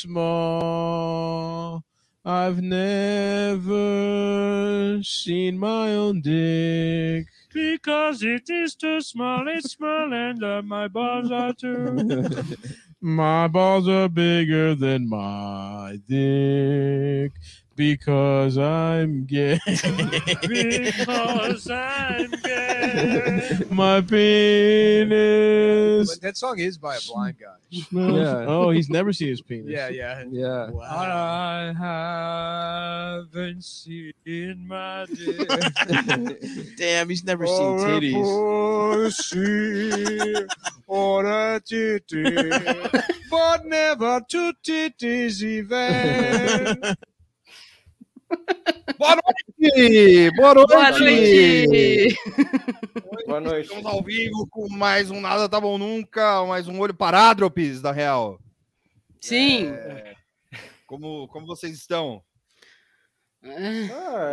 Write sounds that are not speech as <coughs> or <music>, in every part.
small. I've never seen my own dick. Because it is too small, it's small, and uh, my balls are too. <laughs> My balls are bigger than my dick because I'm gay. <laughs> because I'm gay. my penis. But that song is by a blind guy. Yeah. Oh, he's never seen his penis. Yeah, yeah. Yeah. Wow. I haven't seen my dick. <laughs> Damn, he's never seen titties. or a titty, <laughs> but never two titties even. Boa noite! Boa noite! Boa noite! Boa noite. Estamos ao vivo com mais um Nada Tá Bom Nunca, mais um Olho Parádropes, da Real. Sim. Como, como vocês estão? Ah,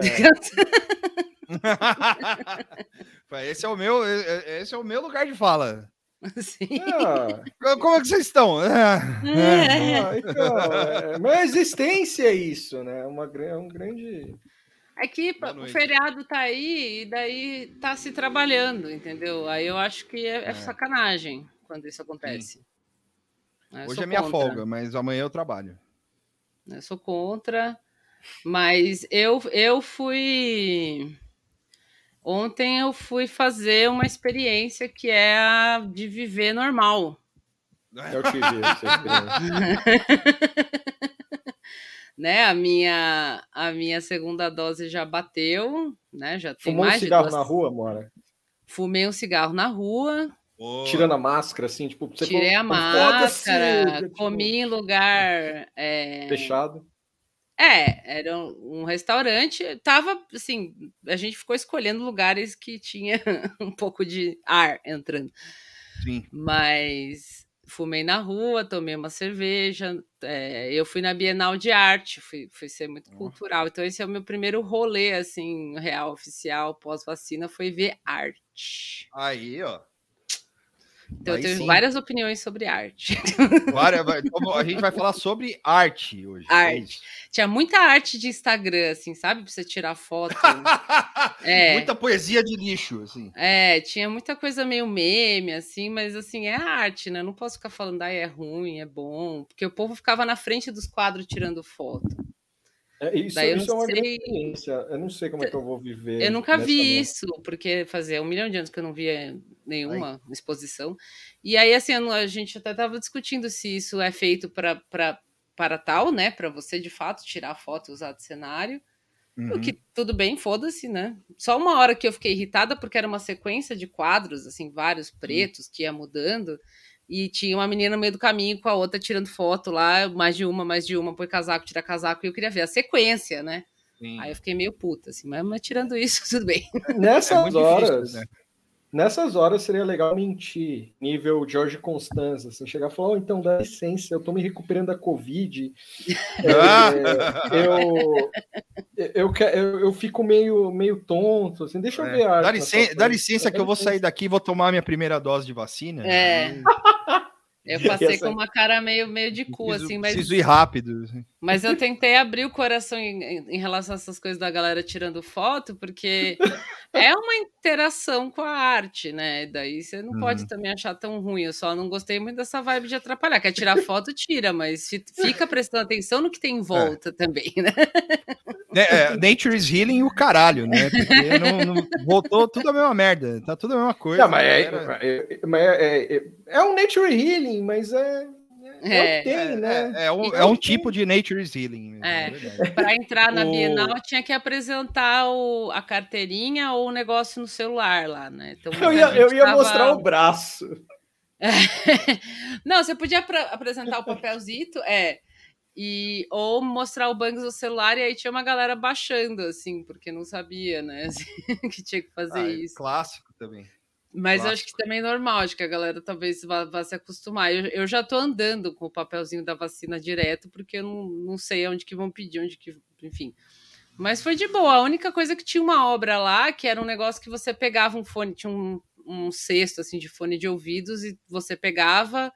<laughs> <laughs> esse é o meu, esse é o meu lugar de fala. <laughs> Sim. ah, Como é que vocês estão? <laughs> É. ah, então, é, mas a existência é isso, né? Uma, gra- é um grande. É que o feriado tá aí e daí tá se trabalhando, entendeu? Aí eu acho que é, é É. sacanagem quando isso acontece. Eu Hoje é minha contra. folga, mas amanhã eu trabalho. Eu sou contra, mas eu, eu fui. Ontem eu fui fazer uma experiência que é a de viver normal. Eu tive essa experiência. <laughs> né? A minha, a minha segunda dose já bateu, né? Já tem Fumou um mais de cigarro duas- na rua, Mora? Fumei um cigarro na rua, Tirando a máscara, assim, tipo, você tirei a máscara, tipo, comi em lugar. é, Fechado. É, era um restaurante. Tava assim, a gente ficou escolhendo lugares que tinha <laughs> um pouco de ar entrando. Sim. Mas fumei na rua, tomei uma cerveja. é, eu fui na Bienal de Arte, fui, fui ser muito cultural. Então, esse é o meu primeiro rolê, assim, real, oficial, pós-vacina, foi ver arte. Aí, ó. Então, Aí eu tenho sim. várias opiniões sobre arte. <laughs> Várias- <laughs> vai- então, a gente vai falar sobre arte hoje. é Arte. Tinha muita arte de Instagram, assim, sabe? Pra você tirar foto. <laughs> É. Muita poesia de lixo, assim. É, tinha muita coisa meio meme, assim, mas assim, é arte, né? Eu não posso ficar falando, ah, é ruim, é bom, porque o povo ficava na frente dos quadros tirando foto. É, isso Daí eu isso não é uma sei- experiência. Eu não sei como é que eu vou viver. Eu nunca vi nova- isso, porque fazia um milhão de anos que eu não via nenhuma exposição. E aí, assim, a gente até estava discutindo se isso é feito pra, para tal, né? Para você, de fato, tirar foto e usar de cenário. Uhum. O que tudo bem, foda-se, né? Só uma hora que eu fiquei irritada, porque era uma sequência de quadros, assim, vários pretos que ia mudando. E tinha uma menina no meio do caminho com a outra tirando foto lá, mais de uma, mais de uma, põe casaco, tira casaco, e eu queria ver a sequência, né? Sim. Aí eu fiquei meio puta, assim, mas, mas tirando isso, <laughs> tudo bem. Nessas É muito difícil, horas, né? Nessas horas seria legal mentir, nível Jorge Constanza, assim, chegar e falar, oh, então dá licença, eu tô me recuperando da Covid, <laughs> é, eu, eu, que- eu, eu fico meio, meio tonto, assim, deixa eu ver a É. Dá, na licen- sua dá licença que eu vou sair daqui e vou tomar minha primeira dose de vacina. É. Eu passei Essa- com uma cara meio, meio de cu, Preciso, assim, mas, preciso ir rápido. assim. Mas eu tentei abrir o coração em, em- relação a essas coisas da galera tirando foto, porque é uma interação com a arte, né? Daí você não pode Uhum. também achar tão ruim. Eu só não gostei muito dessa vibe de atrapalhar. Quer tirar foto, tira, mas fi- fica prestando atenção no que tem em volta também, né? Né, é, Nature is healing e o caralho, né? Porque não, não- voltou tudo a mesma merda. Tá tudo a mesma coisa. Não, mas é, é, mas é, é, é um nature healing, mas é, é, É. tem, né? É, é um, E é um não tipo de Nature is healing. mesmo, É. é verdade. Para entrar na O- Bienal, tinha que apresentar o- a carteirinha ou o negócio no celular lá, né? Então, Eu ia, eu ia tava- mostrar o braço. <laughs> Não, você podia apresentar o papelzito, é. E, ou mostrar o banco do celular, e aí tinha uma galera baixando, assim, porque não sabia, né? assim, <laughs> que tinha que fazer Ah, é isso. Clássico também. Mas eu acho que também é normal, acho que a galera talvez vá, vá se acostumar. Eu, eu já tô andando com o papelzinho da vacina direto, porque eu não, não sei onde que vão pedir, onde que. Enfim. Mas foi de boa. A única coisa que tinha uma obra lá, que era um negócio que você pegava um fone, tinha um, um cesto assim de fone de ouvidos, e você pegava,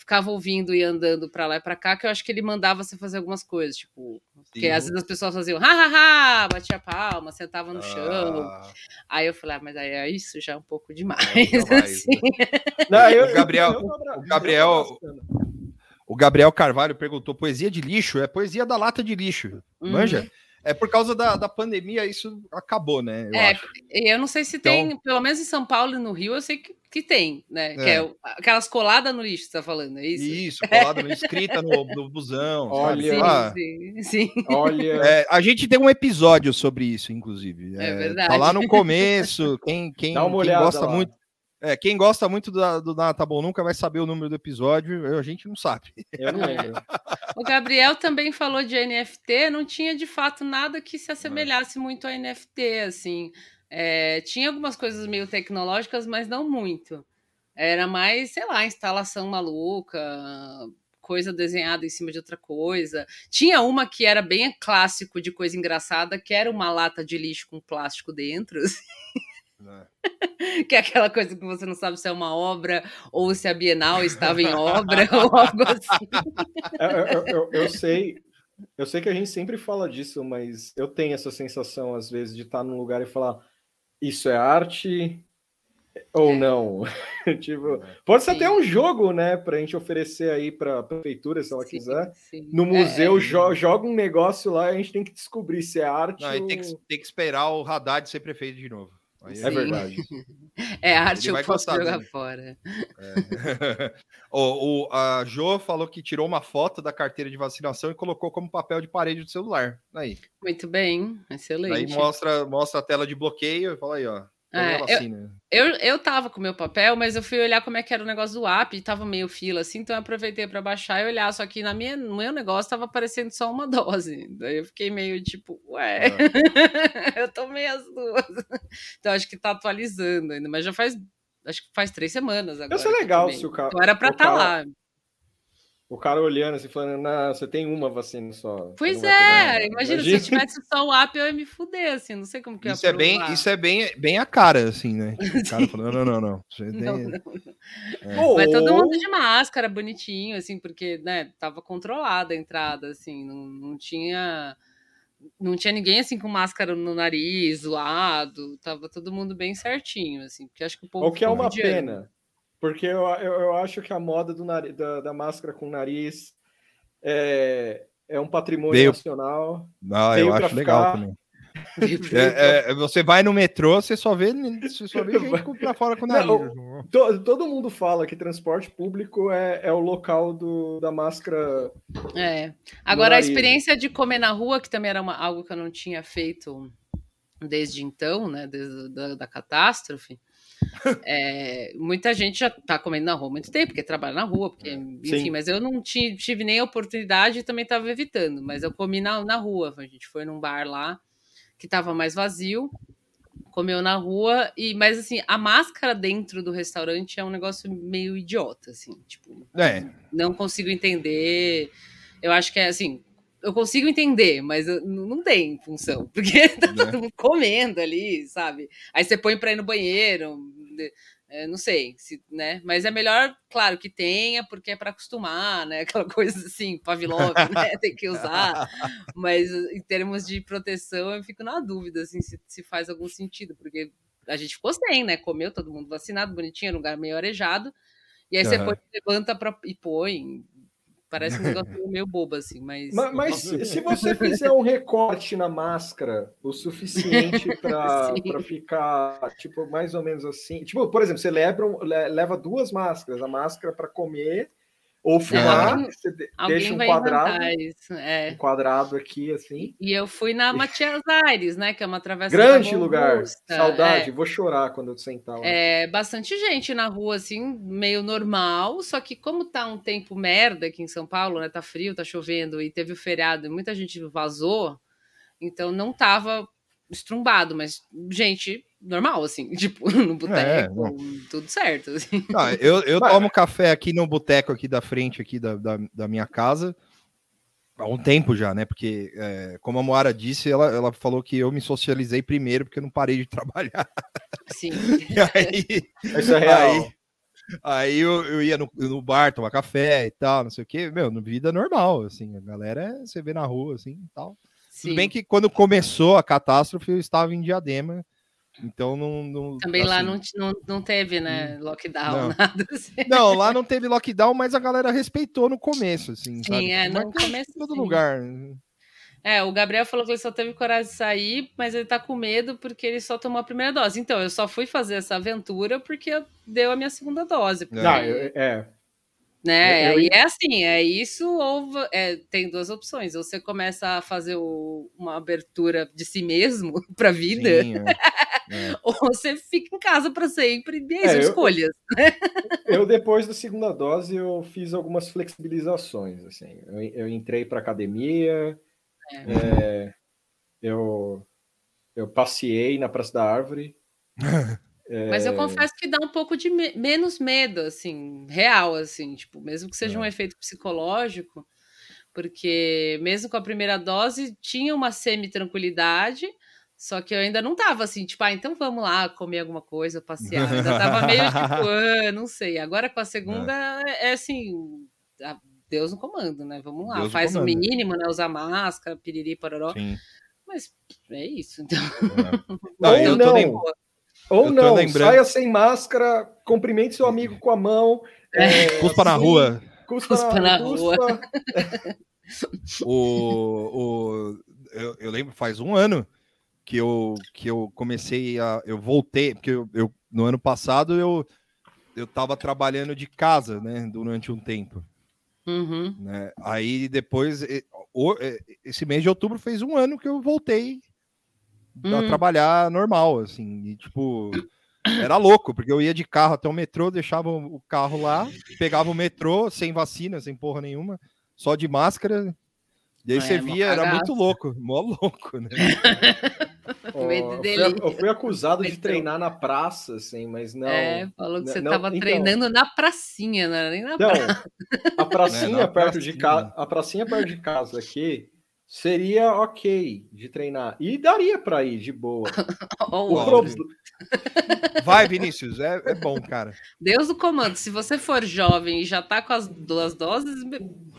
ficava ouvindo e andando pra lá e pra cá, que eu acho que ele mandava você fazer algumas coisas, tipo, porque Sim. às vezes as pessoas faziam ha, ha, ha, batia palma, sentava no chão. Ah, Aí eu falei, ah, mas aí é isso já é um pouco demais. demais, assim. Não, eu- O Gabriel- eu o Gabriel- o Gabriel Carvalho perguntou: poesia de lixo? É poesia da lata de lixo. Uhum. Manja? É por causa da, da pandemia, isso acabou, né? Eu É, acho. Eu não sei se Então- tem, pelo menos em São Paulo e no Rio, eu sei que, que tem, né? Que É. é aquelas coladas no lixo que você tá falando, é isso? Isso, colado, no- escrita no, no busão. sabe? Olha. Sim, Ah, sim, sim. Olha, é, a gente tem um episódio sobre isso, inclusive. É verdade. Tá lá no começo. Quem, quem, Dá uma quem gosta lá. muito. É, quem gosta muito da- do Nada Tá Bom Nunca vai saber o número do episódio, eu- a gente não sabe. eu não lembro. <laughs> O Gabriel também falou de NFT, não tinha de fato nada que se assemelhasse muito a NFT, assim. É, tinha algumas coisas meio tecnológicas, mas não muito. Era mais, sei lá, instalação maluca, coisa desenhada em cima de outra coisa. Tinha uma que era bem clássico de coisa engraçada, que era uma lata de lixo com plástico dentro, <laughs> assim, que é aquela coisa que você não sabe se é uma obra ou se a Bienal estava em obra <laughs> ou algo assim. Eu, eu- eu- eu sei, eu sei que a gente sempre fala disso, mas eu tenho essa sensação às vezes de estar num lugar e falar isso é arte ou não. <laughs> tipo, pode ser Sim. até um jogo, né, pra gente oferecer aí pra prefeitura, se ela Sim, quiser. sim. No É, museu é. jo- joga um negócio lá e a gente tem que descobrir se é arte Não, ou... tem, que, tem que esperar o Haddad ser prefeito de novo. Aí <laughs> É verdade. É arte Ele eu vai posso gostar jogar dele. fora. É. <laughs> o, o- a Jo falou que tirou uma foto da carteira de vacinação e colocou como papel de parede do celular. Aí, Muito bem, excelente. aí mostra, mostra a tela de bloqueio e fala aí, ó. É, a vacina. Eu, eu tava com o meu papel, mas eu fui olhar como é que era o negócio do app, e tava meio fila assim, então eu aproveitei para baixar e olhar, só que na minha, no meu negócio tava aparecendo só uma <laughs> dose. Daí eu fiquei meio tipo, ué, <laughs> eu tomei as duas. Então acho que tá atualizando ainda, mas já faz, acho que faz três semanas agora. Isso é eu legal se o cara. Então era pra estar cara- lá. O cara olhando assim, falando, não, você tem uma vacina só. Pois é, tomar." imagina, se eu tivesse só o app, eu ia me fuder, assim, não sei como que Isso é, bem, isso é bem, bem a cara, assim, né? Tipo, <laughs> o cara falando, não, não, não. Você tem- Não, não. Ou- Mas todo mundo de máscara, bonitinho, assim, porque, né, tava controlada a entrada, assim, não, não tinha. Não tinha ninguém assim com máscara no nariz, zoado, tava todo mundo bem certinho, assim, porque acho que o povo. O que é uma pena. Porque eu, eu, eu acho que a moda do nari- da, da máscara com nariz é, é um patrimônio Veio- nacional. Ah, Veio eu acho legal também. <laughs> É, é, você vai no metrô, você só vê, você só vê <laughs> gente pra fora com o nariz. Não, To- todo mundo fala que transporte público é, é o local do, da máscara. É. Agora, a nariz. experiência de comer na rua, que também era uma- algo que eu não tinha feito desde então, né? Desde da, da catástrofe. É, muita gente já tá comendo na rua há muito tempo, porque trabalha na rua, porque, enfim, Sim. mas eu não ti- tive nem a oportunidade e também estava evitando, mas eu comi na, na rua. A gente foi num bar lá que estava mais vazio, comeu na rua, e mas assim, a máscara dentro do restaurante é um negócio meio idiota, assim, tipo, É, não consigo entender. Eu acho que é assim. Eu consigo entender, mas eu- não tem função, <laughs> porque tá Né? todo mundo comendo ali, sabe? Aí você põe pra ir no banheiro, de- é, não sei, se, né? Mas é melhor, claro, que tenha, porque é para acostumar, né? <laughs> Aquela coisa assim, Pavlov, né? <laughs> Tem que usar. Mas em termos de proteção, eu fico na dúvida, assim, se, se faz algum sentido, porque a gente ficou sem, né? Comeu todo mundo vacinado, bonitinho, lugar meio arejado. E aí você Aham. põe, levanta pra, e põe. Parece um negócio <laughs> meio bobo, assim, mas. Ma- Mas, se você fizer um recorte na máscara o suficiente <laughs> para ficar, tipo, mais ou menos assim. Tipo, por exemplo, você leva, le- leva duas máscaras, a máscara para comer ou fumar, você deixa um quadrado, isso. É. um quadrado aqui, assim. E eu fui na Matias Aires, né? Que é uma travessa. Grande lugar. Augusta. Saudade, vou chorar quando eu sentar lá. É, bastante gente na rua, assim, meio normal, só que como tá um tempo merda aqui em São Paulo, né? Tá frio, tá chovendo e teve o feriado e muita gente vazou, então não tava estrumbado, mas gente normal, assim, <laughs> tipo, no boteco, tudo certo. assim. Não, eu, eu Mas- tomo café aqui no boteco aqui da frente aqui da, da, da minha casa há um tempo já, né? Porque, é, como a Moara disse, ela, ela falou que eu me socializei primeiro porque eu não parei de <laughs> trabalhar. Sim. E aí, Isso é real. aí- Aí eu, eu ia no, no bar tomar café e tal, não sei o quê. Meu, no vida normal, assim. A galera você vê na rua, assim e tal. Sim. Tudo bem que quando começou a catástrofe, eu estava em Diadema. Então não. não Também lá assim, não, t- não, não teve, né? Lockdown, Não. <laughs> nada assim. Não, lá não teve lockdown, mas a galera respeitou no começo, assim. Sim, sabe? é, Mas no tem começo em todo sim. lugar. É, o Gabriel falou que ele só teve coragem de sair, mas ele tá com medo porque ele só tomou a primeira dose. Então, eu só fui fazer essa aventura porque deu a minha segunda dose. porque, Não, eu- é. né? eu- eu- Aí é assim, é isso ou é, tem duas opções. Ou você começa a fazer o- uma abertura de si mesmo <laughs> pra vida, Sim, é. É. <laughs> ou você fica em casa pra sempre. E aí É, eu- escolhas. <laughs> Eu, depois da segunda dose, eu fiz algumas flexibilizações. Assim. Eu, eu entrei para academia, é, eu, eu passeei na Praça da Árvore. <laughs> Mas É. eu confesso que dá um pouco de me- menos medo, assim, real, assim, tipo, mesmo que seja um efeito psicológico, porque mesmo com a primeira dose tinha uma semi-tranquilidade, só que eu ainda não tava assim, tipo, ah, então vamos lá comer alguma coisa, passear. Eu ainda tava meio tipo, <laughs> ah, não sei. Agora com a segunda é, é assim, a- Deus no comando, né? Vamos lá, Deus faz o mínimo, né? Usar máscara, piriri, pororó. Sim. Mas é isso, então. é. <laughs> Ou Não, eu tô não. Ou não, lembrando- saia sem máscara, cumprimente seu amigo com a mão. é, Cuspa na assim, rua. Cuspa, Cuspa na cuspa. <laughs> O, o, eu, eu lembro, faz um ano que eu, que eu comecei a. Eu voltei, porque eu, eu- no ano passado eu, eu tava trabalhando de casa, né, durante um tempo. Uhum. Né? Aí depois, esse mês de outubro fez um ano que eu voltei a Hum. trabalhar normal, assim, e tipo. Era louco, porque eu ia de carro até o metrô, deixava o carro lá, pegava o metrô sem vacina, sem porra nenhuma, só de máscara. E aí É, você via, era muito louco, mó louco, né? <laughs> <laughs> Ó, Medo eu, fui, dele. eu fui acusado de treinar na praça, assim, mas não. É, falou que Não, você não, tava então. treinando na pracinha, não era nem na Então, praça. a pracinha É, perto de pracinha. casa, a pracinha perto de casa aqui seria ok de treinar e daria para ir de boa. <laughs> Ó, O pro- Vai, Vinícius, é, é bom, cara. Deus do comando. Se você for jovem e já tá com as duas doses,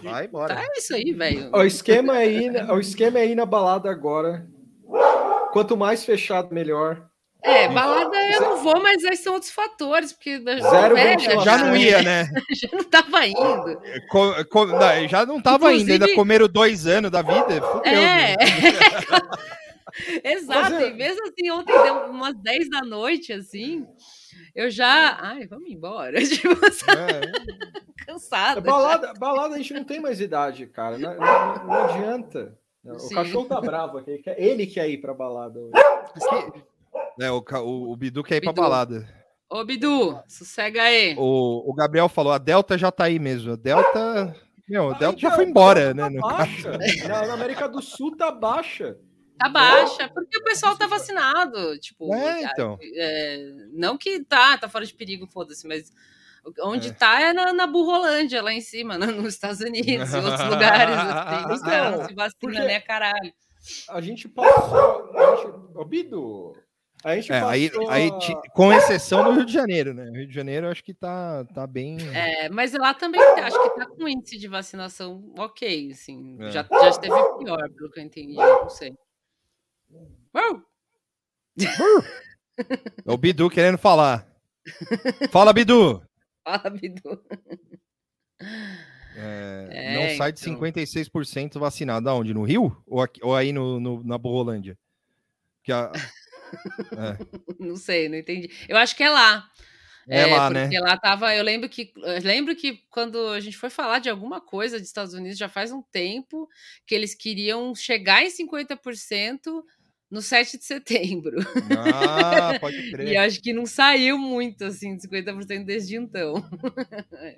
Vai embora. tá isso aí, velho. O esquema é ir, o esquema é ir na balada agora. Quanto mais fechado, melhor. É, balada eu não vou, mas aí são outros fatores, porque Zero velha. Já não ia, né? <laughs> já não tava indo. Co- co- não, já não tava ainda, ainda Inclusive- comeram dois anos da vida. Fudeu, É. né? <laughs> Exato, Mas é- e mesmo assim, ontem deu umas 10 da noite, assim, eu já. Ai, vamos embora. <laughs> Tipo, É. cansada. É balada, balada a gente não tem mais idade, cara. Não, não- não adianta. O Sim. cachorro tá bravo aqui. ele quer- Ele quer ir pra balada hoje. É, o, o, o Bidu quer ir pra Bidu. balada. Ô, Bidu, sossega aí. O, o Gabriel falou, a Delta já tá aí mesmo. A Delta. Meu, a Ah, Delta já então, foi embora, tá né? no baixa. <laughs> Na, na América do Sul tá baixa. Tá baixa, porque o pessoal tá vacinado. Tipo, É, então. é, não que tá, tá fora de perigo, foda-se, mas onde É. tá é na, na Burrolândia, lá em cima, né, nos Estados Unidos e outros <laughs> lugares. Assim, os Então, caras não se vacinam porque- nem a caralho. A gente passou. A gente, ô, Bidu, a gente É, passou. aí, aí, com exceção do Rio de Janeiro, né? O Rio de Janeiro eu acho que tá, tá bem. É, mas lá também tá- acho que tá com índice de vacinação ok, assim. É. Já, já esteve pior, pelo que eu entendi, não sei. Uau! É o Bidu querendo falar. Fala, Bidu! <laughs> Bidu. É, É, não sai de então. 56% vacinado. Aonde? No Rio? Ou, aqui- ou aí no, no- na Borrolândia? Que a- <laughs> Não sei, não entendi. Eu acho que é lá. É lá, né? Porque lá tava. Eu lembro que. Eu lembro que quando a gente foi falar de alguma coisa dos Estados Unidos já faz um tempo que eles queriam chegar em 50% no 7 de setembro. Ah, pode <laughs> E crer. eu acho que não saiu muito, assim, de 50% desde então.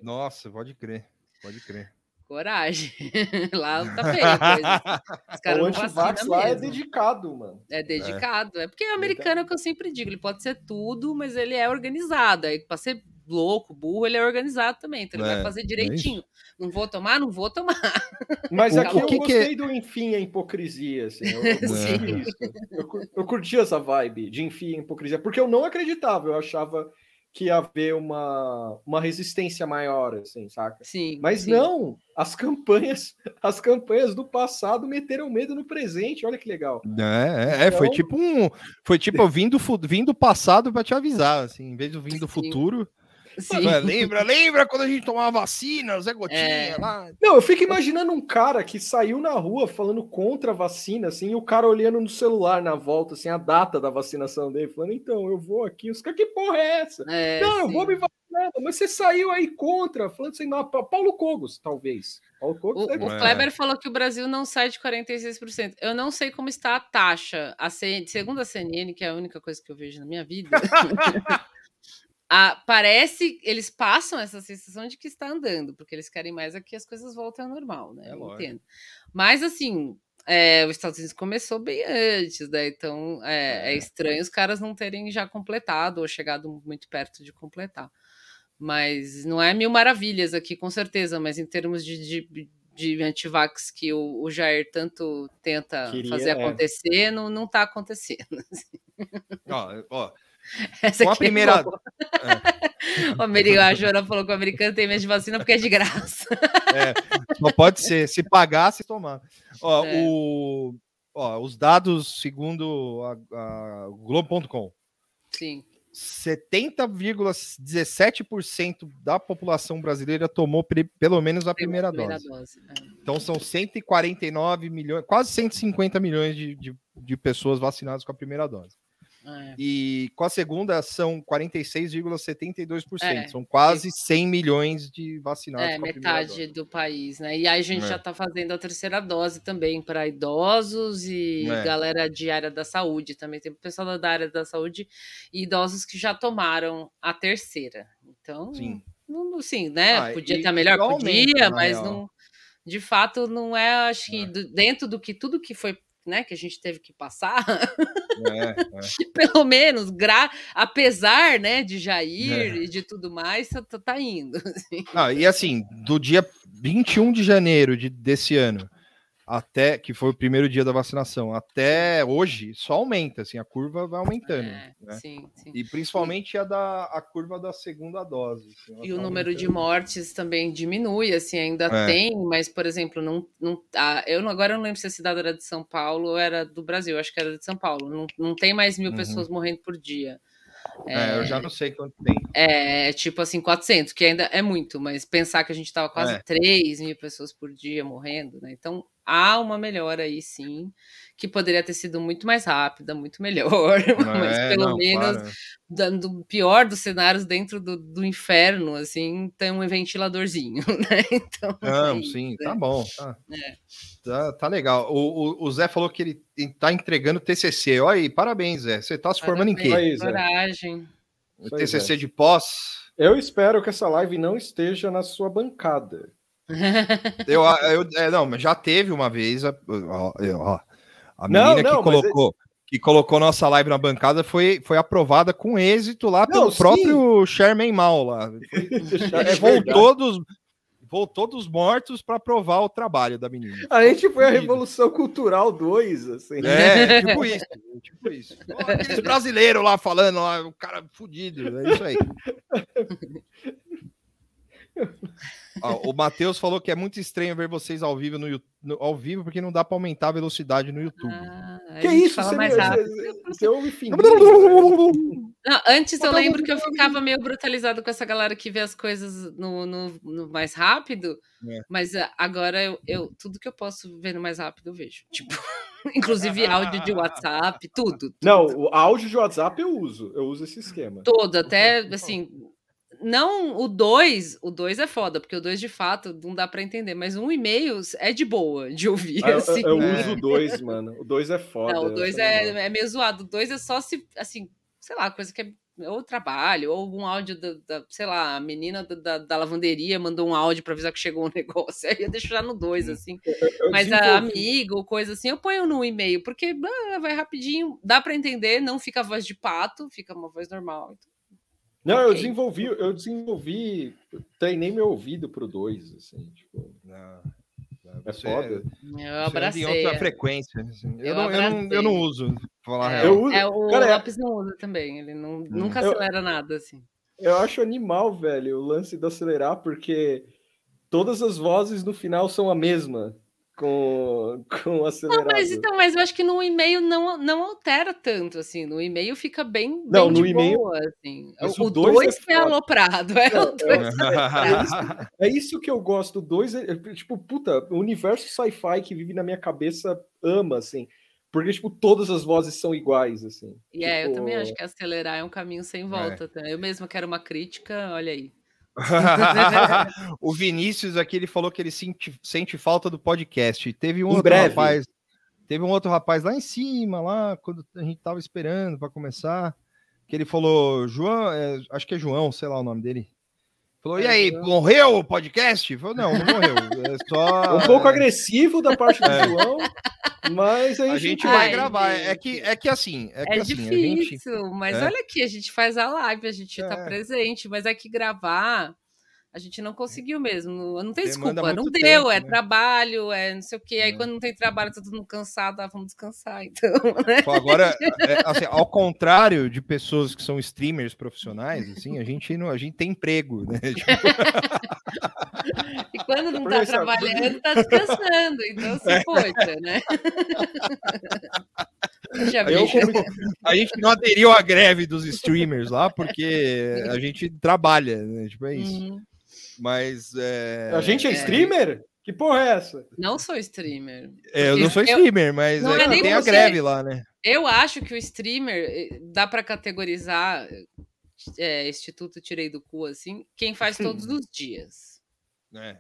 Nossa, pode crer. Pode crer. Coragem. <laughs> lá tá <laughs> feio a coisa. Os caras o antivax lá é mesmo. dedicado, mano. É dedicado. É porque o americano é o que eu sempre digo, ele pode ser tudo, mas ele é organizado. Aí, pra ser louco, burro, ele é organizado também. Então ele É, vai fazer é direitinho. não vou tomar, não vou tomar. <laughs> Mas O- aqui o eu que que é- gostei do enfim a hipocrisia, assim. Eu, eu, <laughs> Sim. curti isso. eu, eu curti essa vibe de enfim a hipocrisia, porque eu não acreditava, eu achava que ia haver uma, uma resistência maior, assim, saca? Sim. Mas sim. não, as campanhas, <laughs> as campanhas do passado meteram medo no presente, olha que legal. É, é, é, foi Então- tipo um. Foi tipo eu vim do, fu- vim do passado pra te avisar, assim, em vez de eu vir do futuro. Sim. Lembra, lembra quando a gente tomava vacina, o Zé Gotinha É. lá? Não, eu fico imaginando um cara que saiu na rua falando contra a vacina, assim, e o cara olhando no celular na volta, assim, a data da vacinação dele, falando, então, eu vou aqui, os caras, que porra é essa? É, não, eu vou me vacinar, mas você saiu aí contra, falando assim, não, Pa- Paulo Cogos, talvez. Paulo Cogos O, deve- o É. Kleber falou que o Brasil não sai de 46%. Eu não sei como está a taxa. A CN segundo a CNN, que é a única coisa que eu vejo na minha vida, <laughs> a- parece eles passam essa sensação de que está andando, porque eles querem mais é que as coisas voltem ao normal, né? É eu lógico. entendo. Mas assim, é, os Estados Unidos começou bem antes, né? Então é, é É. estranho os caras não terem já completado ou chegado muito perto de completar. Mas não é mil maravilhas aqui, com certeza, mas em termos de, de, de antivax que o, o Jair tanto tenta Queria, fazer é. acontecer, não, não tá acontecendo. <laughs> Ó, ó, <laughs> Essa com a é primeira. boa. <laughs> O americano, a falou que o americano tem medo de vacina porque é de graça. É, só pode ser. Se pagar, se tomar. Ó, É. o, ó, os dados, segundo a, a Globo.com, Sim. 70,17% da população brasileira tomou pelo menos a primeira, dose. dose. é. Então são 149 milhões, quase 150 milhões de, de, de pessoas vacinadas com a primeira dose. É. E com a segunda são 46,72%. É, são quase 100 milhões de vacinados É, com a primeira metade dose. do país, né? E aí a gente É. já tá fazendo a terceira dose também para idosos e É. galera de área da saúde também. Tem pessoal da área da saúde e idosos que já tomaram a terceira. Então, Sim. não, sim, né? Ah, Podia estar melhor, e aumenta, podia, mas real. não. De fato, não é, acho que É. dentro do que tudo que foi, né, que a gente teve que passar, É, é. <laughs> pelo menos, gra... apesar, né, de Jair É. e de tudo mais, tá, tá indo. <laughs> Ah, e assim, do dia 21 de janeiro de, desse ano até que foi o primeiro dia da vacinação, até hoje só aumenta, assim, a curva vai aumentando, É, né? sim, sim. E principalmente a da a curva da segunda dose. assim, E o tá número de aumentando. mortes também diminui, assim, ainda É. tem, mas, por exemplo, não, não ah, eu não, agora eu não lembro se a cidade era de São Paulo ou era do Brasil, acho que era de São Paulo. Não, não tem mais mil Uhum. pessoas morrendo por dia. É, eu já não sei quanto tem. É tipo assim, 400, que ainda é muito, mas pensar que a gente tava quase É. 3 mil pessoas por dia morrendo, né? Então há uma melhora aí sim, que poderia ter sido muito mais rápida, muito melhor, <laughs> mas É, pelo não, menos claro. dando o pior dos cenários dentro do, do inferno, assim, tem um ventiladorzinho, <laughs> né? Então, Não, é sim, é. tá bom. Tá, É. tá, tá legal. O, o, o Zé falou que ele tá entregando TCC. Olha aí, parabéns, Zé. Você tá se formando em quê? Parabéns, Aí. Coragem. TCC de pós? Eu espero que essa live não esteja na sua bancada. Eu, eu, é, não, mas já teve uma vez. A, ó, a Não, menina não, que mas colocou. Que colocou nossa live na bancada foi, foi aprovada com êxito lá Não, pelo sim. próprio Sherman Mal lá. <laughs> É Ele voltou dos, voltou dos mortos para aprovar o trabalho da menina. A gente foi a. Revolução Cultural 2, assim. É, <laughs> tipo isso. Tipo isso. Aqueles brasileiros lá falando, lá, o cara fudido. É isso aí. <laughs> Ó, o Matheus falou que é muito estranho ver vocês ao vivo no, no- ao vivo porque não dá para aumentar a velocidade no YouTube. Ah, Que isso? Fala Você, mais rápido. você, você ouve fininho. <laughs> Não, antes eu Botar lembro que eu ficava meio brutalizado com essa galera que vê as coisas no, no- no mais rápido, É. mas ah, agora eu, eu- tudo que eu posso ver no mais rápido eu vejo. Tipo, <laughs> inclusive áudio de WhatsApp, tudo. tudo. Não, o áudio de WhatsApp eu uso. Eu uso esse esquema. Todo, até assim. Não, o 2, o 2 é foda, porque o 2 de fato não dá pra entender, mas um e-mail é de boa de ouvir. Ah, eu, assim. eu É. uso o 2, mano. O 2 é foda. Não, o 2 essa é, é meio zoado. O 2 é só se, assim, sei lá, coisa que é ou trabalho, ou algum áudio da, da- sei lá, a menina da, da, da lavanderia mandou um áudio pra avisar que chegou um <laughs> negócio. Aí eu deixo já no 2, assim. Eu Mas a amiga ou coisa assim, eu ponho no e-mail, porque ah, vai rapidinho, dá pra entender, não fica a voz de pato, fica uma voz normal. Não, eu Ok. desenvolvi, eu desenvolvi, treinei meu ouvido pro 2, assim, tipo, Não, é você- foda. Eu você em abracei. outra é. frequência. assim. Eu, Eu não, eu, não, eu não uso, falar É, real. Eu uso- é, o cara, é- Lopes não usa também, ele não, nunca Eu- acelera nada, assim. eu acho animal, velho, o lance do acelerar, porque todas as vozes no final são a mesma com, <laughs> com o Não, mas, então, mas eu acho que no e-mail não, não altera tanto, assim. No e-mail fica bem, Não, bem no e-mail- boa, assim. O o dois 2 é que é foda. aloprado, é Não, o 2 <laughs> É isso que eu gosto. Dois, é, é, tipo, puta, o universo sci-fi que vive na minha cabeça ama, assim. Porque, tipo, todas as vozes são iguais, assim. E é, eu Tipo, também acho que acelerar é um caminho sem volta. tá? Eu mesma quero uma crítica, olha aí. <laughs> o Vinícius aqui ele falou que ele sente, sente falta do podcast. Teve um Em outro breve. rapaz, teve um outro rapaz lá em cima, lá quando a gente tava esperando para começar, que ele falou, João, é, acho que é João, sei lá o nome dele. Falou, e É, aí, morreu o podcast? Falou, não, não morreu. É só. <laughs> Um pouco agressivo da parte do É. João, mas a A gente, gente Ai, vai gravar. É que, é que assim, é que É assim, a gente. difícil, mas é. olha aqui, a gente faz a live, a gente tá É. presente, mas é que gravar a gente não conseguiu mesmo. Não, tem Demanda desculpa, não deu, tempo, é né? trabalho, é não sei o quê. Aí É. quando não tem trabalho, tá todo mundo cansado, ah, vamos descansar, <laughs> então, né? Pô, Agora, é, assim, ao contrário de pessoas que são streamers profissionais, assim, a gente não, a gente tem emprego, né? <laughs> Tipo, E quando não tá trabalhando, tá descansando. Então, assim, poxa, né? Já Eu, a gente não aderiu à greve dos streamers lá porque a gente trabalha, né? Tipo, é isso. Uhum. Mas é, a gente é, É. streamer? Que porra é essa? Não sou streamer. é, eu não sou Eu- streamer, mas Não é é tem a você. greve lá, né? Eu acho que o streamer eh, dá pra categorizar é, Instituto Tirei do Cu, assim, quem faz todos os dias. É.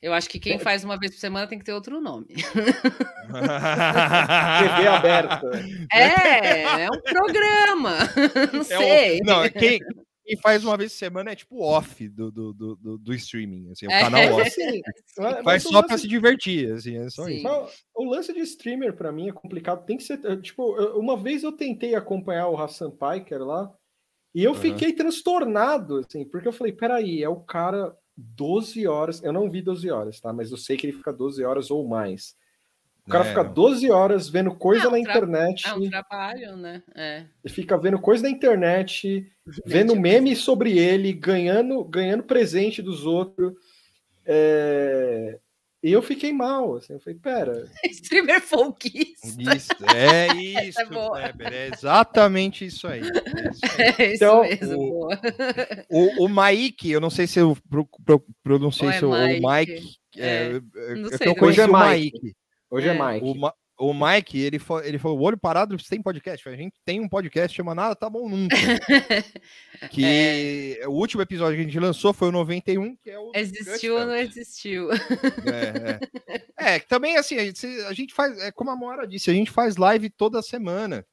Eu acho que quem faz uma vez por semana tem que ter outro nome. <laughs> TV aberta. É, é um programa. <laughs> Não É sei. não, é quem, quem faz uma vez por semana é tipo off do, do, do, do- streaming, assim, o É. canal <laughs> off. Assim, mas- Faz só lance pra se divertir, assim, é só Sim. isso. Mas o lance de streamer pra mim é complicado. Tem que ser. eh, Tipo, uma vez eu tentei acompanhar o Hassan Piker lá e eu Aham. fiquei transtornado, assim, porque eu falei: peraí, é o cara 12 horas. Eu não vi 12 horas, tá? Mas eu sei que ele fica 12 horas ou mais. O cara É, fica 12 horas vendo coisa É um na internet, É um trabalho, né? É. e fica vendo coisa na internet, vendo meme sobre ele, ganhando, ganhando presente dos outros. É, E eu fiquei mal, assim, eu falei, pera, <laughs> Streamer folkista. Isso, é <laughs> isso, É. Kleber, é exatamente isso aí. é isso aí. <laughs> É isso Então, mesmo. o-. O, o Mike, eu não sei se eu pro, pro, pronunciei Ou é seu, o Mike? Mike. É, É, é, não é sei, que eu não conheci sei. o é Mike. Mike. Hoje é, É. Mike. O, Ma- o Mike, ele, fa- ele falou: o olho parado tem podcast. A gente tem um podcast chama Nada Tá Bom Nunca. <laughs> Que o último episódio que a gente lançou foi o 91, que é o. Existiu ou não existiu? É, é. É, que também assim, a gente, a gente faz, é como a Mora disse, a gente faz live toda semana.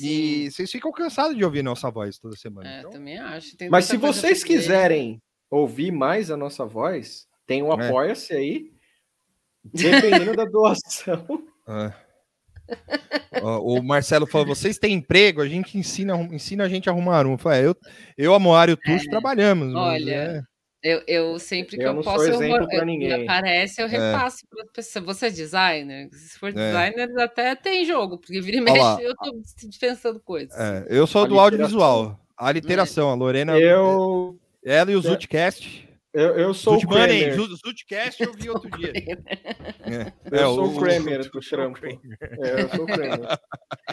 E vocês ficam cansados de ouvir nossa voz toda semana. É, então, também acho. Tem Mas se vocês quiserem ouvir mais a nossa voz, tem um É. Apoia-se aí. Dependendo da doação. <laughs> É. O Marcelo falou: vocês têm emprego, a gente ensina, ensina a gente a arrumar um. Eu, falei, "É, eu, eu a Moara e o Tuxo trabalhamos. mas Olha, é- Eu, eu sempre que Eu eu, posso, eu, eu- ninguém. aparece, eu repasso para pessoa. Você é designer? Se for É. designer, até tem jogo, porque vira e mexe, eu tô pensando coisas. é, eu sou A do audiovisual. A literação, a Lorena. Eu, Ela e o É. Zutcast. Eu, eu sou o Zutmanen, Kramer. Zu- Zutcast eu vi outro dia. <laughs> É, Eu é, sou o Kramer do é o trampo. Kramer. É, eu sou o <laughs> Kramer.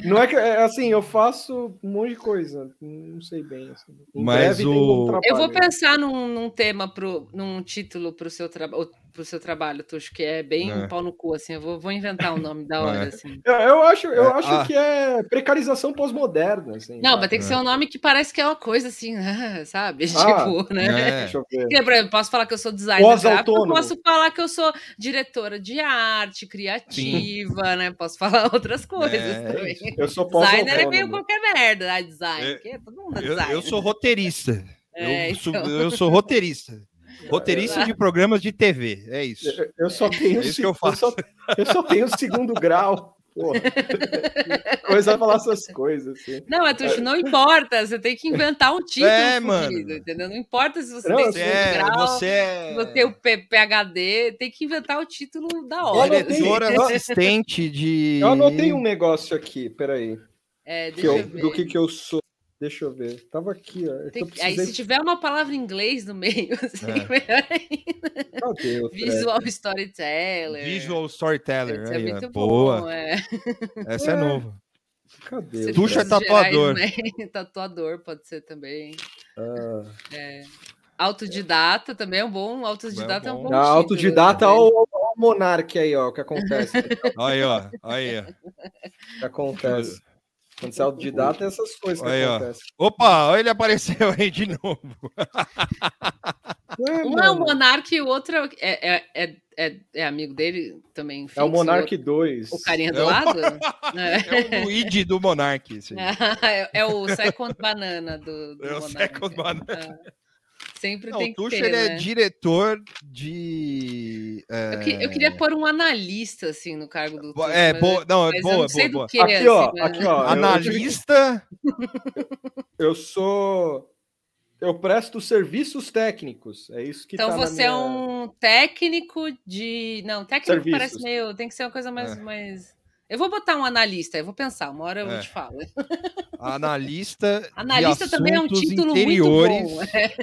Não é que, é, assim, eu faço um monte de coisa. Não sei bem. Assim. Em Mas o- um Eu vou trabalho. pensar num, num tema, pro, num título pro seu, traba pro seu trabalho, Tuxo, que é bem É. pau no cu, assim. Eu vou, vou inventar um nome da <laughs> hora, É. assim. Eu, eu acho, eu É, acho ah. que é precarização pós-moderna. Assim, Não, vai ter que ser um nome que parece que é uma coisa assim, sabe? Ah, tipo, né? É. Deixa eu ver. Porque, exemplo, posso falar que eu sou designer gráfico, eu posso falar que eu sou diretora de arte, criativa, né? Posso falar <laughs> outras coisas É, também. Eu sou Designer é meio qualquer merda, né? Design. É, porque todo mundo é Eu, designer. eu sou roteirista. É, eu, sou, então. eu sou roteirista. <laughs> Roteirista de programas de TV. É isso. Eu- Eu só tenho, É isso que eu faço. só, eu só tenho segundo grau. Porra. <laughs> Coisa a falar essas coisas. Assim. Não, Atucho, não importa. Você tem que inventar um título, É, mano. entendeu? Não importa se você Não, tem Você é, grau, você é se você tem o P- PHD, tem que inventar o título da hora. diretora assistente de. Eu anotei um negócio aqui, peraí. É, Que eu, eu ver. do que, que eu sou. Deixa eu ver. Tava aqui, ó. É Tem que- Aí, precisei- se tiver uma palavra em inglês no meio, <laughs> assim, É. melhor ainda. O Visual Storyteller. Visual Storyteller. Isso é aí, ó. muito Boa. bom, é. Essa é É. novo. Cadê? O Tuxa é tatuador. gerais, né? <laughs> Tatuador pode ser também. Ah, Autodidata também é um bom. Autodidata é, um bom. bom. a título autodidata, também. ó, o ó o Monark aí, ó, o que acontece. Olha <laughs> aí, ó. Olha aí, ó. O que acontece. Quando você é autodidata, é essas coisas que Aí, ó. acontecem. Opa, olha ele apareceu aí de novo. <laughs> Ué, Um é o Monark e o outro é, é, é, é, é amigo dele também. é o fixo, Monark 2. O carinha É do o- lado? <laughs> É o Luigi do Monark. <laughs> É, é o Second Banana do, do É o Monark. Second Banana. É. Sempre Não, tem o que Tuxa ter, ele é né? diretor de. Eu, que- eu queria pôr um analista, assim, no cargo do É, mas- boa, não, é boa, boa, boa. que, Aqui, ó, assim, aqui, ó. Analista. <laughs> Eu sou. Eu presto serviços técnicos. É isso que Então tá na você é minha- um técnico de. Não, técnico Serviços. parece meio. Tem que ser uma coisa mais. É. mais... Eu vou botar um analista, eu vou pensar, uma hora eu É. te falo. Analista. Analista de também é um título interiores. muito bom. é.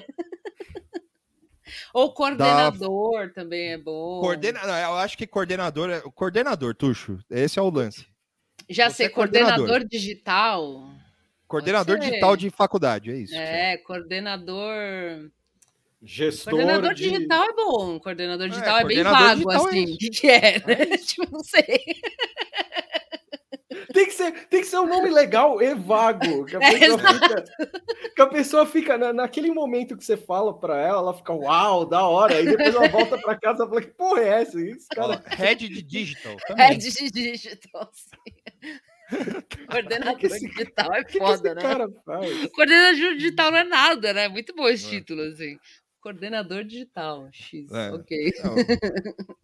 Ou coordenador também é bom. Coordena... eu acho que coordenador é o coordenador, Tuxo. Esse é o lance. Já Você sei, é coordenador. coordenador digital. Coordenador digital de faculdade, é isso. É, coordenador. gestor Coordenador de. digital é bom. Coordenador digital é, bem coordenador vago, digital é assim. O que, que é? <laughs> né? tipo, não sei. Tem que, ser, tem que ser um nome legal e vago. <laughs> Que a É, pessoa fica, que a pessoa fica na- naquele momento que você fala pra ela, ela fica uau, da hora. Aí depois ela volta pra casa e fala: Que porra é essa? Isso, cara. Head de digital. também. Head de digital, sim. <laughs> Coordenador que esse- digital é que, que foda, esse né? cara faz? Coordenador digital não é nada, né? Muito bom esse É. título, assim. Coordenador digital, X. É. Ok. Não, <laughs>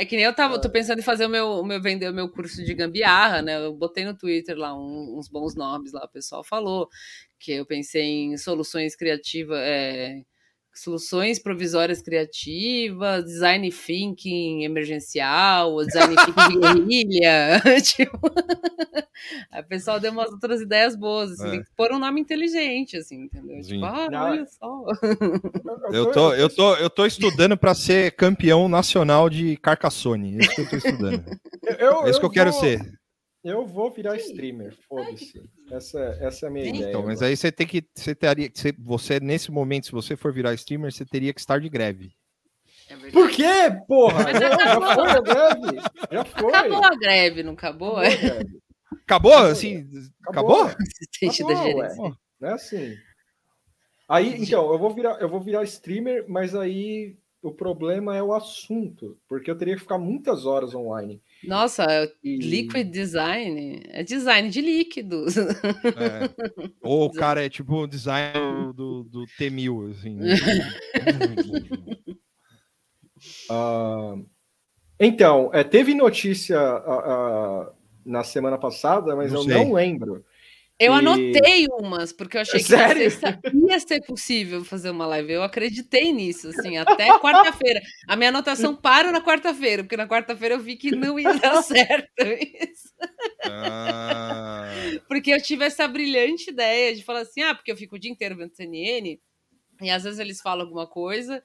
É que nem eu tava, tô pensando em fazer o meu, o meu vender o meu curso de gambiarra, né? Eu botei no Twitter lá um- uns bons nomes lá, o pessoal falou que eu pensei em soluções criativas, é, soluções provisórias criativas, design thinking emergencial, design thinking de guerrilha, <laughs> <laughs> tipo. Aí o pessoal deu umas outras ideias boas, assim, É. tem que pôr um nome inteligente, assim, entendeu? Sim. Tipo, ah, Não, olha só. Eu tô, eu tô, eu tô estudando para ser campeão nacional de Carcassonne. É isso que eu tô estudando. eu, É isso que eu quero vou- ser. Eu vou virar streamer, foda-se. Essa, essa é a minha Sim. ideia. Então, mas aí você tem que. Você teria que. Você, você, nesse momento, se você for virar streamer, você teria que estar de greve. É verdade. Por quê, porra? Mas Não, acabou. já foi a greve? Já foi. Acabou a greve, não acabou? Acabou. Acabou? Acabou. Assim, acabou? Assistente da Acabou, <laughs> gerência. ué. Não é assim. Aí, então, eu vou virar, eu vou virar streamer, mas aí o problema é o assunto, porque eu teria que ficar muitas horas online. Nossa, E... liquid design é design de líquidos. É. Ou o <laughs> cara é tipo o design do, do T1000, assim. né? <laughs> Ah, então, é, teve notícia ah, ah, na semana passada, mas Não eu sei. não lembro. Eu E- anotei umas, porque eu achei que ia ser possível fazer uma live. Eu acreditei nisso, assim, até quarta-feira. A minha anotação para na quarta-feira, porque na quarta-feira eu vi que não ia dar <laughs> certo isso. Ah, Porque eu tive essa brilhante ideia de falar assim, ah, porque eu fico o dia inteiro vendo CNN, e às vezes eles falam alguma coisa,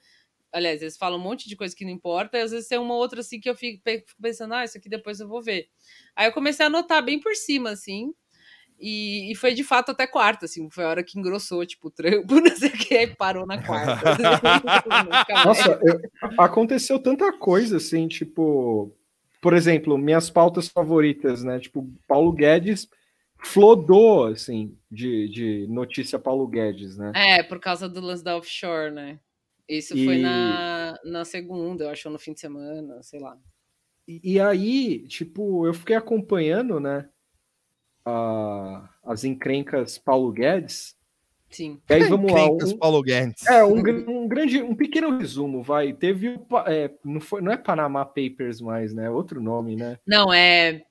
aliás, eles falam um monte de coisa que não importa, e às vezes tem uma outra assim que eu fico pensando, ah, isso aqui depois eu vou ver. Aí eu comecei a anotar bem por cima, assim, e, e foi de fato até quarta, assim, foi a hora que engrossou, tipo, o trampo, <laughs> não sei o que, aí parou na quarta. <laughs> Nossa, eu- aconteceu tanta coisa, assim, tipo, por exemplo, minhas pautas favoritas, né? Tipo, Paulo Guedes flodou, assim, de, de notícia Paulo Guedes, né? É, por causa do lance da offshore, né? Isso foi E- na, na segunda, eu acho, no fim de semana, sei lá. E, e aí, tipo, eu fiquei acompanhando, né? A- as encrencas Paulo Guedes. Sim. E aí vamos lá. Encrencas um- Paulo Guedes. É, um, um grande, um pequeno resumo, vai. Teve É, não, foi, não é Panama Papers mais, né? Outro nome, né? Não, é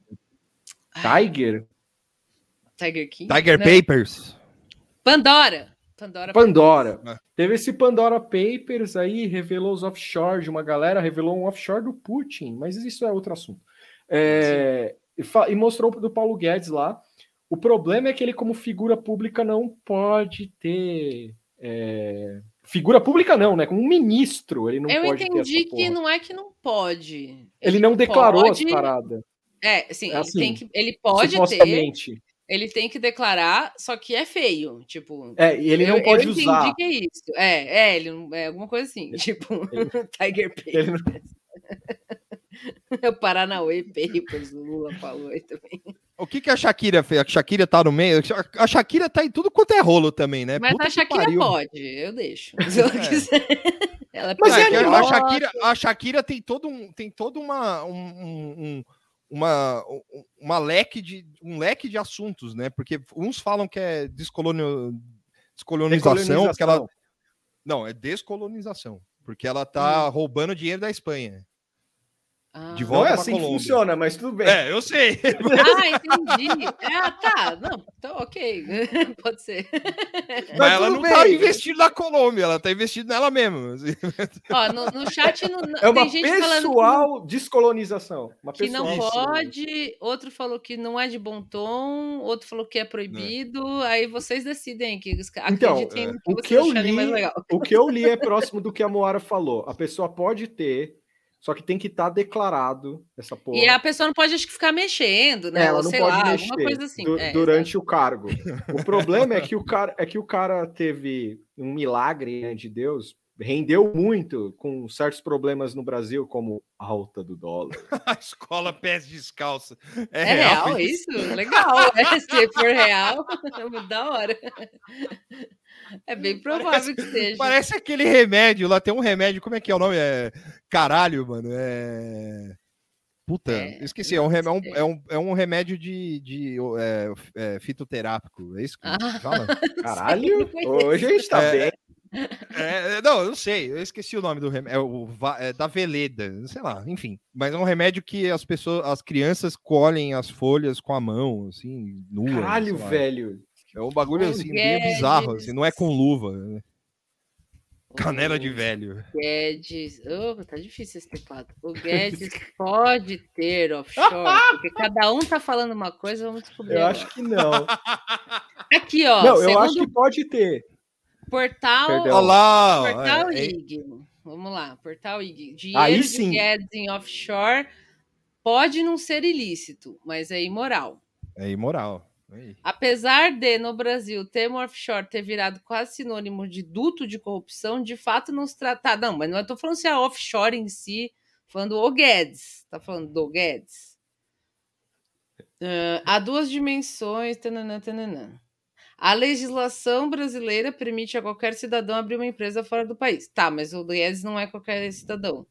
Tiger? Tiger King? Tiger Não, Papers. Pandora. Pandora. Pandora. É. Teve esse Pandora Papers aí, revelou os offshore de uma galera, revelou um offshore do Putin, mas isso é outro assunto. É, e, e mostrou do Paulo Guedes lá. O problema é que ele, como figura pública, não pode ter. é, Figura pública, não, né? Como um ministro, ele não Eu pode ter entendi que não é que não pode. Ele não declarou pode- as paradas. É, assim, É assim, ele, tem que, ele pode ter, ele tem que declarar, só que é feio. Tipo, É, e ele eu, não pode eu entendi usar. que é isso. É, é, ele não- é alguma coisa assim, tipo, <laughs> <laughs> Tiger Ele Papers. Não- <laughs> O Paranauê Papers, o Lula falou aí também. O que, que a Shakira fez? A Shakira tá no meio. A Shakira tá em tudo quanto é rolo também, né? Mas Puta a que Shakira pariu. pode, eu deixo. Se ela <laughs> É. quiser. Ela Mas é a, Shakira, a Shakira tem todo um, tem todo uma, um, um- um- uma, um- uma leque de, um leque de assuntos, né? Porque uns falam que é descolonio, descolonização, porque ela, não, é descolonização, porque ela tá roubando dinheiro da Espanha. Ah. de Não volta é pra assim que Colômbia. funciona, mas tudo bem. É, eu sei. <laughs> Ah, entendi. Ah, tá. Não, então, ok. <laughs> Pode ser. Mas ela tudo não tá bem. investindo na Colômbia, ela tá investindo nela mesma. Ó, no, no chat não, não- É uma tem gente falando que não- pessoal descolonização. Uma que não pessoal pode, outro falou que não é de bom tom, outro falou que é proibido, aí vocês decidem que Então, no que o que eu li- mais legal. O que eu li é próximo do que a Moara falou. A pessoa pode ter, só que tem que estar declarado essa porra. E a pessoa não pode acho que ficar mexendo, né? É, ela Ou não sei pode lá, mexer alguma coisa assim. du- É, durante o cargo. O problema é que o <laughs> cara é que o cara teve um milagre né, de Deus, rendeu muito com certos problemas no Brasil, como a alta do dólar. <laughs> A escola pés descalça. É, É real isso? Legal. É, <laughs> se for real, <laughs> é da hora. É bem provável que seja. Parece aquele remédio, lá tem um remédio, como é que é o nome? É caralho, mano. É. Puta, É, esqueci. É um, rem- é um, é um, é um remédio de, de é, é, fitoterápico. É isso que Ah. fala? Caralho, hoje a gente tá É, bem. É, não, eu não sei. Eu esqueci o nome do remédio. É, o, é da Veleda, sei lá, enfim. Mas é um remédio que as pessoas, as crianças colhem as folhas com a mão, assim, nua. Caralho, velho. É um bagulho assim, meio bizarro, assim, não é com luva. né? Canela de O velho. Guedes. Oh, tá difícil esse teclado. O Guedes pode ter offshore, porque cada um tá falando uma coisa, vamos descobrir. Eu agora. acho que não. Aqui, ó. não, eu segundo acho que pode ter. Portal. Perdão. Olha lá! ó, Portal é- é- IG. Vamos lá, Portal IG. Dinheiro Aí de. Guedes em offshore pode não ser ilícito, mas é imoral. É imoral. Aí. Apesar de, no Brasil, o termo offshore ter virado quase sinônimo de duto de corrupção, de fato não se trata. Não, mas não estou falando se é offshore em si, falando o Guedes. Tá falando do Guedes. Ah, há duas dimensões. Tananã, tananã. A legislação brasileira permite a qualquer cidadão abrir uma empresa fora do país. Tá, mas o Guedes não é qualquer cidadão.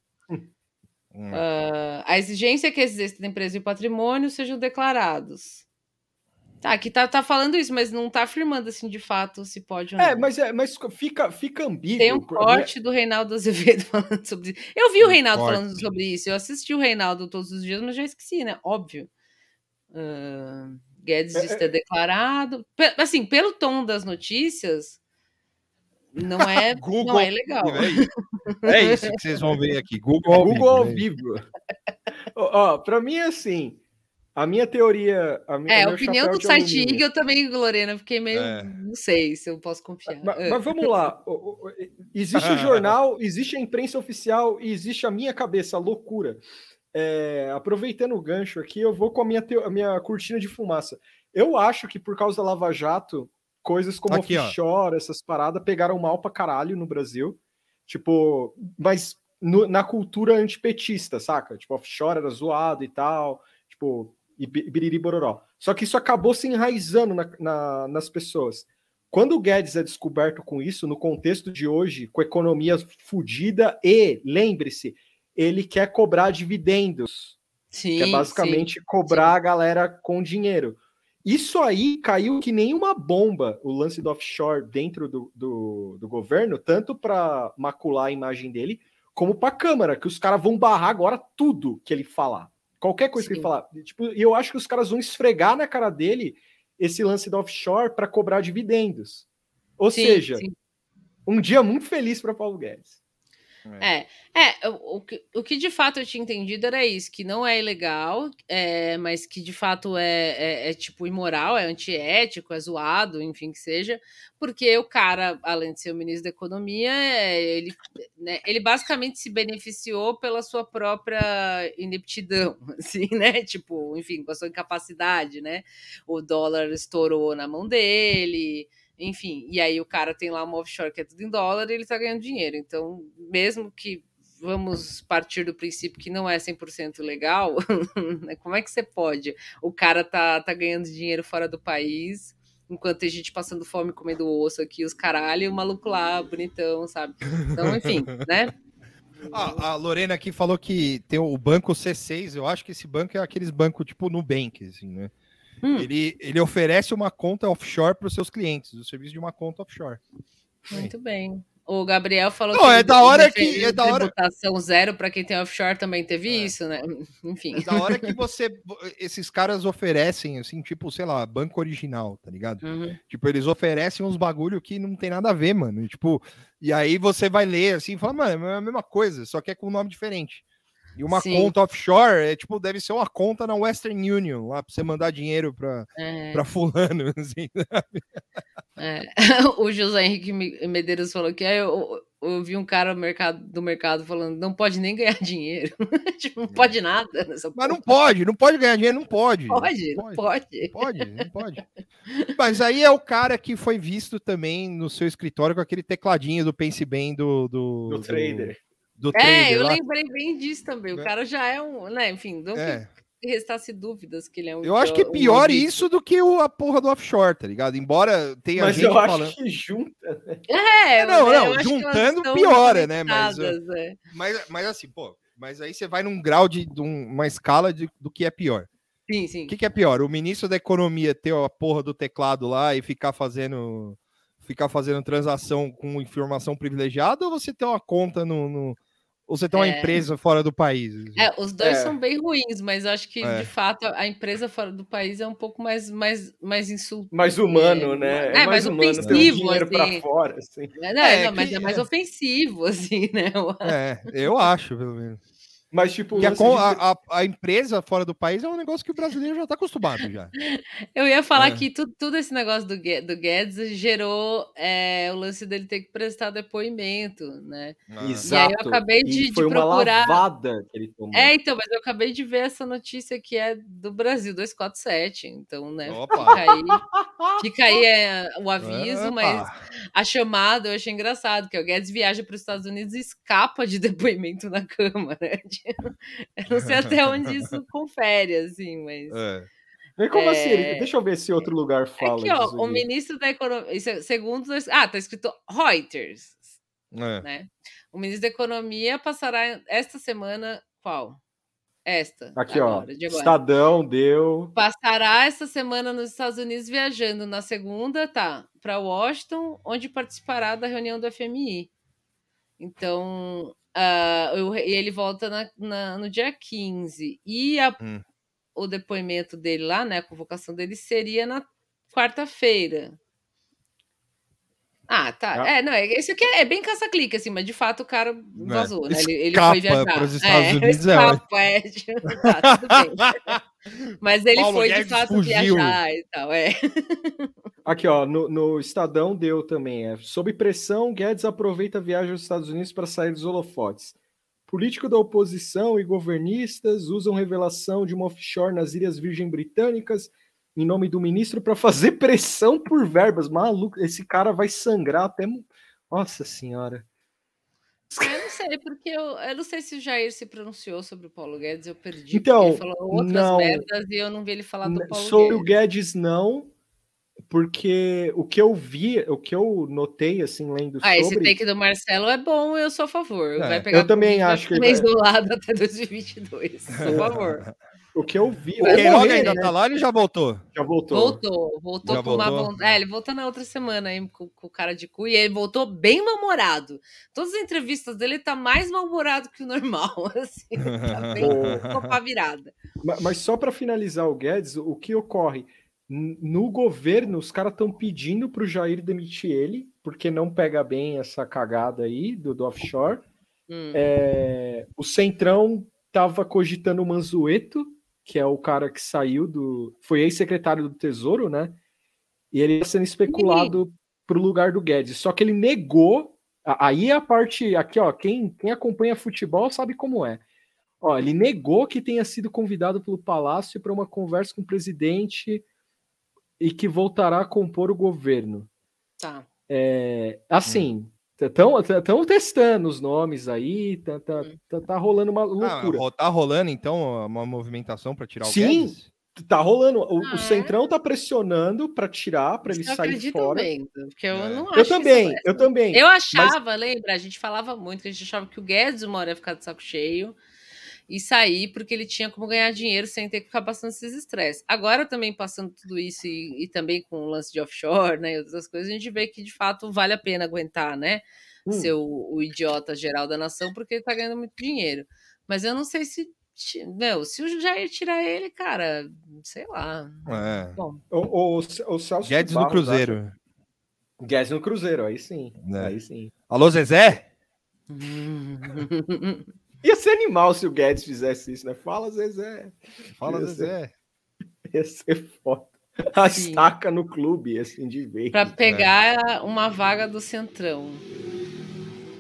Ah, a exigência é que da empresa e o patrimônio sejam declarados. Tá, aqui tá, tá falando isso, mas não tá afirmando assim de fato se pode ou não. É, mas, é, mas fica, fica ambíguo. Tem um corte do Reinaldo Azevedo <laughs> falando sobre isso. Eu vi o Reinaldo falando sobre isso. Eu assisti o Reinaldo todos os dias, mas já esqueci, né? Óbvio. Ah, Guedes É, diz ter declarado. Assim, pelo tom das notícias, não é, <laughs> Google. não é legal. É isso. É isso que vocês vão ver aqui. Google ao Google ao vivo. <laughs> vivo. Ó, pra mim é assim. A minha teoria. A minha, É, a opinião do site. IG eu também, Lorena, fiquei meio. É. Não sei se eu posso confiar. Mas, Ah. mas vamos lá. Existe o <laughs> jornal, existe a imprensa oficial e existe a minha cabeça, a loucura. É, aproveitando o gancho aqui, eu vou com a minha, a minha cortina de fumaça. Eu acho que por causa da Lava Jato, coisas como Aqui, ó. offshore, essas paradas, pegaram mal pra caralho no Brasil. Tipo, mas no- na cultura antipetista, saca? Tipo, offshore era zoado e tal. Tipo, e bi- biriri bororó. Só que isso acabou se enraizando na- na- nas pessoas. Quando o Guedes é descoberto com isso, no contexto de hoje, com a economia fodida, e, lembre-se, ele quer cobrar dividendos, Sim, que é basicamente cobrar a galera com dinheiro. Isso aí caiu que nem uma bomba, o lance do offshore dentro do, do, do governo, tanto para macular a imagem dele, como para a Câmara, que os caras vão barrar agora tudo que ele falar. Qualquer coisa que ele Sim. falar. Tipo, e eu acho que os caras vão esfregar na cara dele esse lance do offshore para cobrar dividendos. Ou sim, seja, sim. um dia muito feliz para Paulo Guedes. É, é o, o que, o que de fato eu tinha entendido era isso, que não é ilegal, é, mas que de fato é, é, é, tipo imoral, é antiético, é zoado, enfim, que seja, porque o cara, além de ser o ministro da Economia, é, ele, né, ele basicamente se beneficiou pela sua própria ineptidão, <laughs> assim, né? Tipo, enfim, com a sua incapacidade, né? O dólar estourou na mão dele. Enfim, e aí o cara tem lá uma offshore que é tudo em dólar e ele tá ganhando dinheiro. Então, mesmo que vamos partir do princípio que não é 100% legal, <laughs> né, como é que você pode? O cara tá, tá ganhando dinheiro fora do país, enquanto tem gente passando fome comendo osso aqui, os caralho, e o maluco lá, bonitão, sabe? Então, enfim, <laughs> né? Ah, a Lorena aqui falou que tem o banco C6, eu acho que esse banco é aqueles bancos tipo Nubank, assim, né? Hum. Ele, ele oferece uma conta offshore para os seus clientes, o serviço de uma conta offshore. Muito bem. O Gabriel falou Não, que é da hora que é da hora tributação zero para quem tem offshore também teve é. isso, né? <laughs> Enfim. É da hora que você esses caras oferecem assim, tipo, sei lá, banco original, tá ligado? Uhum. Tipo, eles oferecem uns bagulho que não tem nada a ver, mano. E, tipo, e aí você vai ler assim, e fala, mano, é a mesma coisa, só que é com um nome diferente. E uma Sim. conta offshore é tipo, deve ser uma conta na Western Union, lá para você mandar dinheiro para é. fulano. <laughs> Assim, é. <laughs> O José Henrique Medeiros falou que eu, eu vi um cara do mercado, do mercado falando não pode nem ganhar <laughs> dinheiro. tipo, não pode nada. Mas porra. não pode, não pode ganhar dinheiro, não pode. Pode, não pode. Pode, não pode. Mas aí é o cara que foi visto também no seu escritório com aquele tecladinho do Pense Bem do, do, do, do trader do É, eu lá. lembrei bem disso também. O né? cara já é um, né? Enfim, não é. que restasse dúvidas que ele é um. Eu acho que é pior um isso do que o, a porra do offshore, tá ligado? Embora tenha mas gente eu falando. Acho que junta, né? É, não, né? não, juntando piora, né? Mas, é. mas, mas assim, pô, mas aí você vai num grau de, de uma escala de, do que é pior. Sim, sim. O que, que, é pior? O ministro da Economia ter a porra do teclado lá e ficar fazendo ficar fazendo transação com informação privilegiada ou você ter uma conta no, no ou você tem uma é. empresa fora do país? É, os dois é. são bem ruins, mas eu acho que, é. de fato, a empresa fora do país é um pouco mais, mais, mais insultante. Mais humano, né? É, é mais, mais ofensivo. Assim. fora, assim. Não, não, que... mas é mais ofensivo, <laughs> assim, né? É, eu acho, pelo menos. Mas, tipo, a, a, a, a, empresa fora do país é um negócio que o brasileiro já está acostumado já. <laughs> Eu ia falar é. que tu, tudo esse negócio do, do Guedes gerou é, o lance dele ter que prestar depoimento, né? Ah. Exato. E aí eu acabei de, de foi procurar. Uma lavada que ele tomou. É, então, mas eu acabei de ver essa notícia que é do Brasil 247. Então, né? Opa. Fica aí, fica aí é, o aviso, Opa. mas a chamada eu achei engraçado, que o Guedes viaja para os Estados Unidos e escapa de <laughs> depoimento na Câmara. <laughs> Eu não sei até onde isso <laughs> confere, assim, mas. É. Como é... assim? Deixa eu ver se outro lugar fala. Aqui, ó, o ministro da Economia. É, segundo. Ah, tá escrito Reuters. É. Né? O ministro da Economia passará esta semana. Qual? Esta. Aqui, agora, ó. Estadão deu. Passará essa semana nos Estados Unidos viajando na segunda, tá? Para Washington, onde participará da reunião do FMI. Então, Uh, e ele volta na, na, no dia 15. E a, hum. o depoimento dele lá, né? A convocação dele seria na quarta-feira. Ah, tá. É, não, isso aqui é, é bem caça-clique, assim, mas de fato o cara é, vazou, né? Ele, ele foi viajar. Para os Estados é, <laughs> Unidos, é, escapa, é. <laughs> tá, tudo bem. <laughs> Mas ele Paulo foi Guedes de fato fugiu. viajar e tal, é. Aqui, ó, no, no, Estadão deu também. É, Sob pressão, Guedes aproveita a viagem aos Estados Unidos para sair dos holofotes. Político da oposição e governistas usam revelação de uma offshore nas Ilhas Virgem Britânicas em nome do ministro para fazer pressão por verbas. Maluco, esse cara vai sangrar até. Nossa senhora. Sei, porque eu, eu não sei se o Jair se pronunciou sobre o Paulo Guedes, eu perdi. Então, ele falou outras não, merdas e eu não vi ele falar do Paulo sobre Guedes. o Guedes, não, porque o que eu vi, o que eu notei, assim, lendo ah, sobre... esse take do Marcelo é bom, eu sou a favor. É. Vai pegar eu também acho que... Mês do lado até 2022, sou a favor. <laughs> O que eu vi. O Queiroga ainda né? tá lá ele já voltou? Já voltou. Voltou, voltou já com voltou? uma É, ele voltou na outra semana aí com, com o cara de cu e ele voltou bem mal-humorado. Todas as entrevistas dele tá mais mal-humorado que o normal, <laughs> assim. Tá bem <laughs> copa virada. Mas, mas só para finalizar o Guedes, o que ocorre? No governo, os caras estão pedindo para o Jair demitir ele, porque não pega bem essa cagada aí do, do offshore. Hum. É, o Centrão tava cogitando o Manzueto, que é o cara que saiu do. Foi ex-secretário do Tesouro, né? E ele está sendo especulado pro lugar do Guedes. Só que ele negou. Aí é a parte. Aqui, ó, quem, quem acompanha futebol sabe como é. Ó, ele negou que tenha sido convidado pelo Palácio para uma conversa com o presidente e que voltará a compor o governo. Tá. É, assim, estão testando os nomes aí, tá, tá, Hum. tá, tá rolando uma Ah, loucura. ro- tá rolando, então, uma movimentação para tirar o Sim, Guedes? Tá rolando. O, Ah, o Centrão tá pressionando para tirar, para ele sair fora. Porque eu É. não acho Eu também, isso- eu também. Eu achava, lembra? A gente falava muito que a gente achava que o Guedes uma hora ia ficar de saco cheio e sair porque ele tinha como ganhar dinheiro sem ter que ficar passando esses estresses. Agora também passando tudo isso e, e também com o lance de offshore, né, e outras coisas, a gente vê que de fato vale a pena aguentar, né, Hum. ser o, o idiota geral da nação porque ele tá ganhando muito dinheiro. Mas eu não sei se meu, se o Jair tirar ele, cara, sei lá. É. Bom, O, o, o Celso Guedes no Barros, Cruzeiro. acho- Guedes no Cruzeiro, aí sim. É. Aí sim. Alô, Zezé? <laughs> Ia ser animal se o Guedes fizesse isso, né? Fala, Zezé. Fala, Ia Zezé. <laughs> Ia ser foda. A Sim. estaca no clube, assim, de vez. para pegar uma vaga do Centrão.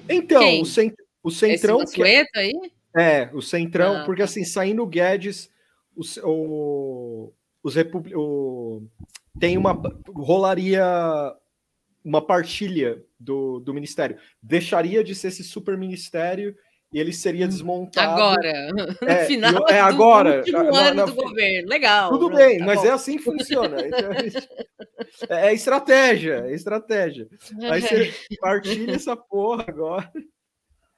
Então, Quem? o, cent, o Centrão. Esse que- Mansueto aí? É, o Centrão, Ah, porque tá. assim, saindo o Guedes, os, o, os republi- o, tem uma. rolaria uma partilha do, do ministério. Deixaria de ser esse super ministério e ele seria desmontado. Agora, <laughs> no É, final é do agora, último na- ano na- do governo. Legal. Tudo pronto, bem, tá mas bom. é assim que funciona. <laughs> Então, é, é estratégia, é estratégia. Aí você <laughs> partilha essa porra agora.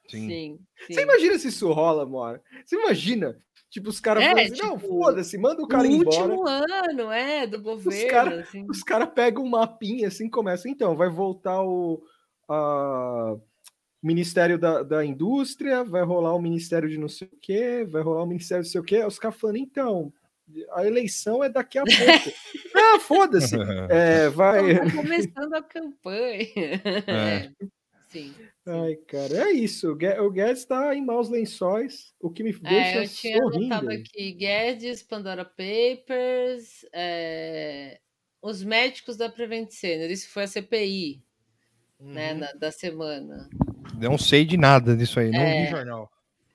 Sim. Sim, sim. Você imagina se isso rola, Mora? Você imagina? Tipo, os caras É, falam assim, não, tipo, foda-se, manda o cara embora. último ano, é, do governo. cara- assim. Os caras pegam um mapinha assim, começam. Então, vai voltar o a- Ministério da, da Indústria, vai rolar o Ministério de não sei o quê, vai rolar o Ministério de não sei o quê. Os caras falando, então, a eleição é daqui a pouco. <laughs> ah, foda-se. <laughs> É, vai. Tá começando a campanha. É. <laughs> Sim. Ai, cara, é isso. O Gue- o Guedes tá em maus lençóis, o que me deixa É, eu tinha sorrindo. anotado aqui Guedes, Pandora Papers, é, os médicos da Prevent Senior. Isso foi a CPI, né, Uhum. na- da semana. Não sei de nada disso aí, não É. vi jornal.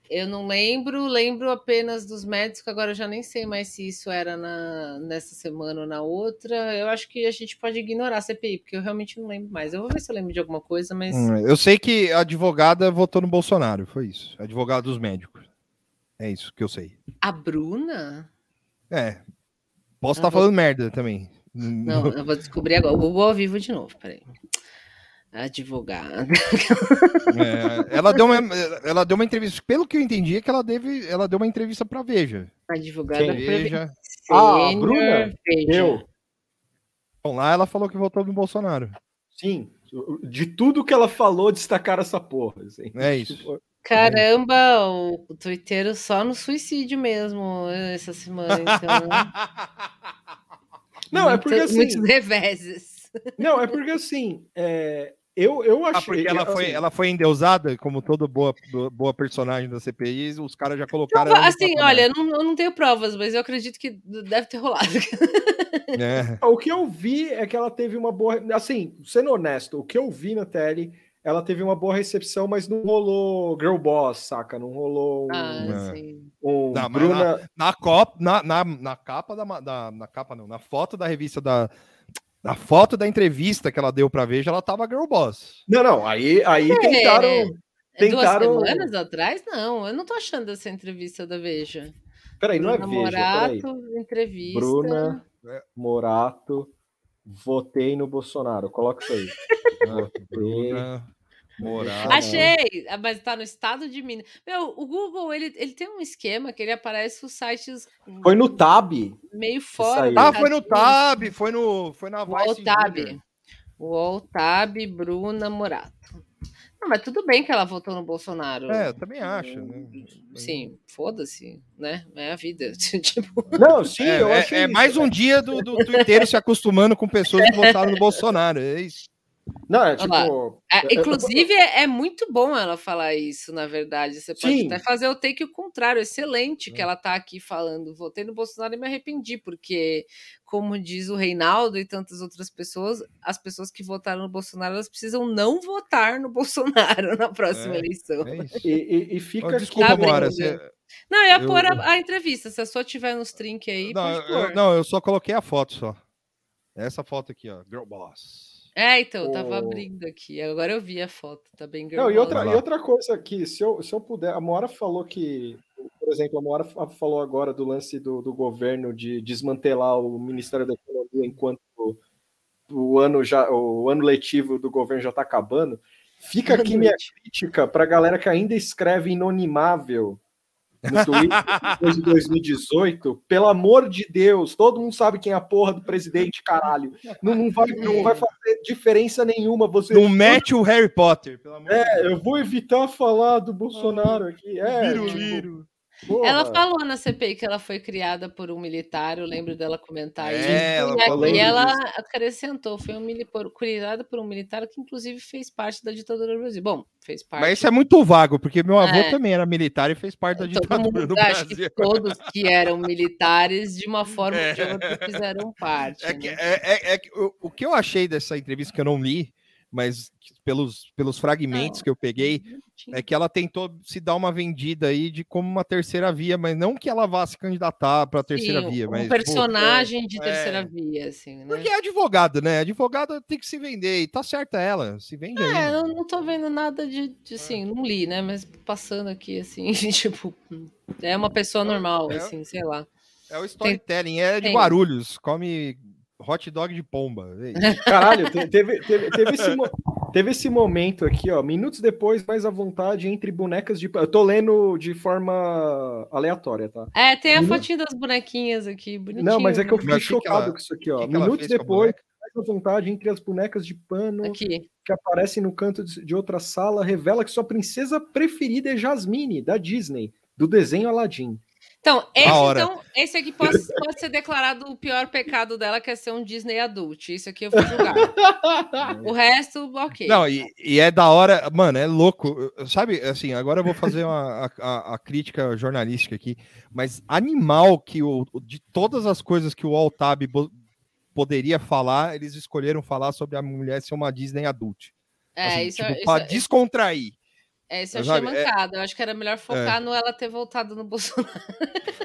Eu não lembro, lembro apenas dos médicos, agora eu já nem sei mais se isso era na, nessa semana ou na outra. Eu acho que a gente pode ignorar a CPI, porque eu realmente não lembro mais. Eu vou ver se eu lembro de alguma coisa, mas. Hum, Eu sei que a advogada votou no Bolsonaro, foi isso. Advogado dos médicos. É isso que eu sei. A Bruna? É. Posso estar vou- falando merda também. Não, eu vou descobrir agora. O Google ao vivo de novo, peraí. Advogada. É, ela, deu uma, ela deu uma entrevista. Pelo que eu entendi, é que ela, deve, ela deu uma entrevista para Veja. Advogada Veja. Ah, Bruna? Veja. Eu, Então, lá ela falou que votou no Bolsonaro. sim. De tudo que ela falou, destacar essa porra. assim. É isso. Tipo, Caramba, o, o Twitter só no suicídio mesmo essa semana, então. <laughs> Não, é porque assim. Muitos reveses. Não, é porque assim. é, eu, eu Ah, achei. porque ela assim, foi, ela foi endeusada, como toda boa, boa personagem da CPI, os caras já colocaram. assim, patamar. olha, eu não, eu não tenho provas, mas eu acredito que deve ter rolado. <laughs> É. O que eu vi é que ela teve uma boa. Assim, sendo honesto, o que eu vi na tele, ela teve uma boa recepção, mas não rolou Girl Boss, saca? Não rolou um, Ah, É. sim. um Não, Bruna. Na, Copa, na, na, na capa da. Na capa não, na foto da revista da. Na foto da entrevista que ela deu pra Veja, ela tava Girl Boss. Não, não, aí, aí É. tentaram. Tentaram- Duas semanas atrás? Não, eu não tô achando essa entrevista da Veja. Peraí, não é Bruna Veja, peraí. Morato, entrevista. Bruna Morato, votei no Bolsonaro. Coloca isso aí. <laughs> Votei. Bruna Achei, Ah, mas tá no estado de Minas. Meu, o Google, ele, ele tem um esquema que ele aparece os sites Foi no Tab. meio fora. Ah, foi no Tab, foi no. Foi na O Tab. O Tab, Bruna Morato. Não, mas tudo bem que ela votou no Bolsonaro. É, eu também acho. Né? Sim, foda-se, né? É a vida. <laughs> tipo, Não, sim, É, eu é- achei é isso. mais um dia do, do Twitter se acostumando com pessoas que votaram no Bolsonaro. É isso. Não, é tipo. É, eu- eu- inclusive, é, é muito bom ela falar isso, na verdade. Você pode Sim. até fazer o take o contrário. Excelente que ela tá aqui falando. Votei no Bolsonaro e me arrependi, porque, como diz o Reinaldo e tantas outras pessoas, as pessoas que votaram no Bolsonaro elas precisam não votar no <laughs> Bolsonaro na próxima É, eleição. É. E, e- e fica aqui Desculpa, Tá Moara. bem, você- né? Não, eu ia Eu- pôr a, a entrevista. Se a sua tiver nos trinques aí, Não, pode eu, pôr. não, eu só coloquei a foto só. Essa foto aqui, ó. Girl Boss. É, então, eu tava O- abrindo aqui. Agora eu vi a foto. Tá bem Não, e outra, e outra coisa aqui, se eu, se eu puder, a Moara falou que, por exemplo, a Moara fa- falou agora do lance do, do governo de desmantelar o Ministério da Economia enquanto o, ano já o ano letivo do governo já está acabando. Fica <laughs> aqui minha crítica para a galera que ainda escreve inonimável no Twitter depois de 2018. Pelo amor de Deus, todo mundo sabe quem é a porra do presidente, caralho. Não, não vai, não vai fazer diferença nenhuma. Você Não mete o Harry Potter, pelo amor de Deus. é, eu vou evitar falar do Bolsonaro aqui. É, Viro, tipo, viro. Porra. Ela falou na CPI que ela foi criada por um militar, eu lembro dela comentar É, isso. ela e falou e ela acrescentou, foi um criada por um militar que inclusive fez parte da ditadura do Brasil. Bom, fez parte. Mas isso é muito vago, porque meu avô É. também era militar e fez parte da Todo ditadura mundo, do acho Brasil. que todos que eram militares, de uma forma ou de É. outra, fizeram parte. É que, né? é, é- é que o, o que eu achei dessa entrevista que eu não li, mas pelos, pelos fragmentos Não. que eu peguei, é que ela tentou se dar uma vendida aí de como uma terceira via, mas não que ela vá se candidatar para a terceira Sim, via, um mas personagem de é. terceira via, assim, né? porque é advogado, né? Advogado tem que se vender e tá certa ela, se vende aí. É, eu não tô vendo nada de, de assim, não li, né? Mas passando aqui, assim, <laughs> tipo, é uma pessoa normal, é- assim, sei lá. É o storytelling, é de tem. Guarulhos, come hot dog de pomba. é. <laughs> Caralho, te- teve, teve, teve, esse, teve esse momento aqui, ó. Minutos depois, mais à vontade, entre bonecas de. Eu tô lendo de forma aleatória, tá? É, tem a Minu- fotinha das bonequinhas aqui, bonitinho. Não, mas é que eu fiquei chocado ela- com isso aqui, ó. que que ela Minutos depois, mais à vontade, entre as bonecas de pano Aqui. que aparecem no canto de de outra sala, revela que sua princesa preferida é Jasmine, da Disney, do desenho Aladdin. Então, esse, hora. então, esse aqui pode, pode ser declarado o pior pecado dela, que é ser um Disney adult. Isso aqui eu vou julgar. <laughs> o resto, ok. Não, e, e é da hora, mano, é louco. Sabe, assim, agora eu vou fazer uma, a, a- a crítica jornalística aqui, mas animal que o, de todas as coisas que o Altab poderia falar, eles escolheram falar sobre a mulher ser uma Disney adult. é, Assim, isso, tipo, isso, pra descontrair. É, isso eu sabe, achei é- mancada. Eu acho que era melhor focar no ela ter voltado no <laughs> Bolsonaro.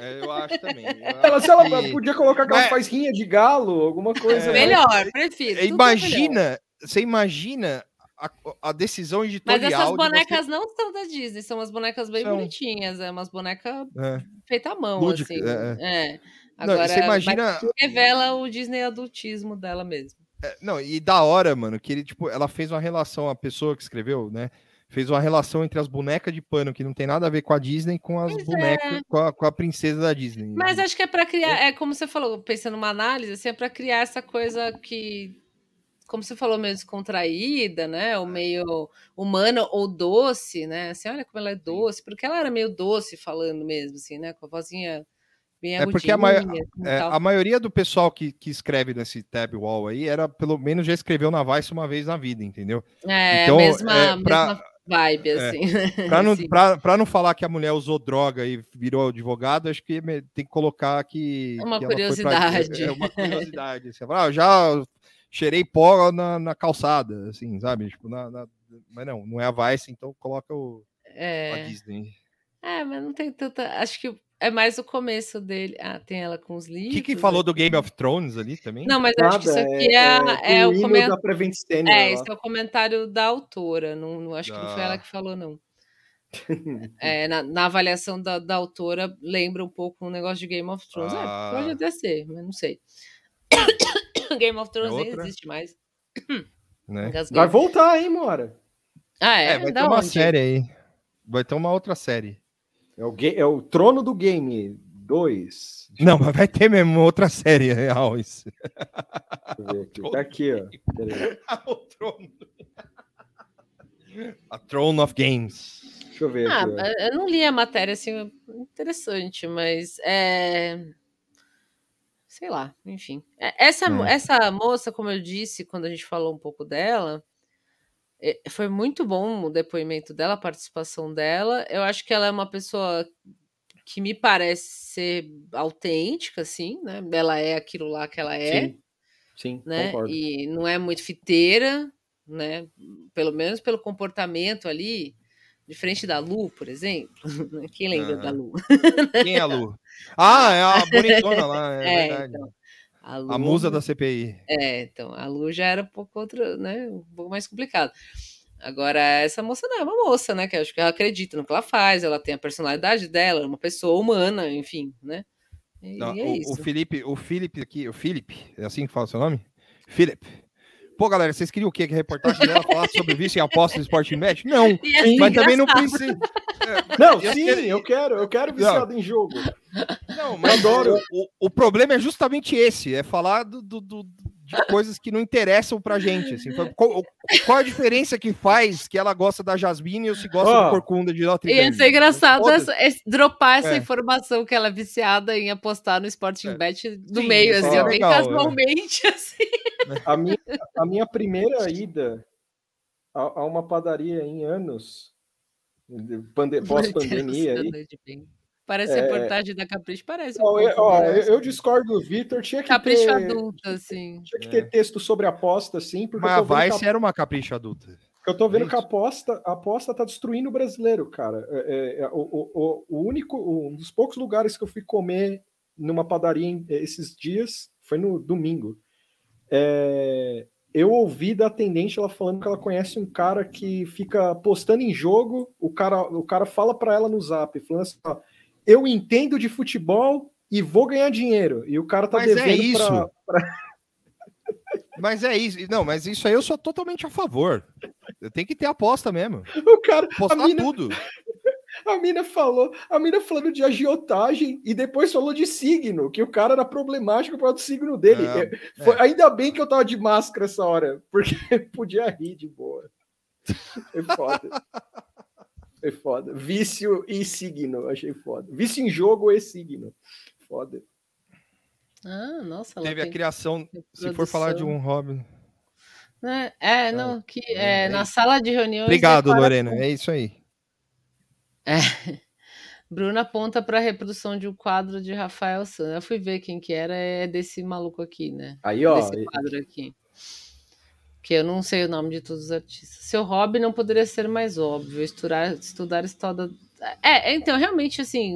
É, eu acho também. eu <laughs> Ela, acho se ela que- podia colocar que ela Mas- faz rinha de galo, alguma coisa. É. Melhor, prefiro. tudo melhor. Imagina, você imagina a, a decisão Mas editorial. essas de você- bonecas não são da Disney, são umas bonecas bem São. bonitinhas, é umas bonecas É. feitas à mão, Lúdica, assim. é, É. Não, Agora, você imagina- mas revela o Disney adultismo dela mesmo. Não, e da hora, mano, que ele, tipo, ela fez uma relação, a pessoa que escreveu, né? Fez uma relação entre as bonecas de pano, que não tem nada a ver com a Disney, com as Pois é. bonecas, com, a, com a princesa da Disney. Mas acho que é para criar, é como você falou, pensando numa análise, assim, é para criar essa coisa que, como você falou, meio descontraída, né? Ou meio humana ou doce, né? Assim, olha como ela é doce, porque ela era meio doce falando mesmo, assim, né? Com a vozinha bem É porque a assim, É, a maioria do pessoal que, que escreve nesse tab wall aí era, pelo menos, já escreveu na Vice uma vez na vida, entendeu? É, então, mesma, é, pra- mesma vibe, assim. Pra <laughs> não, pra, pra não falar que a mulher usou droga e virou advogado, acho que tem que colocar que. Uma que foi pra- curiosidade. é uma curiosidade. Você fala, ah, já cheirei pó na, na calçada, assim, sabe? Tipo, na, na- mas não, não é a Vice, então coloca o, a É. Disney. É, mas não tem tanta. Acho que é mais o começo dele. Ah, tem ela com os O livros. que, que falou do Game of Thrones ali também? Não, mas eu acho que isso Nada, aqui é, é, o o hino comentário. da Prevent Senior. É, lá. esse é o comentário da autora. Não, não acho que não foi Ah. ela que falou, não. <laughs> É, na, na avaliação da, da autora, lembra um pouco um negócio de Game of Thrones. Ah. É, pode até ser, mas não sei. <coughs> Game of Thrones nem existe mais. Né? Vai voltar, hein, Mora? Ah, é? É, vai ter uma onde? série aí. Vai ter uma outra série. É o, é o Trono do Game 2. Não, mas vai ter mesmo outra série real isso. Deixa eu ver aqui. <laughs> Tá aqui, ó. <laughs> O trono. A Throne of Games. Deixa eu ver Ah, aqui. eu não li a matéria, assim, interessante, mas é... Sei lá, enfim. É, Essa, É. essa moça, como eu disse, quando a gente falou um pouco dela, foi muito bom o depoimento dela, a participação dela. Eu acho que ela é uma pessoa que me parece ser autêntica, assim, né? Ela é aquilo lá que ela é, Sim, sim, né? concordo. E não é muito fiteira, né? Pelo menos pelo comportamento ali, diferente da Lu, por exemplo. né? Quem lembra da Aham. Lu? Quem é a Lu? Ah, é a bonitona lá, é, <laughs> É, verdade. então, a, A Lu- musa da CPI. É, então, a Lu já era um pouco outra, né? Um pouco mais complicado. Agora, essa moça não é uma moça, né? Que eu acho que ela acredita no que ela faz, ela tem a personalidade dela, é uma pessoa humana, enfim, né? E, Não, é o, isso. o Felipe, o Felipe aqui, o Felipe, é assim que fala o seu nome? Felipe. Pô, galera, vocês queriam o quê? Que a reportagem dela falasse sobre vício em aposta do Sporting Bet? Não, <laughs> é mas também não engraçado. precisa. <laughs> Não, Eu sim, quero- eu quero, eu quero viciado em jogo. Não, mas adoro. O, o- problema é justamente esse, é falar do, do- do- de coisas que não interessam pra gente. Assim. Qual, qual a diferença que faz que ela gosta da Jasmine ou se gosta Ó, do Corcunda de Notre Ia Dame? ser engraçado essa- esse- dropar essa É. informação que ela é viciada em apostar no Sporting É. Bet do Sim, meio, assim, é bem legal, é. casualmente, <laughs> assim. A minha, a minha primeira ida a, a uma padaria em anos, de pande- pós-pandemia bem. Parece É. reportagem da Capricho, parece. um Ó, eu, ó, eu- discordo do Vitor, tinha que Capricho ter, adulto, assim. tinha que ter texto sobre aposta, sim, porque Mas a Vice que era uma capricha adulta. eu tô vendo que a aposta, a aposta tá destruindo o brasileiro, cara. É, é, é, o, o- o- o único, um dos poucos lugares que eu fui comer numa padaria em- esses dias foi no domingo. É, eu ouvi da atendente ela falando que ela conhece um cara que fica postando em jogo, o cara, o cara fala para ela no zap, falando assim, ó, eu entendo de futebol e vou ganhar dinheiro. E o cara tá Mas é devendo isso. pra- <laughs> Mas é isso. Não, mas isso aí eu sou totalmente a favor. Tem que ter aposta mesmo. <laughs> O cara, a Postar mina, tudo. <laughs> a mina falou, a mina falando de agiotagem e depois falou de signo, que o cara era problemático para o signo dele. Ah, É, foi- Ainda bem que eu tava de máscara essa hora, porque podia rir de boa. Foi foda. Foi foda. Vício e signo, achei foda. Vício em jogo e signo. Foda. Ah, nossa, Teve a criação. Se for falar de um hobby. né? É, não, que é, é na isso. sala de reuniões. Obrigado, Lorena. É isso aí. <laughs> Bruna aponta para a reprodução de um quadro de Rafael Santos. Eu fui ver quem que era, é desse maluco aqui, né? Aí, ó. desse quadro aqui. Que eu não sei o nome de todos os artistas. Seu hobby não poderia ser mais óbvio. Estudar, estudar história. É, é, então, realmente, assim,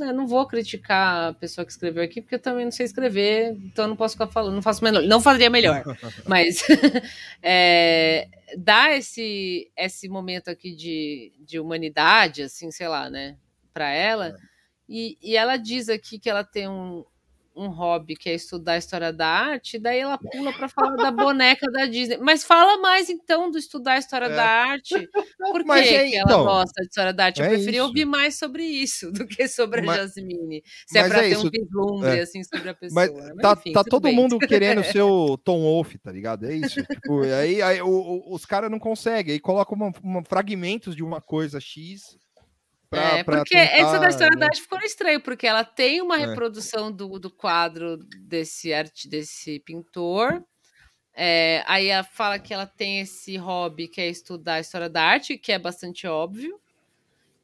eu não vou criticar a pessoa que escreveu aqui, porque eu também não sei escrever, então eu não posso ficar falando, não faço melhor, não faria melhor. <laughs> Mas <laughs> é, dá esse, esse momento aqui de, de humanidade, assim, sei lá, né, para ela. E, e ela diz aqui que ela tem um, um hobby que é estudar a história da arte, daí ela pula para falar da boneca da Disney. Mas fala mais então do estudar a história É. da arte. Por <laughs> Mas que, é, que então, ela gosta de história da arte? Eu é preferia ouvir mais sobre isso do que sobre a Mas- Jasmine. Se é mas para é ter isso. um vislumbre É. assim sobre a pessoa. Mas né? tá, enfim, tá todo bem. mundo querendo ser o <laughs> Tom Wolf, tá ligado? É isso. Tipo, aí, aí o- o- os caras não conseguem. Aí colocam uma- uma- fragmentos de uma coisa X. Pra, é, pra porque essa da tentar, história né? da arte ficou estranho, porque ela tem uma É. reprodução do, do quadro desse arte, desse pintor. É, aí ela fala que ela tem esse hobby que é estudar a história da arte, que é bastante óbvio.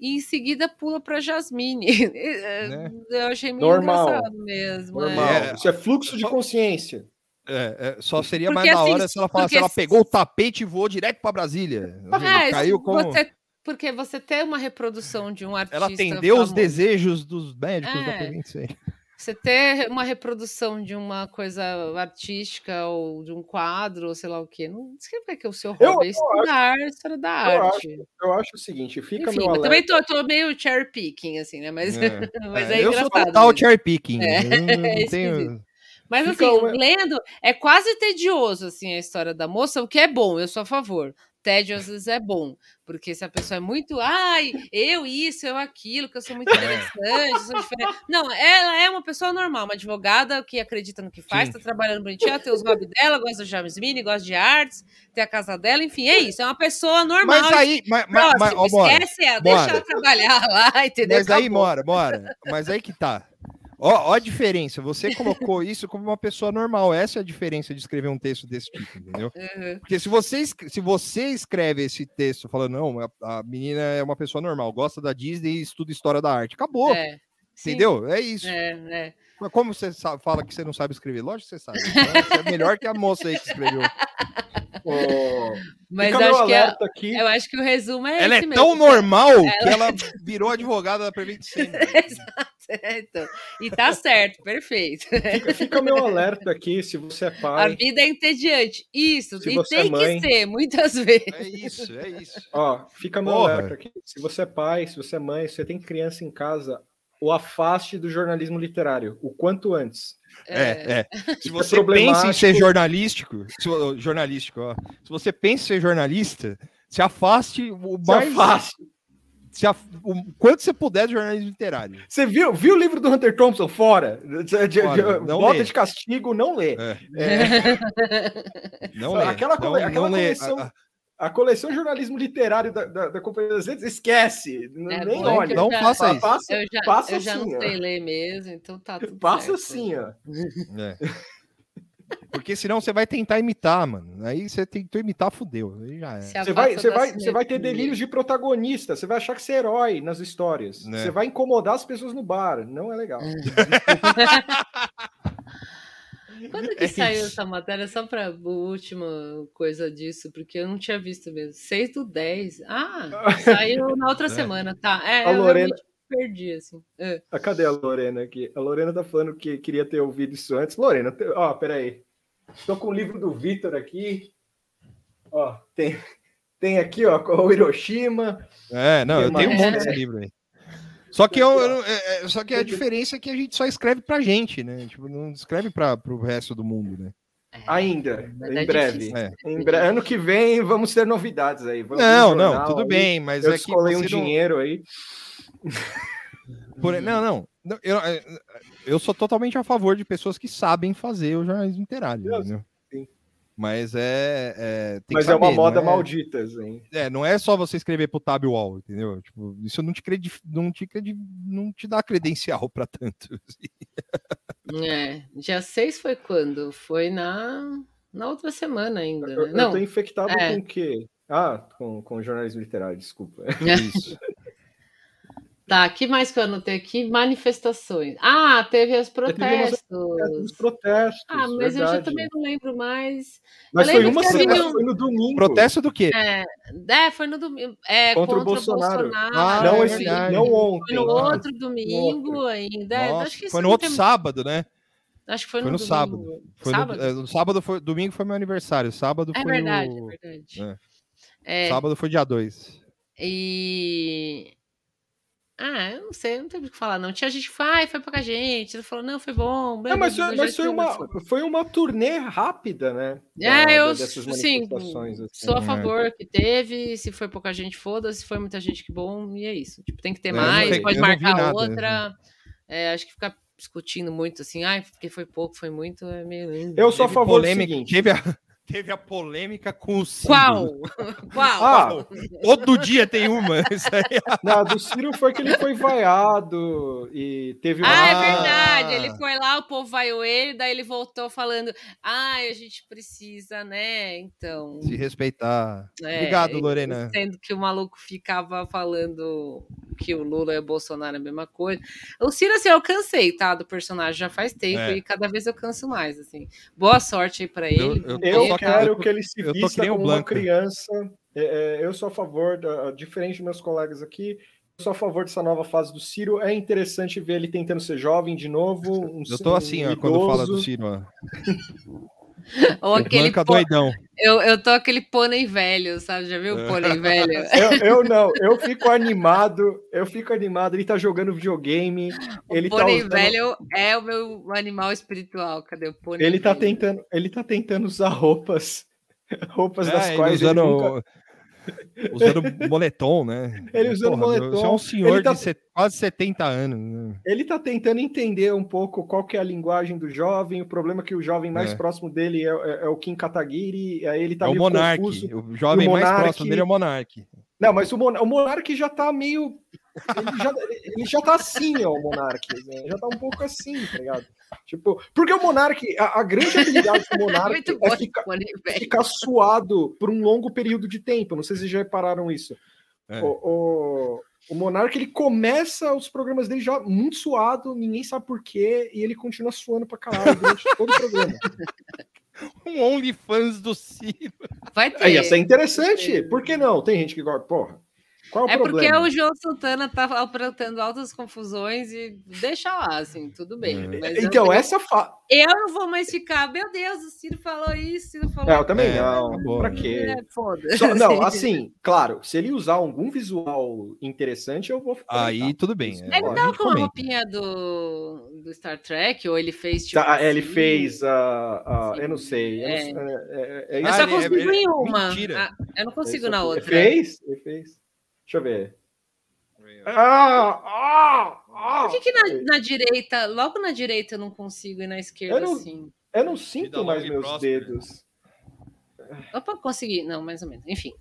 E em seguida pula para Jasmine. <laughs> É, Né? Eu achei meio Normal. engraçado mesmo. é. Normal. É. Isso é fluxo de consciência. É, é, só seria Porque, mais da assim, hora se ela falasse, porque ela se- pegou o tapete e voou direto pra Brasília. É, caiu como... você- porque você tem uma reprodução de um artista. Ela atendeu os famoso. desejos dos médicos da É. província. Você ter uma reprodução de uma coisa artística ou de um quadro, ou sei lá o quê, não significa que o seu Eu- hobby é estudar a história da eu arte. Eu acho o seguinte, fica Enfim, meu alerta. também tô, tô meio cherry picking, assim, né? Mas é, <laughs> mas é, eu sou engraçado. total mesmo. cherry picking. É, eu <laughs> é tenho... Mas Fica assim, uma- lendo, é quase tedioso, assim, a história da moça, o que é bom, eu sou a favor. Tédio às vezes é bom, porque se a pessoa é muito, ai, eu isso, eu aquilo, que eu sou muito interessante, eu sou diferente. Não, ela é uma pessoa normal, uma advogada que acredita no que faz, Sim. tá trabalhando bonitinho, ela tem os hobbies dela, gosta do James Mini, gosta de artes, tem a casa dela, enfim, é isso, é uma pessoa normal. Mas aí, mas, mas, mas, ó, esquece ela, deixa ela trabalhar <laughs> lá, entendeu? mas aí, Acabou. Mora, Mora, mas aí que tá. Ó, ó a diferença. Você colocou isso como uma pessoa normal. Essa é a diferença de escrever um texto desse tipo, entendeu? Uhum. Porque se você, se você escreve esse texto falando, não, a, a menina é uma pessoa normal, gosta da Disney e estuda história da arte. Acabou, É, sim, entendeu? É isso. É, é. Mas como você sa- fala que você não sabe escrever? Lógico que você sabe. Então, você é melhor que a moça aí que escreveu. Ô, Mas acho, que é- alerta aqui. eu acho que o resumo é Ela é esse tão mesmo. normal que ela virou advogada da Prevent Senior. <laughs> Exato. É, então. E tá certo, perfeito. Fica, fica meu alerta aqui, se você é A pai. vida é entediante. Isso, Se e você é tem mãe- que ser, muitas vezes. É isso, é isso. Ó, fica meu Porra. alerta aqui. Se você é pai, se você é mãe, se você tem criança em casa, o afaste do jornalismo literário, o quanto antes. É, é. Se você pensa em ser jornalístico, se, jornalístico, ó, se você pensa em ser jornalista, se afaste o Se mais afaste. Se af- o quanto você puder do jornalismo literário. Você viu, viu o livro do Hunter Thompson? Fora. De- de- Fora, de- Bota lê. de castigo, não lê. É, É, <laughs> não lê. Aquela não, aquela não lê. coleção- Ah, a coleção de jornalismo literário da, da, da Companhia das Letras, esquece. É nem olha. não já- faça isso. Passa, Eu já, passa eu já assim, não ó. sei ler mesmo, então tá tudo Passa certo. assim, ó. É. <laughs> Porque senão você vai tentar imitar, mano. Aí você tentou imitar, fudeu. Aí já Se é. Você vai, você, vai, você vai ter delírios de protagonista, você vai achar que você é herói nas histórias. Né. Você vai incomodar as pessoas no bar. Não é legal. <laughs> Quando que É saiu isso. essa matéria? Só para a última coisa disso, porque eu não tinha visto mesmo. 6 do 10. Ah, <laughs> saiu na outra É. semana, tá. É, A Lorena- perdi, assim. É. Ah, Cadê a Lorena aqui? A Lorena tá falando que queria ter ouvido isso antes. Lorena, te- ó, peraí. Tô com o livro do Vitor aqui. Ó, tem, tem aqui, ó, com o Hiroshima. É, não, eu Tem tenho um monte desse livro aí. Só que, eu, eu é- é- só que a diferença é que a gente só escreve pra gente, né? Tipo, não escreve para pro resto do mundo, né? Ainda, Mas em é breve. É. Em bre- Ano que vem vamos ter novidades aí. Vamos Não, não, tudo aí. bem, mas Eu é que escolhi um você não, dinheiro aí. <laughs> por- não, não, eu, eu sou totalmente a favor de pessoas que sabem fazer o jornalismo Eu- sim. Mas é, é tem que Mas é uma saber, moda é- maldita, assim. É, não é só você escrever pro tab wall, entendeu? Tipo, isso não te, credi não te, credi não te dá credencial para tanto. É, dia 6 foi quando? Foi na, na outra semana ainda, Eu, né? eu Não, tô infectado é. com o quê? Ah, com, com jornalismo literário, desculpa. Isso. <laughs> tá, que mais que eu anotei aqui? Manifestações. Ah, teve os teve umas- protestos. Os protestos. Ah, mas eu já verdade. também não lembro mais. Mas foi uma teve semana, um- foi no domingo. Protesto do quê? É, é, foi no domingo. É, Contra contra, o Bolsonaro. Ah, Não, eu esse, verdade. não Foi ontem. no ah, outro domingo ainda. é, Nossa, acho que foi no outro tem- sábado, né? Acho que foi, Foi no, no domingo. sábado. Foi no- sábado? é, No, sábado foi, domingo foi meu aniversário, sábado É foi verdade, o- é verdade. É. É, sábado foi dia 2. E. Ah, eu não sei, não tem o que falar, não. Tinha gente que foi, ai, foi pouca gente. Ele falou, não, foi bom. É, mas, blá, blá, foi- blá, mas foi, uma, foi. uma turnê rápida, né? É, da- eu, sim, assim. sou a É. favor que teve. Se foi pouca gente, foda-se. Se foi muita gente, que bom. E é isso. Tipo, tem que ter É, mais, sei, pode marcar nada, outra. É, acho que ficar discutindo muito assim, ai, porque foi pouco, foi muito, é meio lindo. Eu sou a favor polêmica, do seguinte. teve, a, teve a polêmica com o Ciro. Qual? <laughs> Qual? Ah, Todo dia tem uma. <laughs> Isso aí. não, a do Ciro foi que ele foi vaiado e teve uma... Ah, é Ah. verdade. Ele foi lá, o povo vaiou ele, daí ele voltou falando: ai, a gente precisa, né? Então. Se respeitar. é, Obrigado, Lorena. Sendo que o maluco ficava falando que o Lula e o Bolsonaro é a mesma coisa. O Ciro, assim, eu cansei, tá? Do personagem já faz tempo É. e cada vez eu canso mais, assim. Boa sorte aí pra ele. Eu- eu Eu quero eu que ele se vista como uma criança. É, é, eu sou a favor, da, diferente dos meus colegas aqui, sou a favor dessa nova fase do Ciro. É interessante ver ele tentando ser jovem de novo. Um, Eu tô assim, ó, quando fala do. Ciro, ó. Ou aquele Blanca pô- doidão. eu, eu tô aquele pônei velho, sabe? Já viu o É. pônei <laughs> velho? Eu, eu não, eu fico animado, eu fico animado. Ele tá jogando videogame, ele o tá pônei usando- velho é o meu animal espiritual. Cadê o pônei ele tá velho? tentando, ele tá tentando usar roupas, <laughs> roupas das É, ele quais usando, ele nunca... usando moletom, né? <laughs> Ele usando Porra, moletom, Você é um senhor tá- de quase 70 anos. né? Ele tá tentando entender um pouco qual que é a linguagem do jovem. O problema é que o jovem mais É. próximo dele é, é- é o Kim Kataguiri. Aí ele tá é o Monark. confuso. O jovem o mais próximo dele é o Monark. Não, mas o, Mon o Monark já tá meio ele já, ele já tá assim, ó, o Monark. né? Já tá um pouco assim, tá ligado? Tipo, porque o Monark, a, a grande habilidade do Monark é esse ficar, velho. ficar suado por um longo período de tempo. Não sei se vocês já repararam isso. É. O, o, o Monark, ele começa os programas dele já muito suado, ninguém sabe por quê, e ele continua suando pra caralho durante <laughs> todo o programa. Um OnlyFans do Ciro. Vai ter. Aí, ia ser interessante. Por que não? Tem gente que gosta. Porra. Qual é o porque o João Santana tá aprontando altas confusões e deixa lá, assim, tudo bem. É. Mas eu- Então, essa fa... eu não vou mais ficar, meu Deus, o Ciro falou isso, o Ciro falou É, eu também É, não. acabou, pra quê? É, foda. Só- não, <laughs> assim, claro, se ele usar algum visual interessante, eu vou ficar. Aí tudo bem. é, Ele tava com a roupinha do, do Star Trek, ou ele fez tipo. Tá, ele assim? fez a. a- Sim. eu não sei. Eu, não É. é- é- é Eu isso só ele- consigo ele- em uma. mentira. Ah, eu não consigo Isso na outra. Fez? Ele fez. Deixa eu ver. Ah! Ah! ah! Por que, que na, na direita, logo na direita eu não consigo e na esquerda Eu não- assim? Eu não sinto mais meus próspera. dedos. Opa, consegui. Não, mais ou menos. Enfim.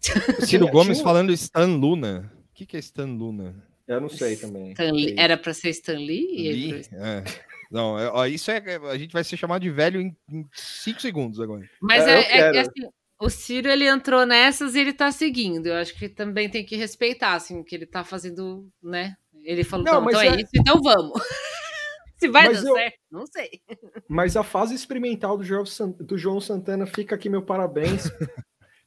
Ciro <laughs> Gomes falando Stan Luna. O que, que é Stan Luna? Eu não sei também. Stan Lee- Sei. Era pra ser Stan Lee? Lee? É. Não, é- isso é. A gente vai ser chamado de velho em 5 segundos agora. Mas É, é, eu é quero. assim, o Ciro ele entrou nessas e ele tá seguindo. Eu acho que também tem que respeitar, assim, que ele tá fazendo, né? Ele falou, Não, "Então, então é... é- isso, então vamos. <laughs> Se vai Mas dar eu- certo, não sei. Mas a fase experimental do João, San- do João Santana fica aqui meu parabéns. <laughs>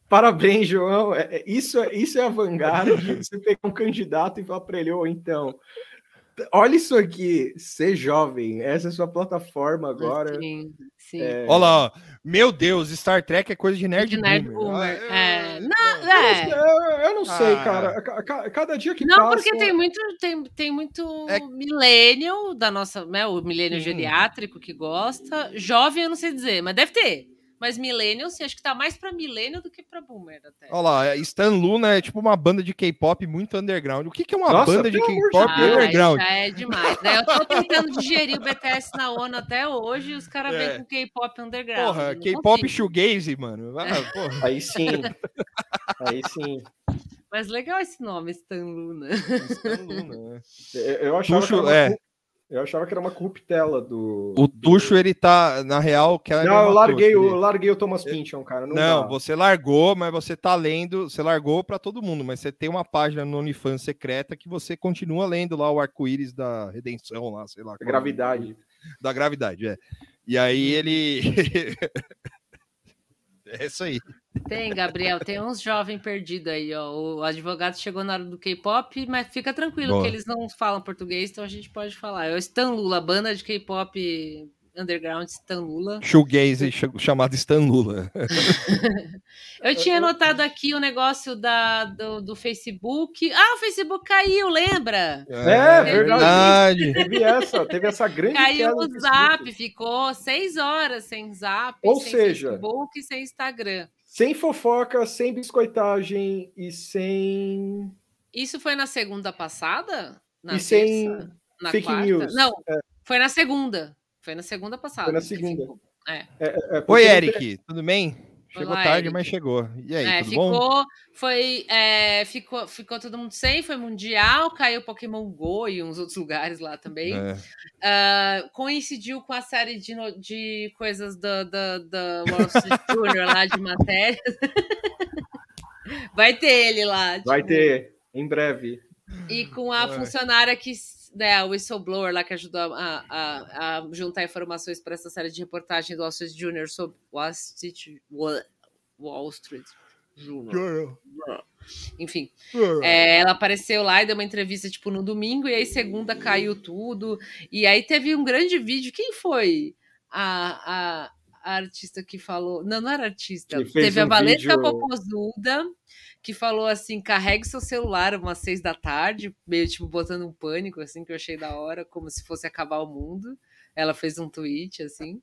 parabéns, João. É- é- isso, é, isso é a vanguarda. <laughs> Você pegar um candidato e falar para ele, ô, então, olha isso aqui, ser jovem, essa é a sua plataforma agora. Sim, sim. É, Olha lá, ó. meu Deus, Star Trek é coisa de nerd, De nerd boomer. boomer. Ah, É, não, eu, é. não, eu- eu não sei, Ah. cara. Ca- ca- Cada dia que Não, passa. porque tem muito, tem, tem muito É- millennial da nossa, né? O Sim. geriátrico que gosta. Jovem, eu não sei dizer, mas deve ter. Mas millennial, sim, acho que tá mais pra millennial do que pra boomer até. Olha lá, Stan Luna é tipo uma banda de K-pop muito underground. O que, que é uma Nossa, banda de K-pop Deus. underground? já é demais. né? Eu tô tentando digerir o BTS na ONU até hoje e os caras É. vêm com K-pop underground. Porra, K-pop shoegaze, mano. Ah, porra. Aí sim. Aí sim. Mas legal esse nome, Stan Luna. Stan Luna, né? Eu, eu achava Tuxo, que era uma, é. Eu achava que era uma corruptela do. O Tuxo, ele tá, na real, que me Não, eu larguei, o, filho. eu larguei o Thomas Pynchon, cara. Não, Não, dá. você largou, mas você tá lendo, você largou pra todo mundo, mas você tem uma página no OnlyFans secreta que você continua lendo lá o arco-íris da redenção lá, sei lá. qual é o. Gravidade. Da gravidade, é. E aí ele... <laughs> é isso aí. Tem, Gabriel, tem uns jovens perdidos aí, ó. O advogado chegou na hora do K-pop, mas fica tranquilo Boa. que eles não falam português, então a gente pode falar. É o Stan Lula, banda de K-pop underground Stan Lula. Shoegaze ch- chamado Stan Lula. <laughs> Eu tinha notado aqui o negócio da, do, do Facebook. Ah, o Facebook caiu, lembra? É, verdade. Teve essa, teve essa grande Caiu o Zap, ficou seis horas sem Zap, Ou sem seja- Facebook e sem Instagram. Sem fofoca, sem biscoitagem e sem Isso foi na segunda passada? Na e sem terça? Na fake quarta? news. Não, foi na segunda. Foi na segunda passada. Foi na segunda. ficou. É, é, porque Oi, Eric, tudo bem? Chegou Olá, tarde, Eric. mas chegou. E aí, É, tudo bom? ficou, foi, é, ficou, ficou todo mundo sem, foi mundial, caiu Pokémon Go e uns outros lugares lá também. É. Ah, coincidiu com a série de, de coisas da, da, da Wall Street Journal lá de matéria. <laughs> Vai ter ele lá. Vai tipo, ter em breve. E com a funcionária que, né, a whistleblower lá que ajudou a, a, a juntar informações para essa série de reportagem do Wall Street Journal sobre Wall Street, Wall, Wall Street Journal. Enfim, é, ela apareceu lá e deu uma entrevista tipo no domingo e aí segunda caiu tudo e aí teve um grande vídeo. Quem foi a, a, a artista que falou? Não, não era artista. Teve a um Valesca vídeo- Popozuda que falou assim: carregue seu celular umas seis da tarde, meio tipo botando um pânico, assim, que eu achei da hora, como se fosse acabar o mundo. Ela fez um tweet, assim.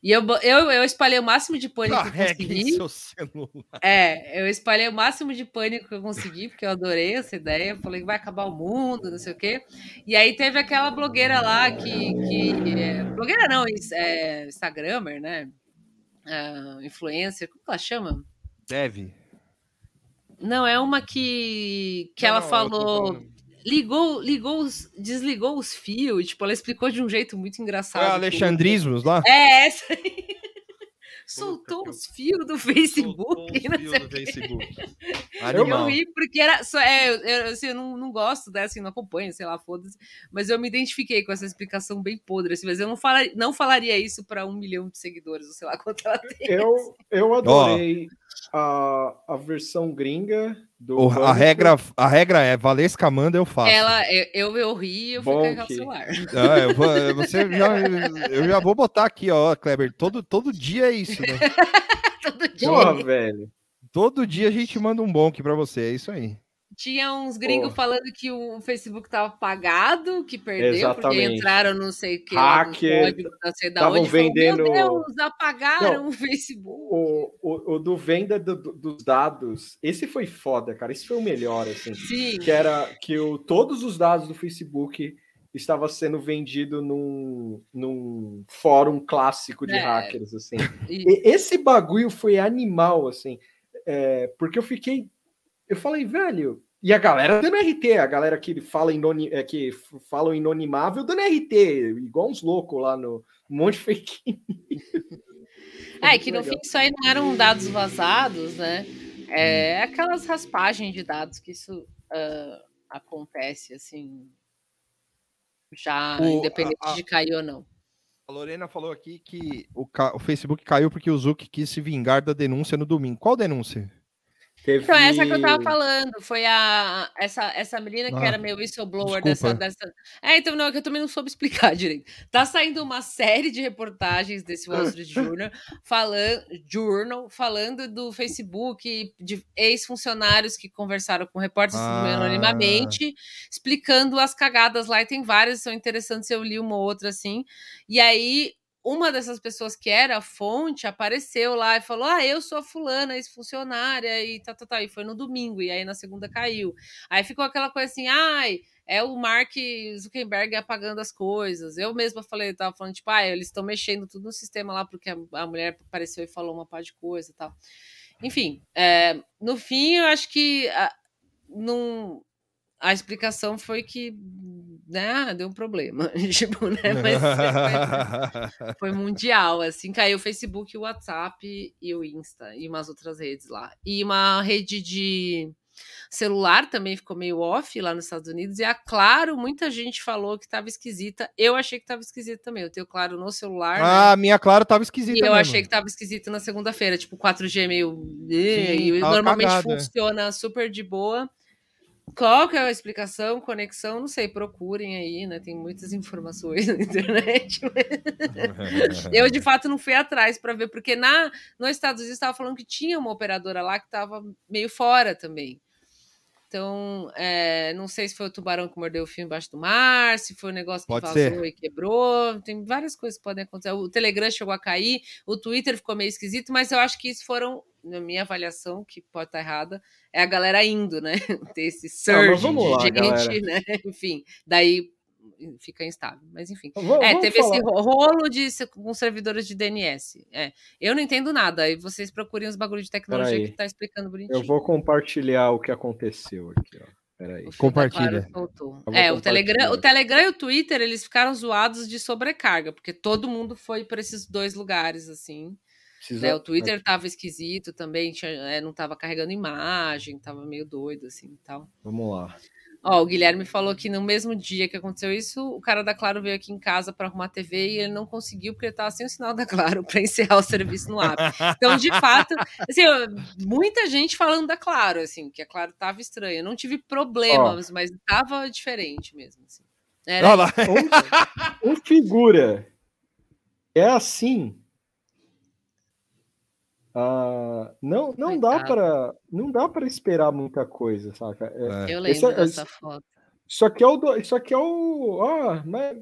E eu, eu, eu espalhei o máximo de pânico que eu Carregue consegui. seu celular. É, eu espalhei o máximo de pânico que eu consegui, porque eu adorei essa ideia. Falei que vai acabar o mundo, não sei o quê. E aí teve aquela blogueira lá que. que é, blogueira não, é, Instagrammer, né? Ah, influencer, como que ela chama? Deve. Não, é uma que, que Não, ela tô falou. falando- ligou, ligou os, desligou os fios, tipo, ela explicou de um jeito muito engraçado. a Alexandrismos lá? É, essa aí. Soltou os fios do Facebook. Soltou os <laughs> fios do. Facebook. Eu ri porque era. Só, é, eu, assim, eu não, não gosto dessa, assim, não acompanho, sei lá, foda-se. Mas eu me identifiquei com essa explicação bem podre, assim, mas eu não, fala, não falaria isso para um milhão de seguidores, ou sei lá quanto ela tem. Eu, eu <laughs> adorei a, a versão gringa. O- a, regra, a regra é, Valesca manda, eu faço. Ela, eu, eu, eu ri e eu fui Bom carregar que- o celular. <laughs> Ah, eu, vou, você já, eu já vou botar aqui, ó, Kleber. Todo, todo dia é isso, né? <laughs> Todo dia. Porra, velho. Todo dia a gente manda um bom aqui pra você, é isso aí. Tinha uns gringos Pô. falando que o Facebook tava apagado, que perdeu, porque Exatamente. entraram não sei o que, Hacker, códigos, não sei da onde. falou, vendendo- Meu Deus, apagaram o Facebook. O, o, o do venda do- do- dos dados, esse foi foda, cara. Esse foi o melhor, assim. Sim, Que era que o, todos os dados do Facebook estava sendo vendido num, num fórum clássico de É. hackers, assim. <laughs> E esse bagulho foi animal, assim, é, porque eu fiquei, eu falei, velho, e a galera dando RT, a galera que fala inoni, é, que f- falam inonimável dando RT, igual uns loucos lá no um monte de fake. <laughs> É, que no fim isso aí não eram dados vazados, né? É aquelas raspagens de dados que isso ah, acontece, assim, já O- independente a- a- de cair ou não. A Lorena falou aqui que o, o Facebook caiu porque o Zuck quis se vingar da denúncia no domingo. Qual denúncia? Teve... Então, essa que eu tava falando, foi a essa, essa menina que Ah, era meio whistleblower dessa, dessa. É, então, não, é que eu também não soube <laughs> explicar direito. Tá saindo uma série de reportagens desse Wall Street Journal falando, Journal, falando do Facebook, de ex-funcionários que conversaram com repórteres Ah. anonimamente, explicando as cagadas lá, e tem várias, são interessantes, eu li uma ou outra assim. E aí, uma dessas pessoas que era a fonte apareceu lá e falou: Ah, eu sou a fulana, ex-funcionária, e tá, tá, tá. E foi no domingo, e aí na segunda caiu. Aí ficou aquela coisa assim, ai. É o Mark Zuckerberg apagando as coisas. Eu mesma falei, tava falando, tipo, ah, eles estão mexendo tudo no sistema lá, porque a, a mulher apareceu e falou uma par de coisa e tal. Enfim, é, no fim, eu acho que a, num, a explicação foi que né, ah, deu um problema. <laughs> tipo, né? <laughs> Mas foi, foi mundial, assim, caiu o Facebook, o WhatsApp e o Insta e umas outras redes lá. E uma rede de celular também ficou meio off lá nos Estados Unidos. E a Claro, muita gente falou que estava esquisita. Eu achei que estava esquisita também. Eu tenho Claro no celular. né? Ah, a minha Claro tava esquisita. E eu mesmo. achei que tava esquisito na segunda-feira, tipo 4G meio. Sim, e tava normalmente cagado, é. funciona super de boa. Qual que é a explicação, conexão? Não sei, procurem aí, né? Tem muitas informações na <laughs> internet. Eu, de fato, não fui atrás para ver, porque na, nos Estados Unidos estava falando que tinha uma operadora lá que estava meio fora também. Então, é, não sei se foi o tubarão que mordeu o fio embaixo do mar, se foi o negócio que Pode vazou ser. e quebrou. Tem várias coisas que podem acontecer. O Telegram chegou a cair, o Twitter ficou meio esquisito, mas eu acho que isso foram, na minha avaliação, que pode estar errada, é a galera indo, né? <laughs> Ter esse Ah, surge vamos lá, de gente, galera. né? <laughs> Enfim, daí fica instável. Mas enfim. Vamos- É, teve falar. esse ro- rolo de com servidores de DNS. É, eu não entendo nada. Aí vocês procurem os bagulhos de tecnologia Peraí. que tá explicando bonitinho. Eu vou compartilhar o que aconteceu aqui, ó. Peraí. Compartilha. Claro É, o. Telegram, o Telegram e o Twitter, eles ficaram zoados de sobrecarga, porque todo mundo foi para esses dois lugares, assim. Precisa- né? O Twitter tava esquisito também, tinha- é, não tava carregando imagem, tava meio doido, assim, e tal. Vamos lá. Ó, o Guilherme falou que no mesmo dia que aconteceu isso, o cara da Claro veio aqui em casa para arrumar a TV e ele não conseguiu porque ele tava sem o sinal da Claro <laughs> para encerrar o serviço no app. Então, de fato, assim, muita gente falando da Claro, assim, que a Claro tava estranha. Eu não tive problemas, mas tava diferente mesmo, assim. Era Olha lá. Um, um figura é assim. Ah, não, não dá para não dá para esperar muita coisa, saca? É, É. Eu lembro é- dessa foto. Isso aqui é o do- isso aqui é o, ah, mas,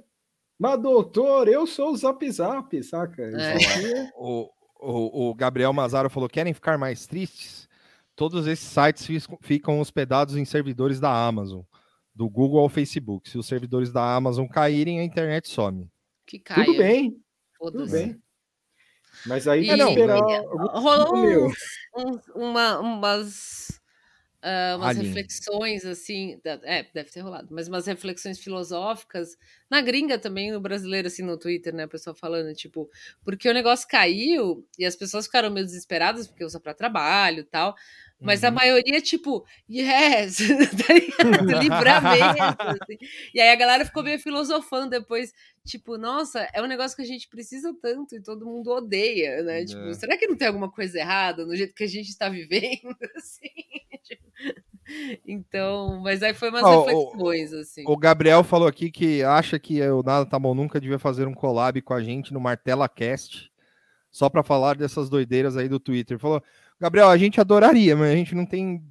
mas doutor, eu sou o Zap Zap, saca? É. aqui é- O, o, o Gabriel Mazaro falou: querem ficar mais tristes? Todos esses sites ficam hospedados em servidores da Amazon, do Google ao Facebook. Se os servidores da Amazon caírem, a internet some. Que caia. tudo bem, tudo bem. Mas aí E- que esperar algum Rolou uns- uma, umas ah, umas reflexões assim, é, deve ter rolado, mas umas reflexões filosóficas na gringa também, no brasileiro, assim, no Twitter, né? A pessoa falando, tipo, porque o negócio caiu e as pessoas ficaram meio desesperadas porque usa para trabalho e tal. Mas a Uhum. maioria, tipo, yes, <laughs> tá ligado? livramento. <laughs> assim. E aí a galera ficou meio filosofando depois, tipo, nossa, é um negócio que a gente precisa tanto e todo mundo odeia, né? Tipo, É. será que não tem alguma coisa errada no jeito que a gente está vivendo? <laughs> Assim, tipo, então, mas aí foi umas Ah, o- reflexões, assim. O Gabriel falou aqui que acha que o Nada Tá Bom Nunca devia fazer um collab com a gente no Martela Cast, só para falar dessas doideiras aí do Twitter. Falou, Gabriel, a gente adoraria, mas a gente não tem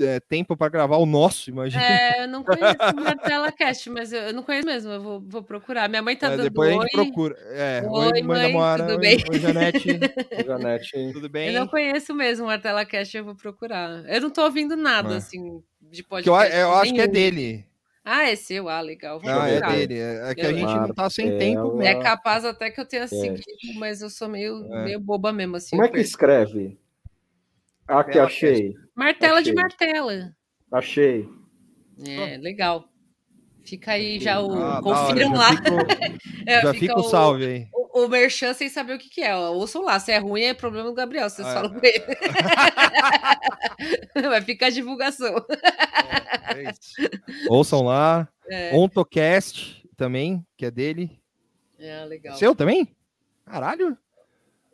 é, tempo para gravar o nosso, imagina. É, eu não conheço o Martela Cast, mas eu, eu não conheço mesmo, eu vou, vou procurar. Minha mãe tá É, dando depois a oi. gente procura. É, Oi, mãe, tudo oi, bem? Oi, Janete, <laughs> Janete. tudo Eu bem? não conheço mesmo o Martela Cast, eu vou procurar. Eu não tô ouvindo nada, É. assim, de Que eu, podcast. eu acho que é dele. Ah, é seu? Ah, legal. Vou Ah, é dele. É, é que a gente não tá sem tempo Martela. mesmo. É capaz até que eu tenha Cast. seguido, mas eu sou meio, É. meio boba mesmo, assim. Como é que perco. escreve? Aqui, Bela achei. Martela de Achei. martela. Achei. É, legal. Fica aí já o. Ah, confiram hora, lá. Já fica, <laughs> É, já fica fica o o- salve aí. O, o Merchan sem saber o que, que é. ó. Ouçam lá. Se é ruim, é problema do Gabriel. Vocês Ah, falam com ele. <laughs> Vai ficar a divulgação. É isso. Ouçam lá. É, Ontocast também, que é dele. é legal. Seu também? Caralho.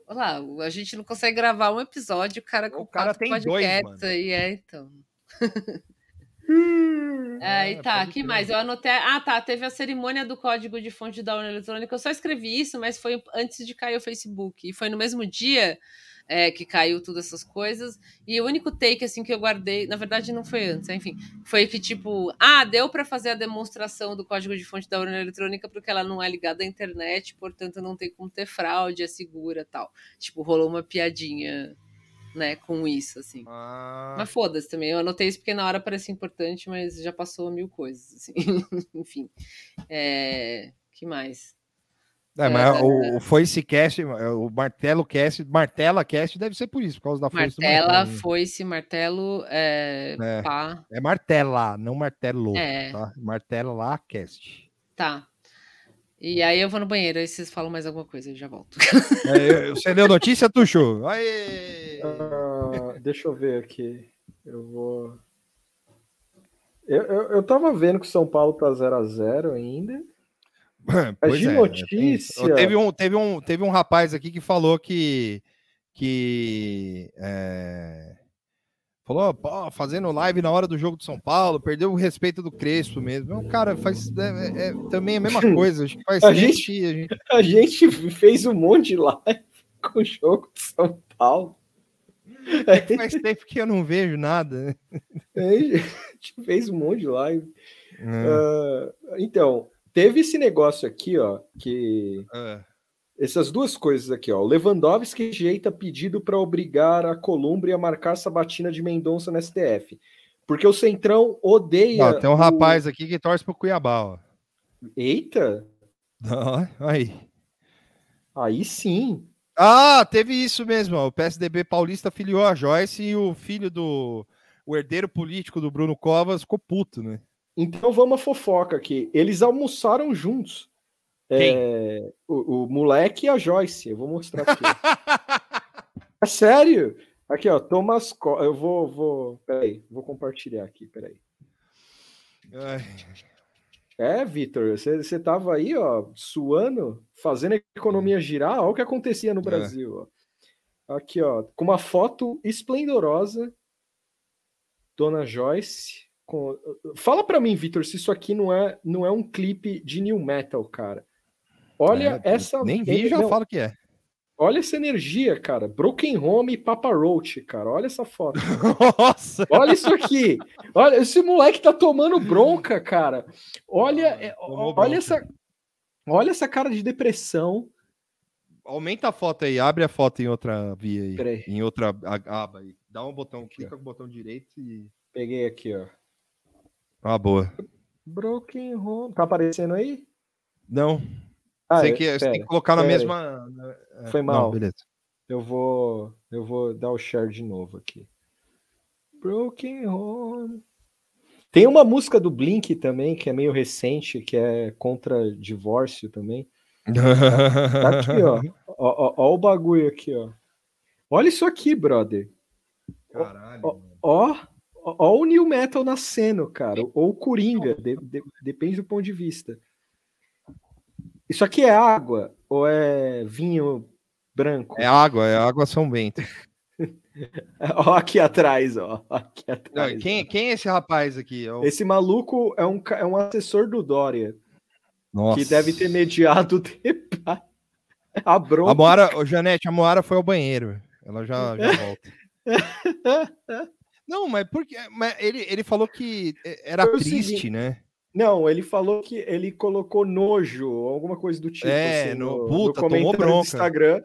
Olha lá, a gente não consegue gravar um episódio, o cara com O cara quatro tem dois, podcasts mano. aí, é, então. <laughs> É, Aí tá, pode que crer. mais? Eu anotei. Ah, tá. Teve a cerimônia do código de fonte da urna eletrônica. Eu só escrevi isso, mas foi antes de cair o Facebook. E foi no mesmo dia é, que caiu todas essas coisas. E o único take assim que eu guardei, na verdade não foi antes, enfim, foi que tipo, ah, deu para fazer a demonstração do código de fonte da urna eletrônica porque ela não é ligada à internet, portanto não tem como ter fraude, é segura, tal. Tipo, rolou uma piadinha, né, com isso assim. Ah, Mas foda-se também. Eu anotei isso porque na hora parecia importante, mas já passou mil coisas, <laughs> assim. Enfim. É... que mais? é, mas o, o Foice Cast, o Martelo Cast, Martela Cast deve ser por isso, por causa da do Martela, martelo. foice, martelo, é... É. pá. É Martela, não Martelo. É. Tá? Martela Cast. Tá. E aí eu vou no banheiro, aí vocês falam mais alguma coisa, eu já volto. <laughs> É, você deu notícia, Tuxo? Aê! Ah, deixa eu ver aqui. Eu vou. Eu, eu, eu tava vendo que o São Paulo tá 0x0 ainda. Pois de é, notícia- tem- Teve um, teve, um, teve um rapaz aqui que falou que. que é, falou, pô, fazendo live na hora do jogo de São Paulo, perdeu o respeito do Crespo mesmo. O cara faz é, é- é também a mesma coisa. Faz <laughs> A gente- a gente- <laughs> A gente fez um monte de live <laughs> com o jogo de São Paulo. faz tempo que eu não vejo nada. né? A gente fez um monte de live. É, Ah, então, teve esse negócio aqui, ó, que é. Essas duas coisas aqui, ó. O Lewandowski rejeita pedido para obrigar a Colômbia a marcar sabatina de Mendonça no STF. Porque o Centrão odeia. Ó, tem um o- rapaz aqui que torce pro Cuiabá, ó. Eita! Ó, Aí. Aí sim. Ah, teve isso mesmo. ó. O PSDB paulista filiou a Joyce e o filho do. O herdeiro político do Bruno Covas ficou puto, né? Então vamos à fofoca aqui. Eles almoçaram juntos. É, o, o moleque e a Joyce. Eu vou mostrar aqui. é sério? Aqui, ó. Thomas. Co- Eu vou. vou... Peraí, vou compartilhar aqui. Peraí. Ai, É, Vitor, você, você tava aí, ó, suando, fazendo a economia girar, olha o que acontecia no É. Brasil, ó. Aqui, ó, com uma foto esplendorosa, Dona Joyce. Com... Fala pra mim, Vitor, se isso aqui não é, não é um clipe de new metal, cara. Olha é, essa. Nem vi, já não, falo que é. Olha essa energia, cara. Broken Home e Papa Roach, cara. Olha essa foto. <laughs> Nossa! Olha isso aqui. Olha, esse moleque tá tomando bronca, cara. Olha, é, Tomou olha bronca. essa, olha essa cara de depressão. Aumenta a foto aí, abre a foto em outra via aí. Peraí. Em outra aba aí. Dá um botão, clica com o botão direito e. Peguei aqui, ó. Ah, boa. Broken Home. Tá aparecendo aí? Não, Ah, sei é, que você pera, tem que colocar na aí. mesma. é, Foi não, mal. beleza. Eu vou, eu vou dar o share de novo aqui. Broken home. Tem uma música do Blink também, que é meio recente, que é contra divórcio também. Tá aqui, ó. <laughs> Ó, ó, ó o bagulho aqui, ó. Olha isso aqui, brother. Caralho. Ó, ó, ó o New Metal nascendo, cara. Ou o Coringa, de- de- depende do ponto de vista. Isso aqui é água ou é vinho branco? É água, é água São Bento. <laughs> Ó, aqui atrás, ó. Aqui Não, atrás. quem, quem é esse rapaz aqui? É o- Esse maluco é um, é um assessor do Dória, Nossa. que deve ter mediado. <laughs> A bronca. A Moara, ô, Janete, a Moara foi ao banheiro. Ela já, já <laughs> volta. Não, mas porque mas ele, ele falou que era Foi o triste, né? Não, ele falou que ele colocou nojo, alguma coisa do tipo. É, assim, no- puta, tomou comentário do bronca. Instagram.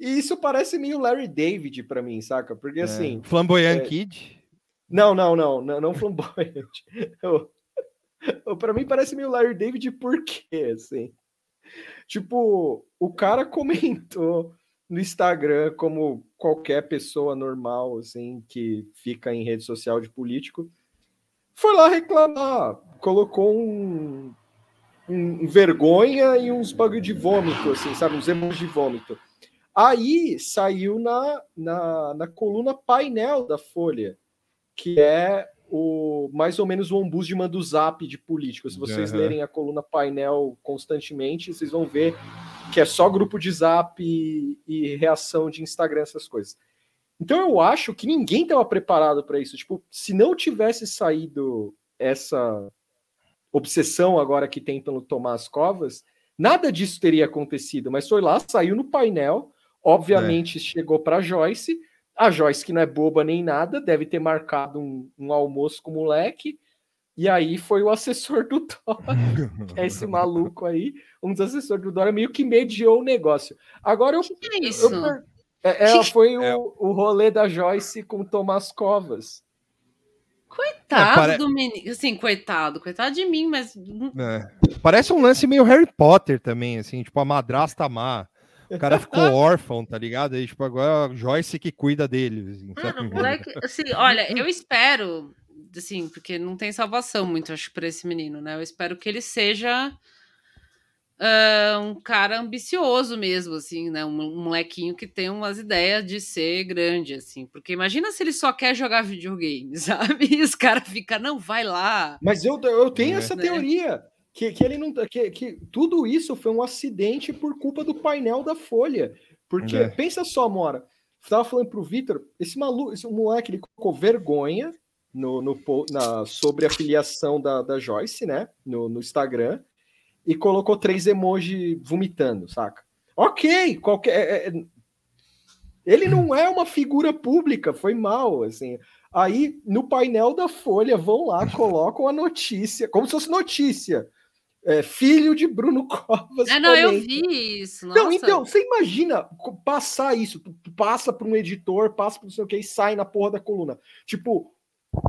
E isso parece meio Larry David pra mim, saca? Porque É, assim. Flamboyant é- Kid. Não, não, não, não, não <laughs> eu- Pra mim parece meio Larry David, por quê? Assim? Tipo, o cara comentou no Instagram, como qualquer pessoa normal, assim, que fica em rede social de político, foi lá reclamar, colocou um, um vergonha e uns bagulho de vômito, assim, sabe? Uns emojis de vômito. Aí saiu na, na, na coluna painel da Folha, que é o mais ou menos o ombudsman do Zap de político. Se vocês Aham. lerem a coluna painel constantemente, vocês vão ver que é só grupo de Zap e, e reação de Instagram, essas coisas. Então eu acho que ninguém estava preparado para isso. Tipo, se não tivesse saído essa obsessão agora que tem pelo Tomás Covas, nada disso teria acontecido. Mas foi lá, saiu no painel, obviamente chegou para Joyce. A Joyce, que não é boba nem nada, deve ter marcado um, um almoço com o moleque. E aí foi o assessor do <laughs> Dória, que é esse maluco aí, um dos assessores do Dória, meio que mediou o negócio. Agora eu Que é eu isso? per- é, é, foi o, É. o rolê da Joyce com o Tomás Covas. Coitado É, pare- do menino. Assim, coitado, coitado de mim, mas. É. Parece um lance meio Harry Potter também, assim, tipo a madrasta má. O cara ficou <laughs> órfão, tá ligado? Aí, tipo, agora a Joyce que cuida dele. assim? Mano, o moleque, assim, olha, eu espero, assim, porque não tem salvação muito, acho, pra esse menino, né? Eu espero que ele seja ah, um cara ambicioso mesmo, assim, né? Um, um molequinho que tem umas ideias de ser grande, assim. Porque imagina se ele só quer jogar videogame, <laughs> sabe? E os caras ficam, não, vai lá. Mas eu, eu tenho É. essa Né? teoria. Que, que ele não. Que, que tudo isso foi um acidente por culpa do painel da Folha. Porque, É. pensa só, Mora. Eu tava falando pro Vitor, esse maluco, esse moleque, ele colocou vergonha no, no, na, sobre a filiação da, da Joyce, né? No, no Instagram. E colocou três emojis vomitando, saca? Ok, qualquer. é- é- ele não é uma figura pública, foi mal, assim. Aí, no painel da Folha, vão lá, <laughs> colocam a notícia, como se fosse notícia. É, filho de Bruno <laughs> Covas. Ah, não, eu comenta. vi isso. Não, nossa. então, você imagina passar isso, passa para um editor, passa para não sei o que e sai na porra da coluna. Tipo,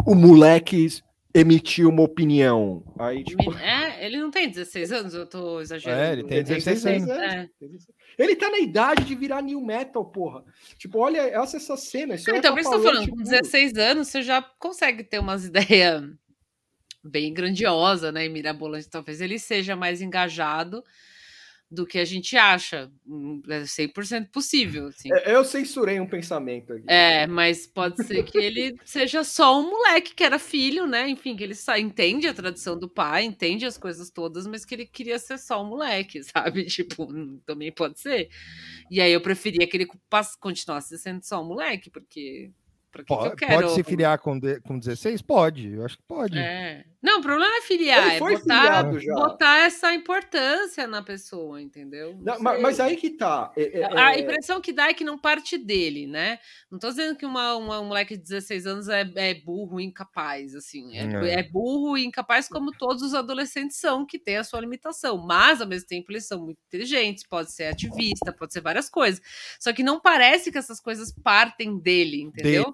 o moleque emitiu uma opinião. Aí, tipo, É, ele não tem 16 anos, eu tô exagerando. É, ele tem Ele tem 16 16 anos. anos. É. ele tá na idade de virar new metal, porra. Tipo, olha essa, essa cena. Isso Ah, é então, por isso que eu tô falando, alto-falante com puro. 16 anos você já consegue ter umas <laughs> ideias bem grandiosa, né, e mirabolante. Talvez ele seja mais engajado do que a gente acha. Hum, É 100% possível, assim. É, Eu censurei um pensamento aqui. É, mas pode ser que ele seja só um moleque que era filho, né? Enfim, que ele só entende a tradição do pai, entende as coisas todas, mas que ele queria ser só um moleque, <laughs> sabe? Tipo, hum, também pode ser. E aí eu preferia que ele continuasse sendo só um moleque, porque. Que, que eu Pode, quero? pode se filiar com, de- com 16? Pode, eu acho que pode. É. Não, o problema não é filiar, Ele é botar, botar essa importância na pessoa, entendeu? Não, Não mas, mas aí que tá. é- é- A é- impressão que dá é que não parte dele, né? Não tô dizendo que uma, uma- um moleque de 16 anos é, é burro e incapaz, assim. É, É. é burro e incapaz como todos os adolescentes são, que tem a sua limitação. Mas, ao mesmo tempo, eles são muito inteligentes, pode ser ativista, pode ser várias coisas. Só que não parece que essas coisas partem dele, entendeu?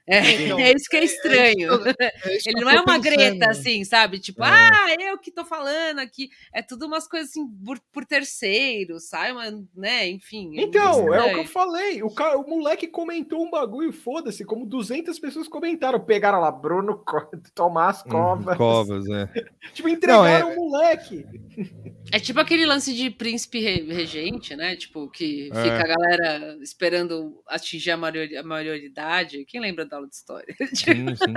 É, Então, é isso que é estranho. É isso que <laughs> Ele não é uma pensando. greta assim, sabe? Tipo, É. ah, eu que tô falando aqui. É tudo umas coisas assim por, por terceiro, sai, mas, né? Enfim. Então, é o que eu falei. O, cara, o moleque comentou um bagulho, foda-se, como 200 pessoas comentaram. Pegaram lá, Bruno Tomás Hum, Covas. Covas, é. <laughs> Tipo, entregaram Não, é- o moleque. É tipo aquele lance de príncipe re- regente, né? Tipo, que É. fica a galera esperando atingir a maioridade. Quem lembra da aula de história? <laughs> Sim, sim.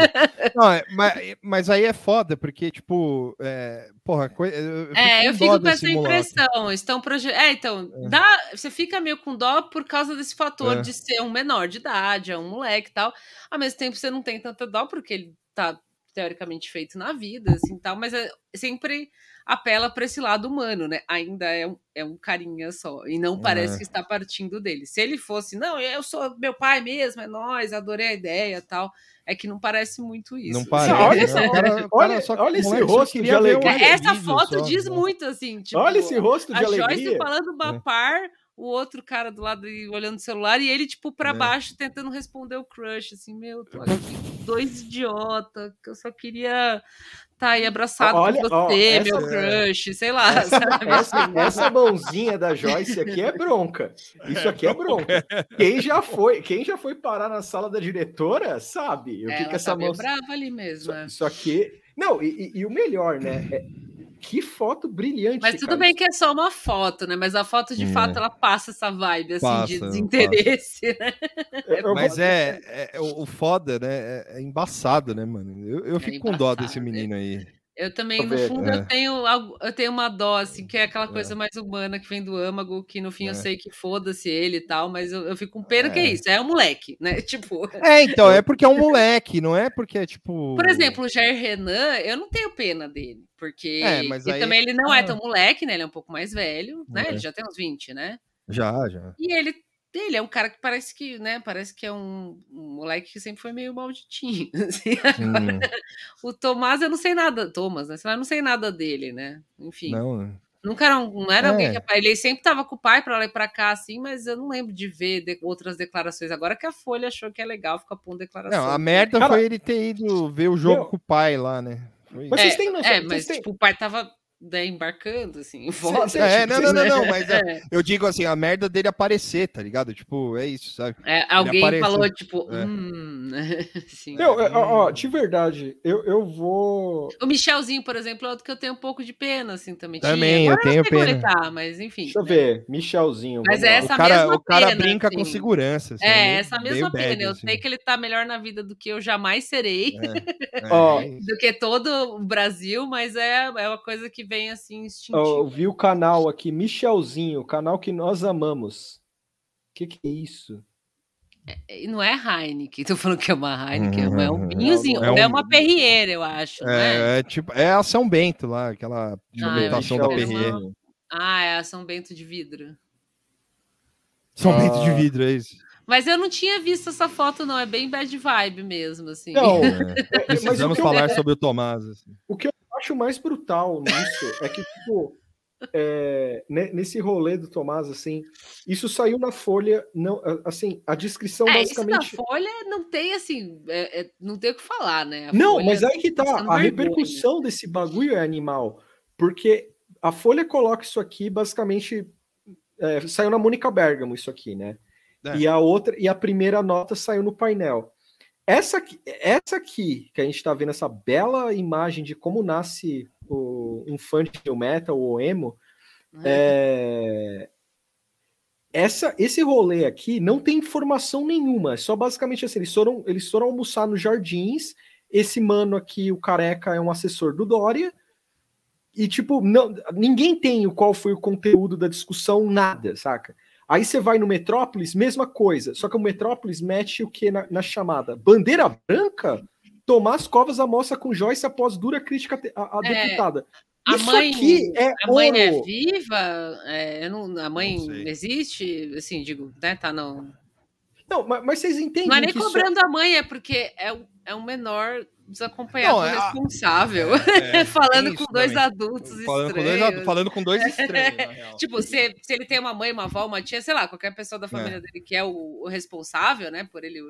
Não, é, mas, mas aí é foda, porque, tipo, é, porra, coi- eu, É, eu fico dó com essa impressão. Estão proje... É, então, dá, você fica meio com dó por causa desse fator É. de ser um menor de idade, é um moleque e tal. Ao mesmo tempo, você não tem tanta dó porque ele tá teoricamente feito na vida, assim, tal, mas é sempre apela para esse lado humano, né? Ainda é um, é um carinha só, e não parece É. que está partindo dele. Se ele fosse, não, eu sou meu pai mesmo, é nós, adorei a ideia tal, é que não parece muito isso. Não parece. olha né? essa- cara- olha- cara olha esse rosto de alegria. É, Essa foto só, diz né? muito, assim, tipo, Olha esse rosto de a Joyce alegria. falando papar, o outro cara do lado e olhando o celular, e ele, tipo, pra É. baixo, tentando responder o crush, assim, meu, tô aqui, dois idiota, que eu só queria estar aí abraçado Olha, com ó, você, essa- meu crush, sei lá, Essa, essa, essa mãozinha da Joyce aqui é bronca. Isso aqui é bronca. Quem já foi, quem já foi parar na sala da diretora sabe o que, que essa tá mão. brava ali mesmo, Isso, é. isso aqui. Não, e, e- e o melhor, né? é- que foto brilhante. Mas tudo cara. bem que é só uma foto, né? Mas a foto, de É. fato, ela passa essa vibe, assim, de Passa, desinteresse, <laughs> né? Eu Mas é, é- é o foda, né? É, é embaçado, né, mano? Eu, eu É fico com dó desse menino aí. Eu também, no eu ver, fundo, é. eu, tenho, eu tenho uma dó, assim, que é aquela coisa mais humana que vem do âmago, que no fim eu É. sei que foda-se ele e tal, mas eu, eu fico com pena que é É. isso, é um moleque, né? <laughs> Tipo, É, então, é porque é um <laughs> moleque, não é porque é tipo. por exemplo, o Jair Renan, eu não tenho pena dele, porque É, e aí- também ele não é tão moleque, né? Ele é um pouco mais velho, né? É. Ele já tem uns 20, né? Já, já. E ele, ele é um cara que parece que, né? Parece que é um, um moleque que sempre foi meio malditinho. <laughs> assim. Hum, O Tomás, eu não sei nada. Thomas, né? sei lá, Eu não sei nada dele, né? Enfim. não. Nunca era, um- não era É. alguém que ele sempre tava com o pai para lá e para cá assim, mas eu não lembro de ver de- outras declarações. Agora que a Folha achou que é legal ficar pondo declarações. Não, a merda Cara- foi ele ter ido ver o jogo Meu- com o pai lá, né? Foi Mas é, vocês têm noção- é, mas têm- tipo, o pai tava né, embarcando assim, cê- É, não, não, não, não, mas é, É, eu digo assim, a merda dele aparecer, tá ligado? Tipo, é isso, sabe? é, alguém falou tipo, É. hum, <laughs> assim. Não, é, ó, de verdade, eu, eu vou. O Michelzinho, por exemplo, é outro que eu tenho um pouco de pena, assim, também. Também, eu Agora tenho não sei como pena. ele tá, mas enfim. Deixa eu né? ver, Michelzinho. Mas lá. essa o cara, mesma o cara pena, brinca com assim. segurança. assim, É, meio- essa mesma bad, pena. Eu assim. sei que ele tá melhor na vida do que eu jamais serei, É, <laughs> é do que todo o Brasil, mas é, é uma coisa que vem assim instintiva. Eu vi o canal aqui, Michelzinho, o canal que nós amamos. O que, que é isso? E Não é Heineken, tô falando que é uma Heineken, é um Uhum. vinhozinho, É ou é um- uma Perrier, eu acho, né? É, é tipo, é a São Bento lá, aquela Ah, eu imitação da Perrier. uma- Ah, é a São Bento de vidro. São Bento de Ah. vidro, é isso. Mas eu não tinha visto essa foto, não. É bem bad vibe mesmo, assim. Não, <laughs> É. é, Precisamos falar sobre o Tomás. assim. o que eu acho mais brutal nisso é que, tipo, é, ne- nesse rolê do Tomás, assim, isso saiu na Folha, não, a- assim, a descrição É, isso da basicamente. Folha não tem, assim, é- é- não tem o que falar, né? A Não, Folha mas aí que tá, passando a vergonha. repercussão desse bagulho é animal, porque a Folha coloca isso aqui, basicamente, é, saiu na Mônica Bergamo isso aqui, né? É. E a outra, e a primeira nota saiu no painel. Essa aqui, essa aqui que a gente tá vendo, essa bela imagem de como nasce o- um fã de metal ou emo, é, essa, esse rolê aqui não tem informação nenhuma. É só basicamente assim: eles foram, eles foram almoçar nos jardins. Esse mano aqui, o careca, é um assessor do Dória. E, tipo, não, ninguém tem o qual foi o conteúdo da discussão, nada, saca? Aí você vai no Metrópolis, mesma coisa. Só que o Metrópolis mete o que na, na chamada? Bandeira branca? Tomás Covas almoça com Joyce após dura crítica à à É, deputada. A Isso mãe, aqui é a mãe é viva? É, eu não- a mãe Não existe? Assim, digo, né? Tá não. Não, mas, mas vocês entendem Não é nem que isso cobrando a mãe, é porque é, um- é um menor precisa acompanhar Não, o é responsável. É, <laughs> falando tem com isso dois também. adultos falando, com dois, estranhos. falando com dois estranhos, na <laughs> real. Tipo, se, se ele tem uma mãe, uma avó, uma tia, sei lá, qualquer pessoa da família dele que é o, o responsável, né, por ele.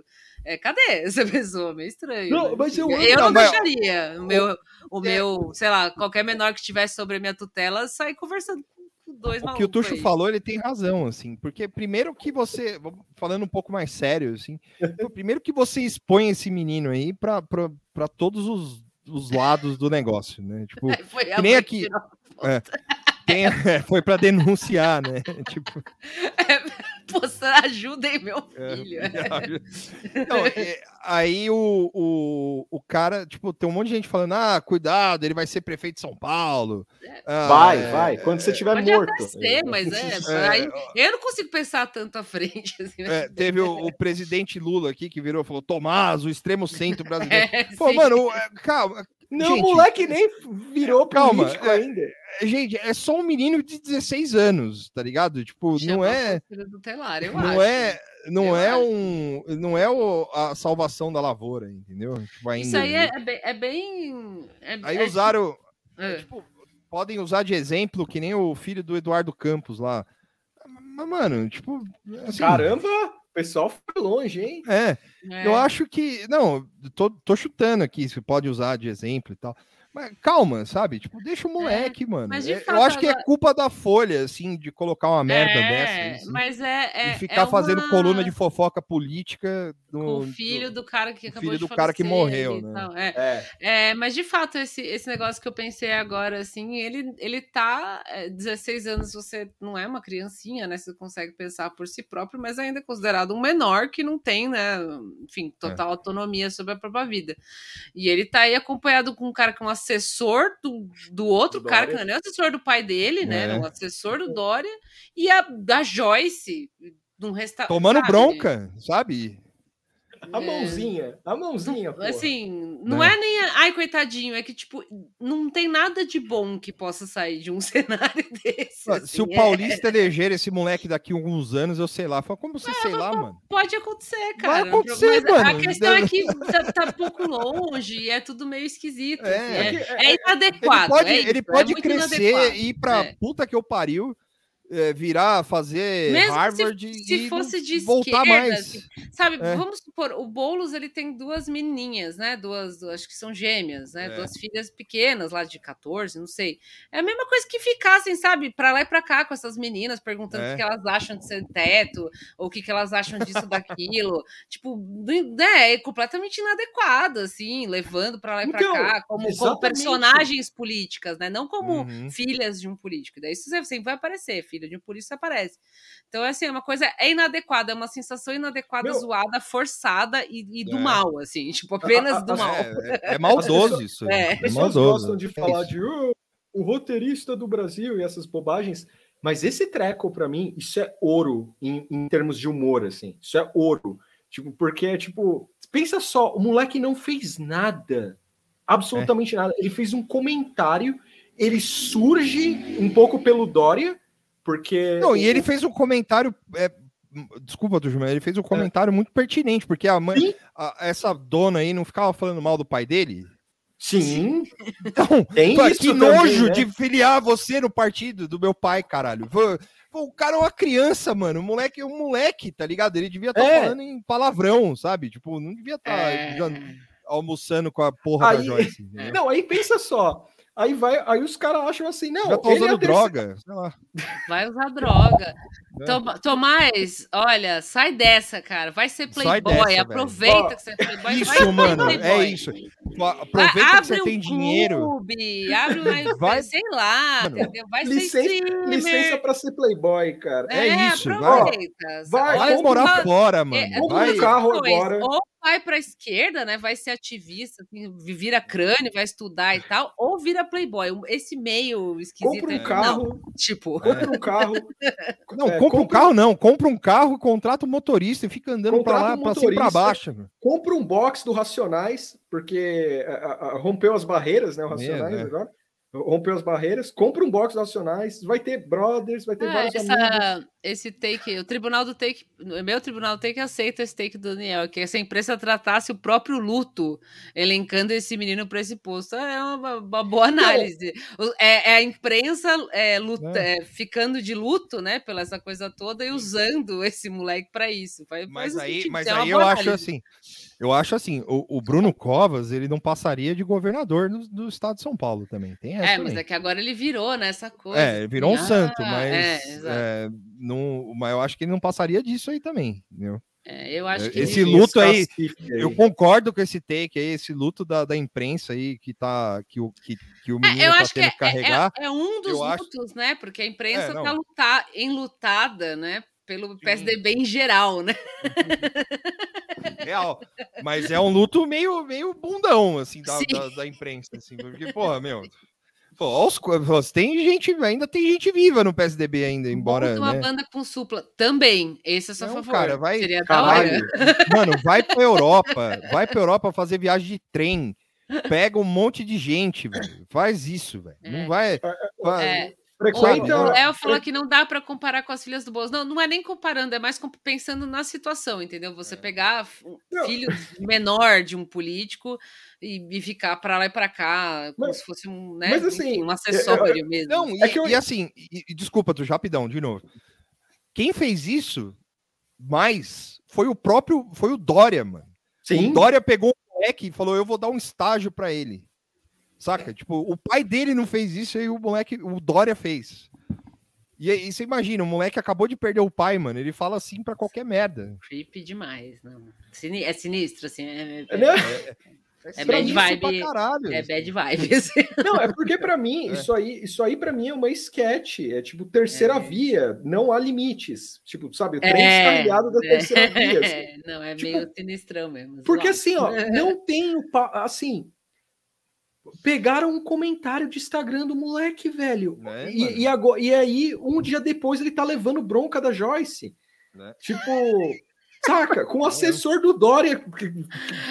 É, cadê essa <laughs> pessoa? Meio estranho. Não, né? mas eu- eu Não, não mas- deixaria o meu, o É. meu, sei lá, qualquer menor que estivesse sobre a minha tutela sair conversando com dois O que o Tuxo aí. falou, ele tem razão, assim, porque primeiro que você, falando um pouco mais sério, assim, <laughs> primeiro que você expõe esse menino aí para todos os, os lados do negócio, né? Tipo, <laughs> Foi a que nem aqui- tirou- tem- <laughs> foi para denunciar, né? <laughs> Tipo, Poxa, ajudem meu É. filho. <laughs> Não, é, aí o, o, o cara, tipo, tem um monte de gente falando, ah, cuidado, ele vai ser prefeito de São Paulo. Ah, Vai, é, vai. Quando você estiver morto. ser, mas é, é, aí, eu não consigo pensar tanto à frente. Assim, é, teve o, o presidente Lula aqui que virou e falou, Tomás, o extremo centro brasileiro. É, Pô, sim. mano, é, calma. Não, gente, o moleque nem virou Calma, político é- ainda. Gente, é só um menino de 16 anos, tá ligado? Tipo, não Chama é, filha do telar, eu não acho. é, não Eu é acho. um, não é o, a salvação da lavoura, entendeu? Tipo, Isso ainda. aí é, é bem. É bem é- Aí é- usaram, é. tipo, podem usar de exemplo que nem o filho do Eduardo Campos lá. Mas, mano, tipo, assim, Caramba, pessoal foi longe, hein? É, é. eu acho que. Não, tô, tô chutando aqui, se pode usar de exemplo e tal. Mas calma, sabe? Tipo, deixa o moleque, mano. mas de É, fato, eu acho que é culpa da Folha, assim, de colocar uma merda É, dessa. assim, Mas é. é e ficar é fazendo uma- coluna de fofoca política Com do, o filho do cara que acabou filho de do cara que falecer morreu, né? É. É. É, mas de fato, esse, esse negócio que eu pensei agora, assim, ele, ele tá. é, 16 anos, você não é uma criancinha, né? Você consegue pensar por si próprio, mas ainda é considerado um menor que não tem, né? Enfim, total autonomia sobre a própria vida. E ele tá aí acompanhado com um cara que é um assessor do, do outro Do cara, Dória. que não é nem assessor do pai dele, né? É. Era um assessor do Dória, e a da Joyce, num restaurante. Tomando bronca, sabe? A mãozinha, a mãozinha. Assim, não Né? é nem. a- Ai, coitadinho, é que, tipo, não tem nada de bom que possa sair de um <laughs> cenário desse. Assim, Se o é- Paulista eleger esse moleque daqui a alguns anos, eu sei lá. Fala, como você sei lá, mano? Pode acontecer, Vai cara. acontecer, mas A mano. questão é que <laughs> tá, tá um pouco longe e é tudo meio esquisito. É. assim, É, É é Ele inadequado. pode, é isso, ele é pode crescer e ir pra É. puta que eu pariu, é, virar, fazer Mesmo se- Harvard se e fosse de voltar esquerda, mais. assim, Sabe, É. vamos supor, o Boulos ele tem duas menininhas, né? Duas, acho que são gêmeas, né? É. Duas filhas pequenas lá de 14, não sei. É a mesma coisa que ficassem, sabe, pra lá e pra cá com essas meninas, perguntando É. o que elas acham de ser teto, ou o que, elas acham disso, daquilo. <laughs> tipo, né, é completamente inadequado, assim, levando pra lá e pra Então, cá, como, como personagens políticas, né? Não como Uhum. filhas de um político. Daí isso sempre vai aparecer, filha de um político aparece. Então, é assim, é uma coisa é inadequada, é uma sensação inadequada, Meu- zoada, forçada e, e do É. mal, assim, tipo, apenas A- a- do mal. É, é- é maldoso isso. É. É, As pessoas gostam de falar de "Oh, o roteirista do Brasil e essas bobagens, mas esse treco, pra mim, isso é ouro em, em termos de humor, assim. Isso é ouro. Tipo, porque é tipo, pensa só, o moleque não fez nada. Absolutamente nada. Ele fez um comentário, ele surge um pouco pelo Dória, porque. Não, e ele fez um comentário. é, desculpa, Tujuma, ele fez um comentário muito pertinente, porque a mãe, a- essa dona aí não ficava falando mal do pai dele. Sim, Então, tem pô, isso que também, nojo né? de filiar você no partido do meu pai, caralho. Pô, o cara é uma criança, mano. O moleque é um moleque, tá ligado? Ele devia estar É. falando em palavrão, sabe? Tipo, não devia estar É. almoçando com a porra da Aí- Joyce. entendeu? Não, aí pensa só. Aí vai, aí os caras acham assim, não, Já ele é usando terceira- droga. sei lá. Vai usar droga. É. Toma- Tomás, olha, sai dessa, cara. Vai ser playboy. dessa, velho. Aproveita Ó, que você é playboy. vai Isso, ser mano, é playboy. isso. Pô, Vai, Aproveita que você um tem dinheiro. clube, abre uma, <laughs> Vai- sei lá, Mano, entendeu? Vai ser Licença, streamer. licença pra ser playboy, cara. É isso, vai. aproveita. Vai, Vai compra morar fora, mano. É, vai. um carro agora. Ou vai pra esquerda, né? Vai ser ativista, assim, vira crânio, vai estudar e tal, ou vira playboy. Esse meio esquisito. Compra um carro, Não, tipo, compra um carro. <laughs> Não, É, compra um carro, não. Compra um carro, contrata um motorista e fica andando pra Contrata lá, um pra cima motorista. baixo. compra um box do Racionais, porque a- a- a- rompeu as barreiras, né? O Racionais É, né? agora. rompeu as barreiras, compra um box nacionais, vai ter brothers, vai ter Ah, vários amigos. Esse take, o tribunal do take, meu tribunal do take aceita esse take do Daniel, que essa imprensa tratasse o próprio luto, elencando esse menino para esse posto. É uma, uma boa análise. É, é a imprensa é, luta- é, ficando de luto, né, pela essa coisa toda e usando esse moleque para isso. Faz, Mas faz aí, sentido, mas é aí eu boa acho análise. assim, eu acho assim, o, o Bruno Covas, ele não passaria de governador do, do estado de São Paulo também. Tem essa É, mas também. é que agora ele virou nessa coisa. É, ele virou um assim, santo, ah, mas, É, exato. é, não, mas eu acho que ele não passaria disso aí também. Entendeu? É, eu acho que Esse ele- luto aí, aí. Eu concordo com esse take aí, esse luto da, da imprensa aí que tá que o, que, que o menino É, eu tá que tendo é, que carregar. é- é um dos eu acho- lutos, né? Porque a imprensa É, não. está lutar, enlutada, né? Pelo PSDB em geral, né? Real. Mas é um luto meio, meio bundão, assim, da, Sim. da, da imprensa, assim, porque, porra, meu. Pô, os tem gente, ainda tem gente viva no PSDB ainda, embora. Monta uma né? banda com supla também. Esse é só a Não, favor. cara, vai- Seria da Caralho. hora. Mano, vai pra <laughs> Europa, vai pra Europa fazer viagem de trem. Pega um monte de gente, velho. Faz isso, velho. É. Não vai. vai- É, Frequenta. O Léo falou que não dá para comparar com as filhas do Bozo. Não, não é nem comparando, é mais pensando na situação, entendeu? Você pegar um Não. filho menor de um político e, e ficar para lá e para cá, como Mas- se fosse um, né, mas assim, enfim, um acessório mesmo. Não, É e, que eu- e assim, e- e desculpa, tu rapidão, de novo. Quem fez isso mais foi o próprio, foi o Dória, mano. Sim. O Dória pegou um moleque e falou: eu vou dar um estágio pra ele. Saca? Tipo, o pai dele não fez isso e o moleque, o Dória fez. E aí você imagina, o moleque acabou de perder o pai, mano. Ele fala assim pra qualquer merda. Creepy demais, não. Sini- É sinistro, assim. É, é, Né? é Pra bad vibe. pra caralho. É bad vibes. Não, é porque pra mim, É. isso aí, isso aí para mim é uma sketch, é tipo terceira É. via, não há limites. Tipo, sabe, o trem É, descarrilhado da terceira via. <laughs> assim. É, não, é Tipo, meio sinistrão mesmo. Porque assim, ó, <laughs> não tem o assim, pegaram um comentário de Instagram do moleque, velho. Né, e, e, agora, e aí, um dia depois, ele tá levando bronca da Joyce. Né? Tipo, saca? Com o <laughs> assessor do Dória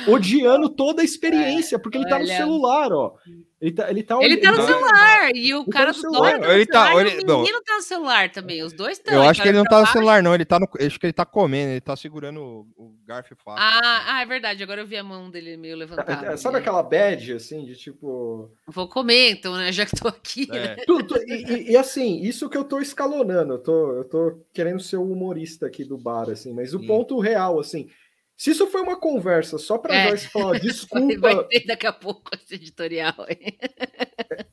odiando toda a experiência, porque ele tá no celular, ó. Ele tá, ele tá, Ele tá no Não, celular e o Ele tá cara do celular. Dória tá Ele tá- celular, ele- e não. o menino tá no celular também. Os dois estão. Eu acho que ele não tá no celular, não. Ele tá no. Acho que ele tá comendo, ele tá segurando o, o garfo e faca. Ah, ah, é verdade. Agora eu vi a mão dele meio levantada. Sabe né? aquela badge, assim, de tipo. Vou comer, então, né? Já que tô aqui. É. né? Tu- tu- e, e- assim, isso que eu tô escalonando, eu tô, eu tô querendo ser o humorista aqui do bar, assim, mas o Hum. ponto real, assim, se isso foi uma conversa só pra É. Joyce falar, <laughs> Vai desculpa, ter daqui a pouco esse editorial. aí.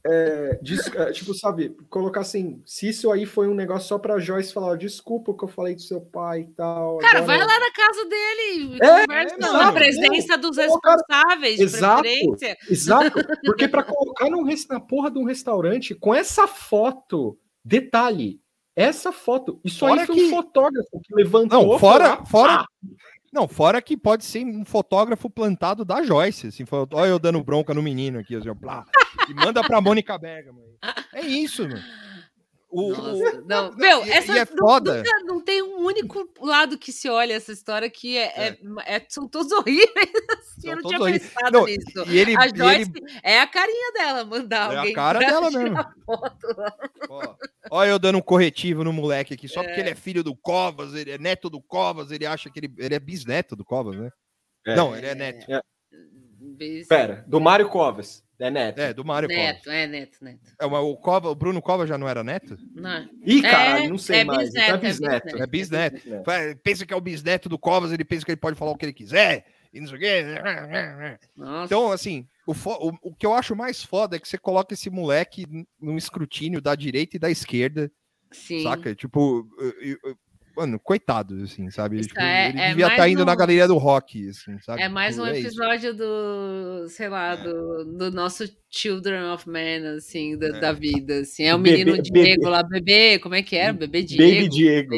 é, des- é, tipo, sabe, colocar assim, se isso aí foi um negócio só pra Joyce falar, desculpa o que eu falei do seu pai e tal. Cara, agora- vai lá na casa dele e É, conversa exato. na presença dos Colocar- responsáveis de Exato. Exato, porque pra colocar num, na porra de um restaurante com essa foto, detalhe, essa foto, isso Fora aí foi que- um fotógrafo que levantou. Não, fora, lá, fora, pá, não, fora que pode ser um fotógrafo plantado da Joyce, assim, foi- olha eu dando bronca no menino aqui, assim, blá, e manda pra Mônica Bergamo. É isso, mano. O, o- Nossa, não, meu, e- essa e é foda. nunca- não tem um único lado que se olha essa história que é, é- é- são todos <laughs> horríveis. assim, São eu não tinha horríveis. pensado Não, nisso. e ele, A Joyce ele é a carinha dela mandar É a alguém cara pra dela tirar mesmo. Ó, ó, eu dando um corretivo no moleque aqui, só É. porque ele é filho do Covas, ele é neto do Covas, ele acha que ele, ele é bisneto do Covas, né? É. Não, ele é neto. Bis- Pera, do Mário Covas, é neto. É, do Mário Covas. Neto, é neto, neto. É, o, Cova, o Bruno Covas já não era neto? Não, Ih, caralho, É, não sei é mais. bisneto, então é bisneto. bisneto. É bisneto. Fala, Pensa que é o bisneto do Covas, ele pensa que ele pode falar o que ele quiser, e não sei o quê. nossa. Então, assim, o, fo- o, o que eu acho mais foda é que você coloca esse moleque num escrutínio da direita e da esquerda, Sim. saca? Tipo, eu- eu- mano, coitado, assim, sabe? Tipo, é- ele é devia estar indo na um- galeria do rock, assim, sabe? É mais Tipo, um isso. episódio do, sei lá, do, do nosso Children of Men, assim, da, É. da vida, assim. É o Bebê- menino bebê- Diego lá, bebê, como é que era? Bebê Diego. Baby Diego.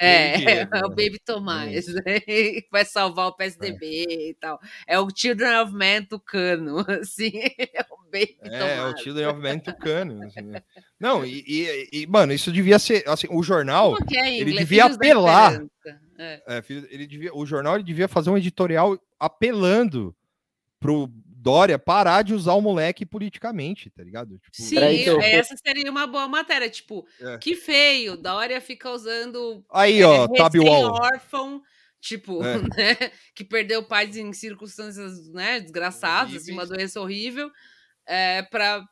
É, <laughs> Diego, é o né? Baby Tomás, né? <laughs> vai salvar o PSDB e tal. É o Children of Men tucano, <laughs> assim. É o Baby É, é Tomás. o Children of Men tucano. assim, né? Não, e, e- e, mano, isso devia ser, assim, o jornal, é ele devia Filhos apelar. É. é, ele devia, o jornal ele devia fazer um editorial apelando pro Dória parar de usar o moleque politicamente, tá ligado? Tipo, Sim, eu- essa seria uma boa matéria. Tipo, É. que feio, Dória fica usando Aí, é, ó, Tab Wall. órfão, tipo, É. <laughs> né, que perdeu pais em circunstâncias, né, desgraçadas, assim, uma doença horrível, é, para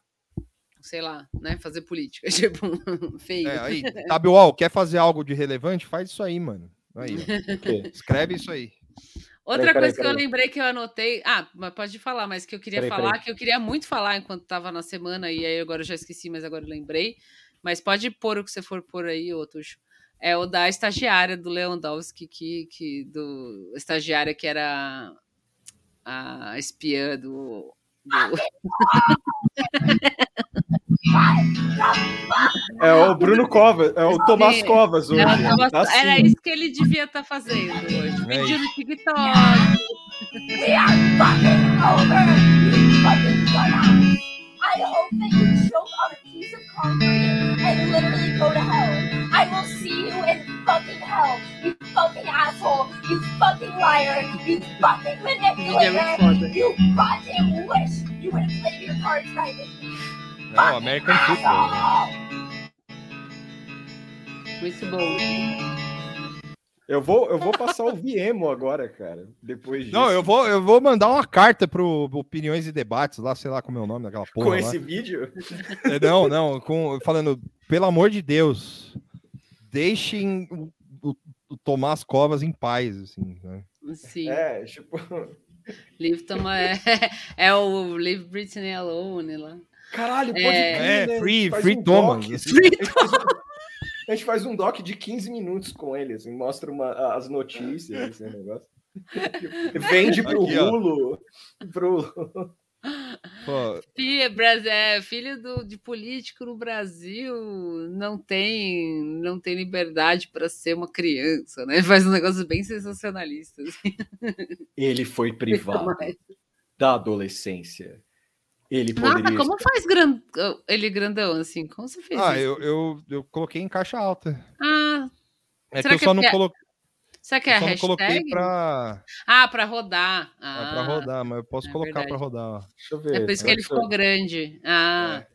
sei lá, né, fazer política, <laughs> tipo, feio. É, aí, <laughs> Tabiwall, quer fazer algo de relevante? Faz isso aí, mano. Aí? Escreve isso aí. Outra Peraí, peraí, coisa que eu peraí. lembrei que eu anotei. Ah, mas pode falar, mas que eu queria Peraí, falar, peraí. que eu queria muito falar enquanto estava na semana, e aí agora eu já esqueci, mas agora eu lembrei. Mas pode pôr o que você for pôr aí, ô Tuxo. É o da estagiária do Lewandowski, que, que do estagiária que era a espiã do. do- <laughs> <laughs> É o Bruno Covas, é o Tomás. Covas hoje. Ela tava- Tá assim. Era isso que ele devia estar fazendo hoje. É Vídeo no TikTok. We are fucking over, you fucking dumbass. I hope that you choke on a piece of concrete and literally go to hell. I will see you in fucking hell, you fucking asshole, you fucking liar, you fucking é manipulator, foda. you goddamn wish you would have played your cards right with me. Não, American Football. né? Bom. Eu vou, eu vou passar o Viemo agora, cara. Depois disso. Não, eu vou, eu vou mandar uma carta pro Opiniões e Debates, lá, sei lá como é o nome daquela porra. com lá. esse vídeo. É, Não, não, com, falando, pelo amor de Deus, deixem o, o- o Tomás Covas em paz, assim, né? Sim. É, tipo, Leave Toma <laughs> é, é o Leave Britney Alone lá. Caralho, pode É. crer, É, né? free, free um Thomas. doc. assim. A gente faz um- A gente faz um doc de 15 minutos com ele, assim, mostra uma- as notícias, esse negócio. <laughs> Vende pro Aqui. Rulo. Pro... Filho, Bras- é, filho do, de político no Brasil não tem não tem liberdade para ser uma criança, né? Faz um negócio bem sensacionalista. assim. Ele foi privado da adolescência. Ele poderia. como faz gran- ele grandão assim? Como você fez ah, isso? eu, eu, eu coloquei em caixa alta. Ah, É Será que eu que só é não porque- coloquei, será que é a só não coloquei hashtag? pra, Ah, para rodar. é Ah, pra rodar, mas eu posso é colocar verdade. pra rodar. ó. Deixa eu ver. É por isso que ele eu- ficou grande. Ah,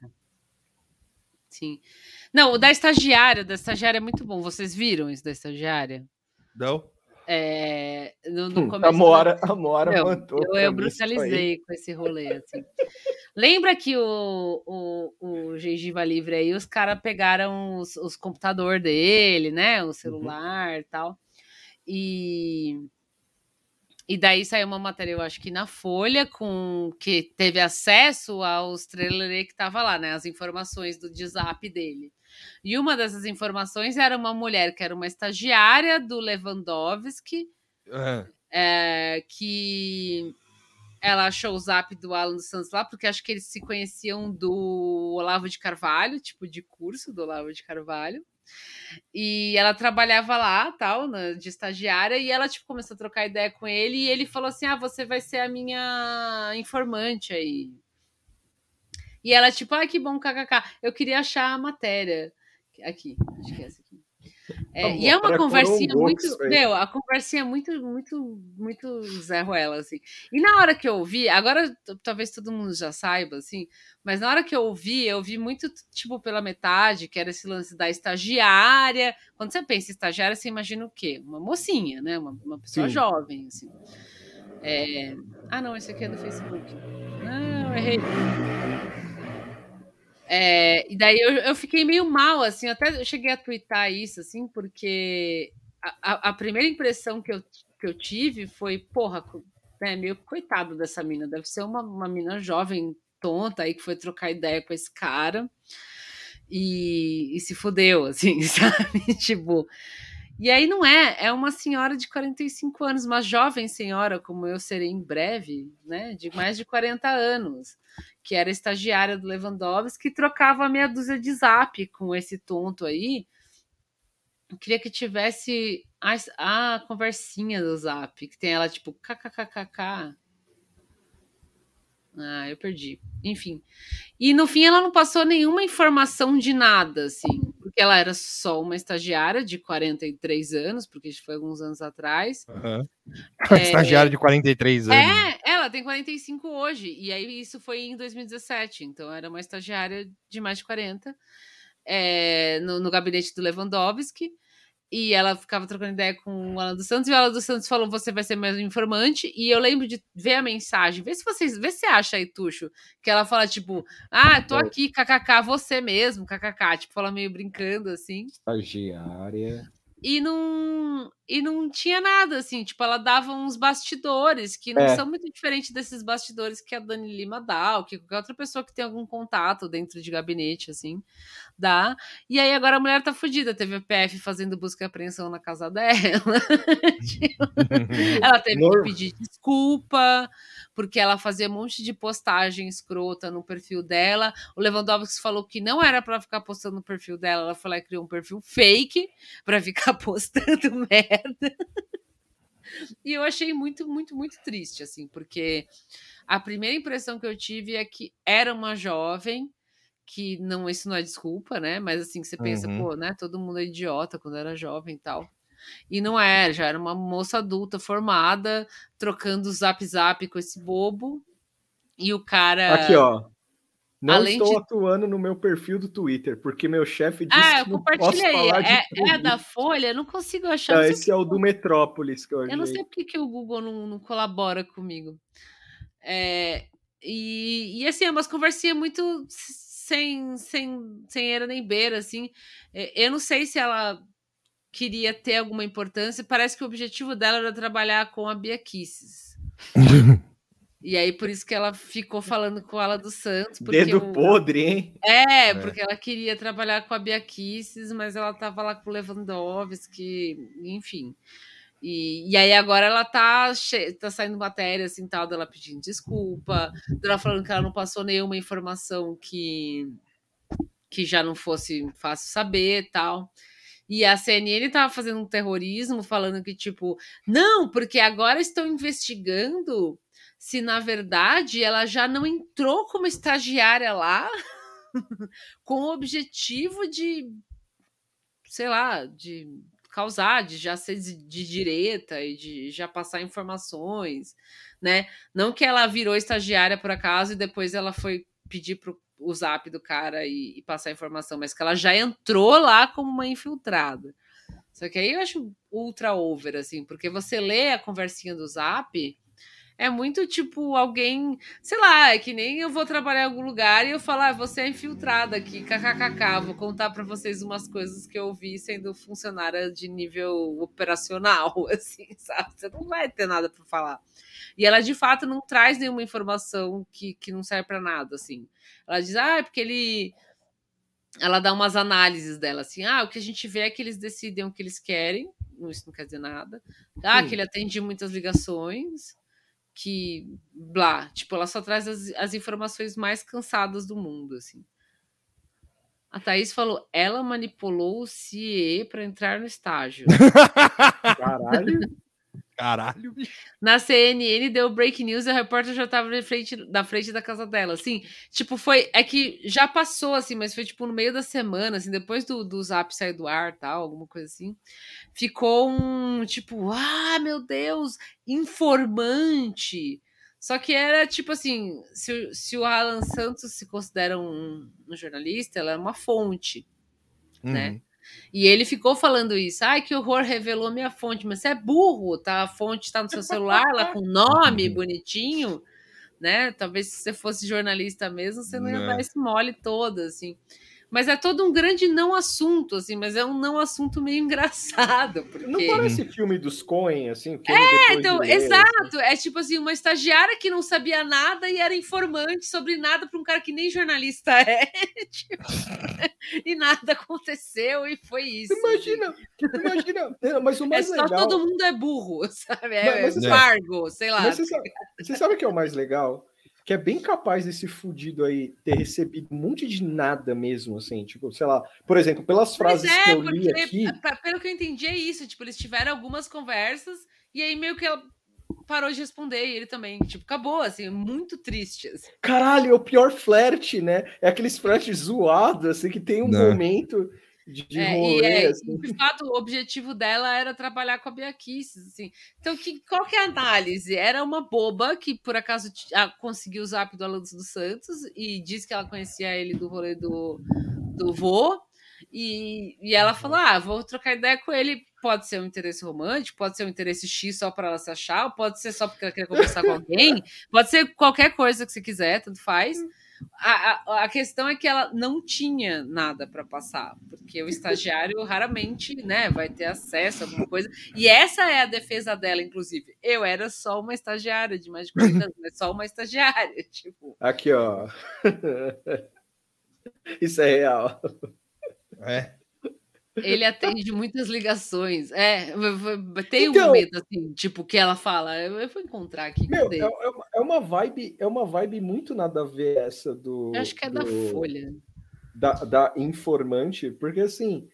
sim. Não, o da estagiária, da estagiária é muito bom. Vocês viram isso da estagiária? Não? É, no, no Hum, começo A Mora, a Mora Meu, mandou. eu, eu brutalizei com esse rolê, assim. Lembra que o, o, o Gengiva Livre aí, os caras pegaram os, os computador dele, né? O celular e tal. E, e daí saiu uma matéria, eu acho que na Folha, com que teve acesso aos trailers que tava lá, né? As informações do WhatsApp dele. E uma dessas informações era uma mulher que era uma estagiária do Lewandowski, É. é, que ela achou o zap do Alan dos Santos lá, porque acho que eles se conheciam do Olavo de Carvalho, tipo de curso do Olavo de Carvalho. E ela trabalhava lá, tal, na- de estagiária, e ela tipo começou a trocar ideia com ele e ele falou assim: "Ah, você vai ser a minha informante aí". E ela tipo: "Ah, que bom, kkk. Eu queria achar a matéria aqui, acho que é essa aqui. É, A e é uma conversinha corongou muito. Meu, a conversinha é muito, muito, muito Zé Ruela, assim. E na hora que eu ouvi, agora talvez todo mundo já saiba, assim, mas na hora que eu ouvi, eu vi muito, tipo, pela metade, que era esse lance da estagiária. Quando você pensa em estagiária, você imagina o quê? Uma mocinha, né? Uma, uma pessoa Sim. jovem, assim. É, Ah, não, esse aqui é do Facebook. Não, errei. É, e daí eu, eu fiquei meio mal, assim, até cheguei a twittar isso, assim, porque a, a- primeira impressão que eu, que eu tive foi, porra, né, meio coitado dessa mina, deve ser uma, uma mina jovem, tonta, aí que foi trocar ideia com esse cara e, e se fudeu, assim, <laughs> sabe? tipo. E aí não é, é uma senhora de 45 anos, uma jovem senhora, como eu serei em breve, né, de mais de 40 anos que era estagiária do Lewandowski, que trocava meia dúzia de zap com esse tonto aí. Eu queria que tivesse a, a conversinha do zap, que tem ela tipo kkkk. Ah, eu perdi. Enfim. E no fim ela não passou nenhuma informação de nada, assim. Porque ela era só uma estagiária de 43 anos, porque isso foi alguns anos atrás. Aham. É. Estagiário de 43 anos. É, ela tem 45 hoje, e aí isso foi em 2017, então era uma estagiária de mais de 40 é, no, no gabinete do Lewandowski. E ela ficava trocando ideia com o Alan dos Santos, e o Alan dos Santos falou: você vai ser meu informante. E eu lembro de ver a mensagem, vê se vocês, vê se você acha aí, Tuxo, que ela fala, tipo, ah, tô aqui, kkk, você mesmo, kkk, tipo, fala meio brincando assim. Estagiária. E não, e não tinha nada, assim, tipo, ela dava uns bastidores que não É. são muito diferentes desses bastidores que a Dani Lima dá, ou que qualquer outra pessoa que tem algum contato dentro de gabinete, assim, dá. E aí agora a mulher tá fodida, teve a PF fazendo busca e apreensão na casa dela. <laughs> Tipo, ela teve que pedir desculpa, porque ela fazia um monte de postagem escrota no perfil dela. O Lewandowski falou que não era pra ficar postando no perfil dela, ela foi lá e criou um perfil fake pra ficar <laughs> postando merda. <laughs> E eu achei muito, muito, muito triste, assim, porque a primeira impressão que eu tive é que era uma jovem que não, isso não é desculpa, né? Mas assim, você pensa, Uhum. pô, né? Todo mundo é idiota quando era jovem e tal. E não é, já era uma moça adulta formada, trocando zap zap com esse bobo. E o cara. Aqui, ó. Não além estou de- atuando no meu perfil do Twitter, porque meu chefe disse Ah, eu que não posso falar de É, é da Folha, eu não consigo achar. Ah, não sei esse é o do Metrópolis que eu Eu não achei. sei porque que o Google não, não colabora comigo. É, e, e assim, é umas conversinhas muito sem, sem, sem era nem beira, assim. É, Eu não sei se ela queria ter alguma importância. Parece que o objetivo dela era trabalhar com a Bia Kisses. <laughs> E aí, por isso que ela ficou falando com ela do Santos. Porque Dedo o- podre, hein? é, É. porque ela queria trabalhar com a Bia Kisses, mas ela tava lá com o Lewandowski, enfim. E, e aí agora ela tá, che- tá saindo matéria assim, tal, dela pedindo desculpa, dela falando que ela não passou nenhuma informação que, que já não fosse fácil saber tal. E a CNN tava fazendo um terrorismo, falando que, tipo, não, porque agora estão investigando se, na verdade, ela já não entrou como estagiária lá <laughs> com o objetivo de, sei lá, de causar, de já ser de, direita e de já passar informações, né? Não que ela virou estagiária por acaso e depois ela foi pedir pro o zap do cara e, e passar informação, mas que ela já entrou lá como uma infiltrada. Só que aí eu acho ultra over, assim, porque você lê a conversinha do zap, é muito tipo alguém, sei lá, é que nem eu vou trabalhar em algum lugar e eu falar, ah, você é infiltrada aqui, kkkk, vou contar pra vocês umas coisas que eu vi sendo funcionária de nível operacional, <laughs> assim, sabe? Você não vai ter nada pra falar. E ela de fato não traz nenhuma informação que, que não serve pra nada, assim. Ela diz, ah, é porque ele. Ela dá umas análises dela, assim, ah, o que a gente vê é que eles decidem o que eles querem, isso não quer dizer nada. Ah, Hum. que ele atende muitas ligações, que blá, tipo, ela só traz as, as informações mais cansadas do mundo, assim. A Thaís falou, ela manipulou o CIE para entrar no estágio. <laughs> Caralho. Caralho, bicho. Na CNN deu break news e a repórter já tava na frente, na frente da casa dela. Assim, tipo, foi. É que já passou, assim, mas foi tipo no meio da semana, assim, depois do, do zap sair do ar tal, alguma coisa assim. Ficou um tipo, ah, meu Deus, informante. Só que era tipo assim: se, o- se o Alan Santos se considera um, um jornalista, ela é uma fonte. Né? Uhum. E ele ficou falando isso. Ai, que horror, revelou minha fonte. Mas você é burro, tá? A fonte tá no seu celular, lá com nome bonitinho, né? Talvez se você fosse jornalista mesmo, você não ia Né. dar esse mole todo, assim. Mas é todo um grande não assunto, assim, mas é um não assunto meio <laughs> engraçado, porque... Não parece filme dos Coen, assim? É, então, exato. É tipo assim, uma estagiária que não sabia nada e era informante sobre nada para um cara que nem jornalista <laughs> é. tipo, e nada aconteceu e foi isso. Imagina, imagina. É, Mas o É mais só legal. todo mundo é burro, <laughs> sabe? É, Mas- mas é sei lá. Você sabe, você sabe o que é o mais legal? Que é bem capaz desse fudido aí ter recebido um monte de nada mesmo, assim, tipo, sei lá, por exemplo, pelas frases que é, eu li porque, aqui, pra- pelo que eu entendi, é isso. Tipo, eles tiveram algumas conversas e aí meio que ela parou de responder e ele também. Tipo, acabou, assim, muito triste. assim. caralho, é o pior flerte, né? É aqueles flertes zoados, assim, que tem um Né. momento de, de É, e, rolê, é, assim. e, de fato, o objetivo dela era trabalhar com a Bia assim. Então, que, qual que é a análise? Era uma boba que, por acaso, ah, conseguiu o zap do Alonso dos Santos e disse que ela conhecia ele do rolê do, do vô. E, e ela falou: Ah, vou trocar ideia com ele. Pode ser um interesse romântico, pode ser um interesse X só para ela se achar, pode ser só porque ela quer conversar com <laughs> alguém, pode ser qualquer coisa que você quiser, tanto faz. A, a, a questão é que ela não tinha nada para passar, porque o estagiário raramente né, vai ter acesso a alguma coisa. E essa é a defesa dela, inclusive. Eu era só uma estagiária de mais de 40 anos, mas só uma estagiária. <laughs> Tipo, Aqui, ó. <laughs> Isso é real. É. ele atende muitas ligações. É, tem um Então- momento assim, tipo, que ela fala, eu vou encontrar aqui, Meu, é, é uma, é uma vibe, é uma vibe muito nada a ver essa do. Eu acho que é da do- Folha. da, da informante, porque assim,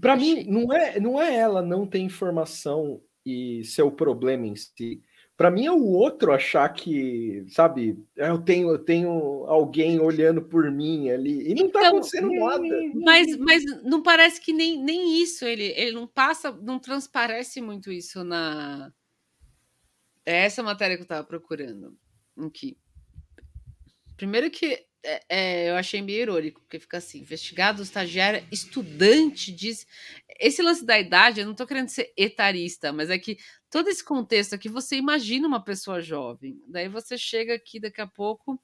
para mim não é não é ela não ter informação e ser o problema em si. Para mim é o outro achar que, sabe, eu tenho eu tenho alguém olhando por mim ali e não tá Então, acontecendo nada. Mas, mas não parece que nem, nem isso, ele, ele não passa, não transparece muito isso na. É essa matéria que eu estava procurando. Aqui. Primeiro que é, é, eu achei meio irônico, porque fica assim: investigado, estagiária, estudante diz. Esse lance da idade, eu não estou querendo ser etarista, mas é que todo esse contexto aqui, você imagina uma pessoa jovem. Daí você chega aqui daqui a pouco.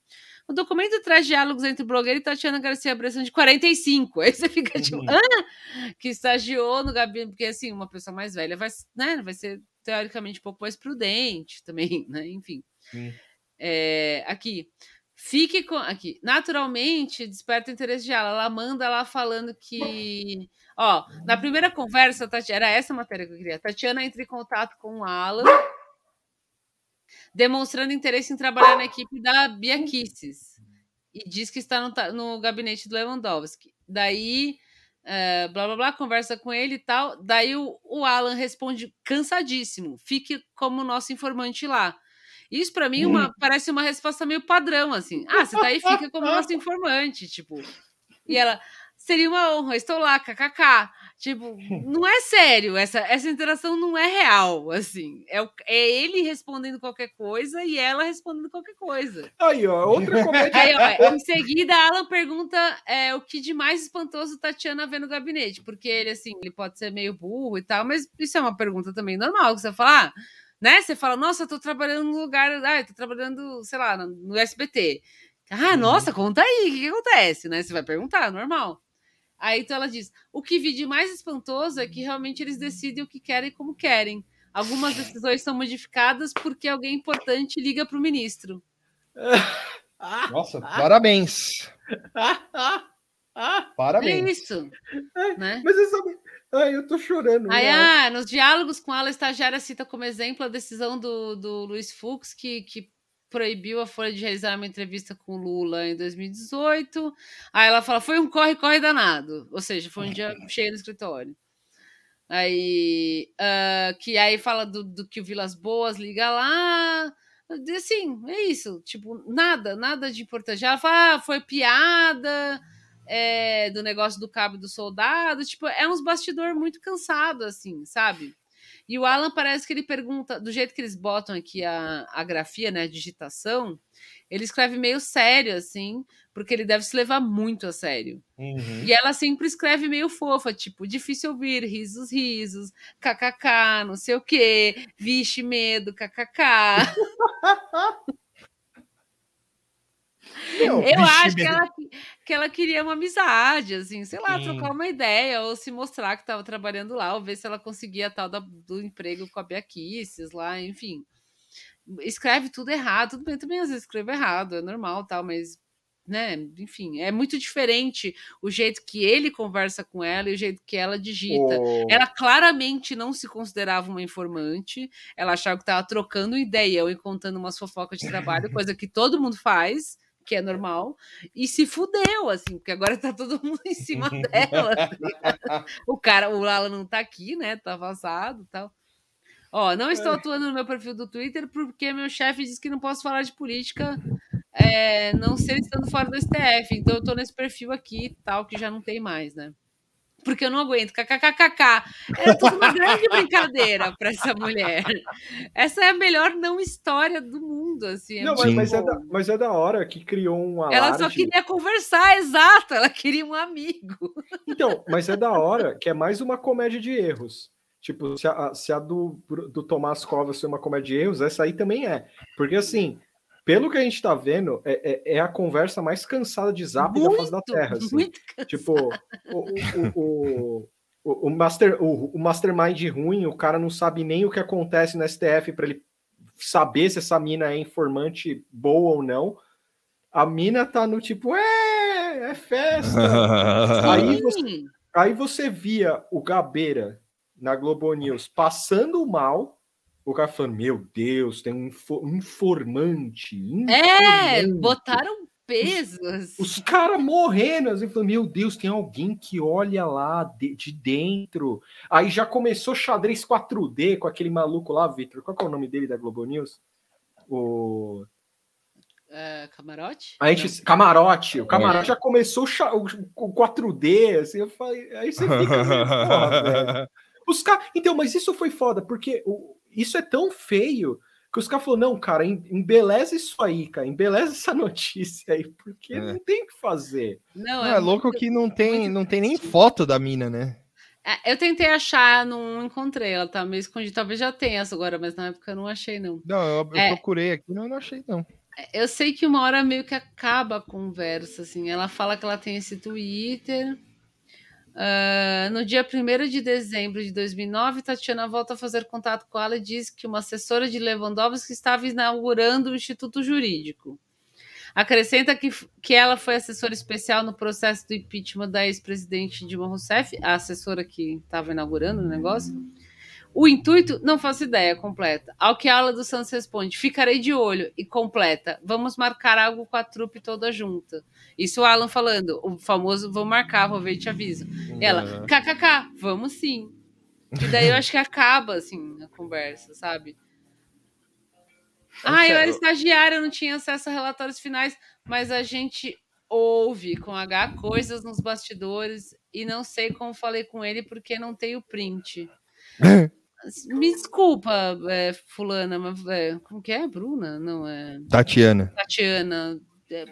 O documento traz diálogos entre o blogueiro e Tatiana Garcia Bressan de 45. <laughs> Aí você fica tipo, Uhum. ah! Que estagiou no gabinete, porque assim, uma pessoa mais velha vai, né, vai ser teoricamente um pouco mais prudente também, <laughs> né? Enfim. É, aqui. Fique com. Aqui. Naturalmente, desperta o interesse de ela. Ela manda lá falando que. Ó, na primeira conversa, Tati- era essa matéria que eu queria. Tatiana entra em contato com o Alan, demonstrando interesse em trabalhar na equipe da Bia Kisses. E diz que está no, no gabinete do Lewandowski. Daí, eh, blá blá blá, conversa com ele e tal. Daí o, o Alan responde cansadíssimo. Fique como nosso informante lá. Isso para mim uma- parece uma resposta meio padrão, assim. Ah, você tá aí, fica como nosso <laughs> informante, tipo. E ela, seria uma honra, estou lá, kkk. Tipo, não é sério, essa, essa interação não é real, assim. É, é ele respondendo qualquer coisa e ela respondendo qualquer coisa. Aí, ó, outra comédia. Aí, ó, em seguida, Alan pergunta é, o que de mais espantoso Tatiana vê no gabinete, porque ele, assim, ele pode ser meio burro e tal, mas isso é uma pergunta também normal, que você fala, ah, né? Você fala, nossa, eu tô trabalhando num lugar, ah, eu tô trabalhando, sei lá, no- no SBT. Ah, nossa, conta aí, o que, que acontece, né? Você vai perguntar, normal. Aí então ela diz: o que vi de mais espantoso é que realmente eles decidem o que querem e como querem. Algumas decisões são modificadas porque alguém importante liga para o ministro. <laughs> Nossa, parabéns. <laughs> É Parabéns. isso. Né? Mas você sabe. Ai, eu tô chorando. Aí, ah, nos diálogos com ela, a estagiária cita como exemplo a decisão do, do Luiz Fux, que, que proibiu a Folha de realizar uma entrevista com o Lula em 2018. Aí ela fala, foi um corre-corre danado. Ou seja, foi um dia cheio no escritório. Aí, ah, que aí fala do, do que o Vilas Boas liga lá. Assim, é isso. Tipo, nada, nada de importante. Ela fala, ah, foi piada é, do negócio do cabo do soldado. Tipo, é uns bastidor muito cansado, assim, sabe? E o Alan parece que ele pergunta, do jeito que eles botam aqui a, a grafia, né, a digitação, ele escreve meio sério, assim, porque ele deve se levar muito a sério. Uhum. E ela sempre escreve meio fofa, tipo, difícil ouvir, risos, risos, kkk, não sei o quê, vixe, medo, kkk. <laughs> Meu, Eu acho que ela, que ela queria uma amizade, assim, sei lá, Sim. trocar uma ideia, ou se mostrar que estava trabalhando lá, ou ver se ela conseguia a tal da- do emprego com a Bia Kicis lá, enfim. Escreve tudo errado, tudo bem, também às vezes escrevo errado, é normal tal, mas, né, enfim, é muito diferente o jeito que ele conversa com ela e o jeito que ela digita. O- Ela claramente não se considerava uma informante, ela achava que estava trocando ideião e contando umas fofocas de trabalho, coisa que todo mundo faz, que é normal, e se fudeu, assim, porque agora tá todo <laughs> mundo em cima dela. tá o cara, o Lala não tá aqui, né? Tá vazado e tal. Ó, não estou atuando no meu perfil do Twitter porque meu chefe disse que não posso falar de política, é, não ser estando fora do STF. Então eu tô nesse perfil aqui tal, que já não tem mais, né? Porque eu não aguento. KKKKK. Era tudo uma grande brincadeira para essa mulher. Essa é a melhor não história do mundo, assim. é Não, mas, mas é da, mas é da hora que criou um alarde. Ela só queria conversar, exato. Ela queria um amigo. Então, mas é da hora que é mais uma comédia de erros. Tipo, se a, se a do, do Tomás Covas foi uma comédia de erros, essa aí também é. Porque, assim, pelo que a gente tá vendo, é, é, é a conversa mais cansada de zap da face da Terra. assim. muito Tipo, o, o, o, o, o, master, o, o mastermind ruim, o cara não sabe nem o que acontece no STF para ele saber se essa mina é informante boa ou não. A mina tá no tipo, é, é festa. <laughs> Aí você, aí você via o Gabeira na Globo News passando mal, o cara falando, meu Deus, tem um info- um informante. É, informante." botaram pesos. Os caras morrendo, assim, falando, meu Deus, tem alguém que olha lá de, de dentro. Aí já começou xadrez 4D com aquele maluco lá, Victor. Qual que é o nome dele da Globo News? O. É, camarote? A gente, camarote. O camarote já começou o, o- o 4D, assim, eu falei, aí você fica meio, <laughs> porra, velho. Os caras. Então, mas isso foi foda, porque o- isso é tão feio que os caras falaram, não, cara, em- embeleza isso aí, cara, embeleza essa <laughs> notícia aí, porque É. não tem o que fazer. Não, Não, é louco muito- que não tem, muito não tem nem foto da mina, né? É, eu tentei achar, não encontrei. Ela tá meio escondida. Talvez já tenha essa agora, mas na época eu não achei, não. Não, eu, eu É. procurei aqui, não, não achei, não. Eu sei que uma hora meio que acaba a conversa, assim. Ela fala que ela tem esse Twitter. Ah, no dia 1 de dezembro de 2009, Tatiana volta a fazer contato com ela e diz que uma assessora de Lewandowski estava inaugurando o Instituto Jurídico. Acrescenta que, que ela foi assessora especial no processo do impeachment da ex-presidente Dilma Rousseff, a assessora que estava inaugurando o negócio. O intuito, não faço ideia, completa. Ao que a aula do Santos responde, ficarei de olho e completa, vamos marcar algo com a trupe toda junta. Isso o Alan falando, o famoso vou marcar, vou ver e te aviso. E ela, kkk, vamos sim. E daí eu acho que acaba, assim, a conversa, sabe? Ah, eu era estagiária, eu não tinha acesso a relatórios finais, mas a gente ouve com H coisas nos bastidores e não sei como falei com ele porque não tenho print. <laughs> Me desculpa, é, fulana, mas é, como que é? Bruna? Não, é Tatiana, Tatiana. é,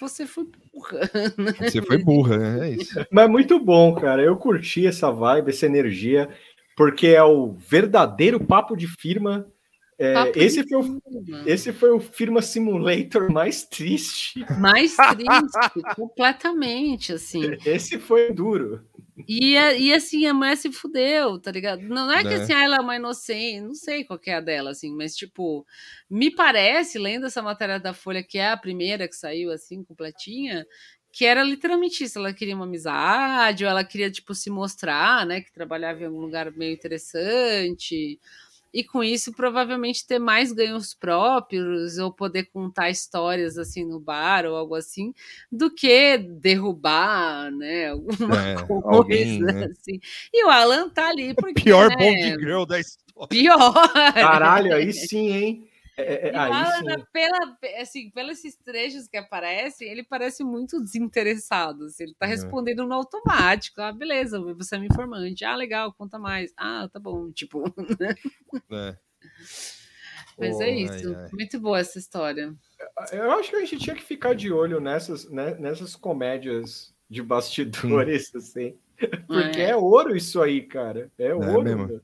você foi burra. <laughs> você foi burra, né? É isso. Mas é muito bom, cara. Eu curti essa vibe, essa energia, porque é o verdadeiro papo de firma. É, Papo esse, de foi o, firma. esse foi o Firma Simulator mais triste. Mais triste, <laughs> completamente, assim. Esse foi duro. E, a- e assim, a mulher se fudeu, tá ligado? Não, é que Né? assim, ah, ela é uma inocente, não sei qual que é a dela, assim, mas tipo, me parece, lendo essa matéria da Folha, que é a primeira que saiu assim, completinha, que era literalmente isso, ela queria uma amizade, ou ela queria, tipo, se mostrar, né, que trabalhava em algum lugar meio interessante, e com isso provavelmente ter mais ganhos próprios, ou poder contar histórias, assim, no bar, ou algo assim, do que derrubar, né, <laughs> alguma É, coisa, alguém, né? assim. E o Alan tá ali porque, Pior né, Bond Girl da história. Pior! Caralho, aí <laughs> sim, hein? É, é, E Alan, sim. pela, assim, pelos trechos que aparecem, ele parece muito desinteressado. assim, ele tá É. respondendo no automático. Ah, beleza, você é meu informante. Ah, legal, conta mais. Ah, tá bom. <laughs> Tipo, É. mas Pô, é isso. ai. Muito boa essa história. Eu acho que a gente tinha que ficar de olho nessas, né, nessas comédias de bastidores, assim. <laughs> Porque é. ouro isso aí, cara. É ouro. mesmo. meu.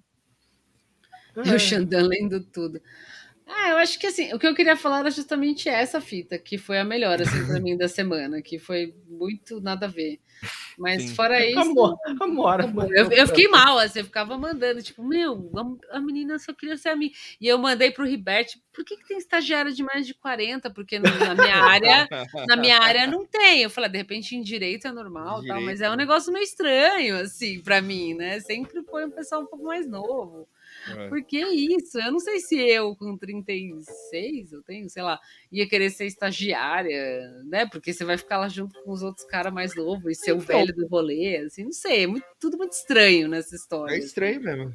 E o Xandan lendo tudo. Ah, eu acho que assim, o que eu queria falar era justamente essa fita, que foi a melhor, assim, pra <laughs> mim da semana, que foi muito nada a ver. Mas Sim. fora isso. Amor, amor, Eu, eu fiquei mal, assim, eu ficava mandando, tipo, meu, a, a menina só queria ser a mim. E eu mandei pro Ribert, por que, que tem estagiário de mais de 40? Porque no- na minha área, na minha área não tem. Eu falei, de repente em direito é normal, tal, mas é um negócio meio estranho, assim, pra mim, né? Sempre foi um pessoal um pouco mais novo. É. Por que isso? Eu não sei se eu, com 36, eu tenho, sei lá, ia querer ser estagiária, né? Porque você vai ficar lá junto com os outros caras mais novos e ser o Então. velho do rolê, assim, não sei, é muito- tudo muito estranho nessa história. É estranho mesmo.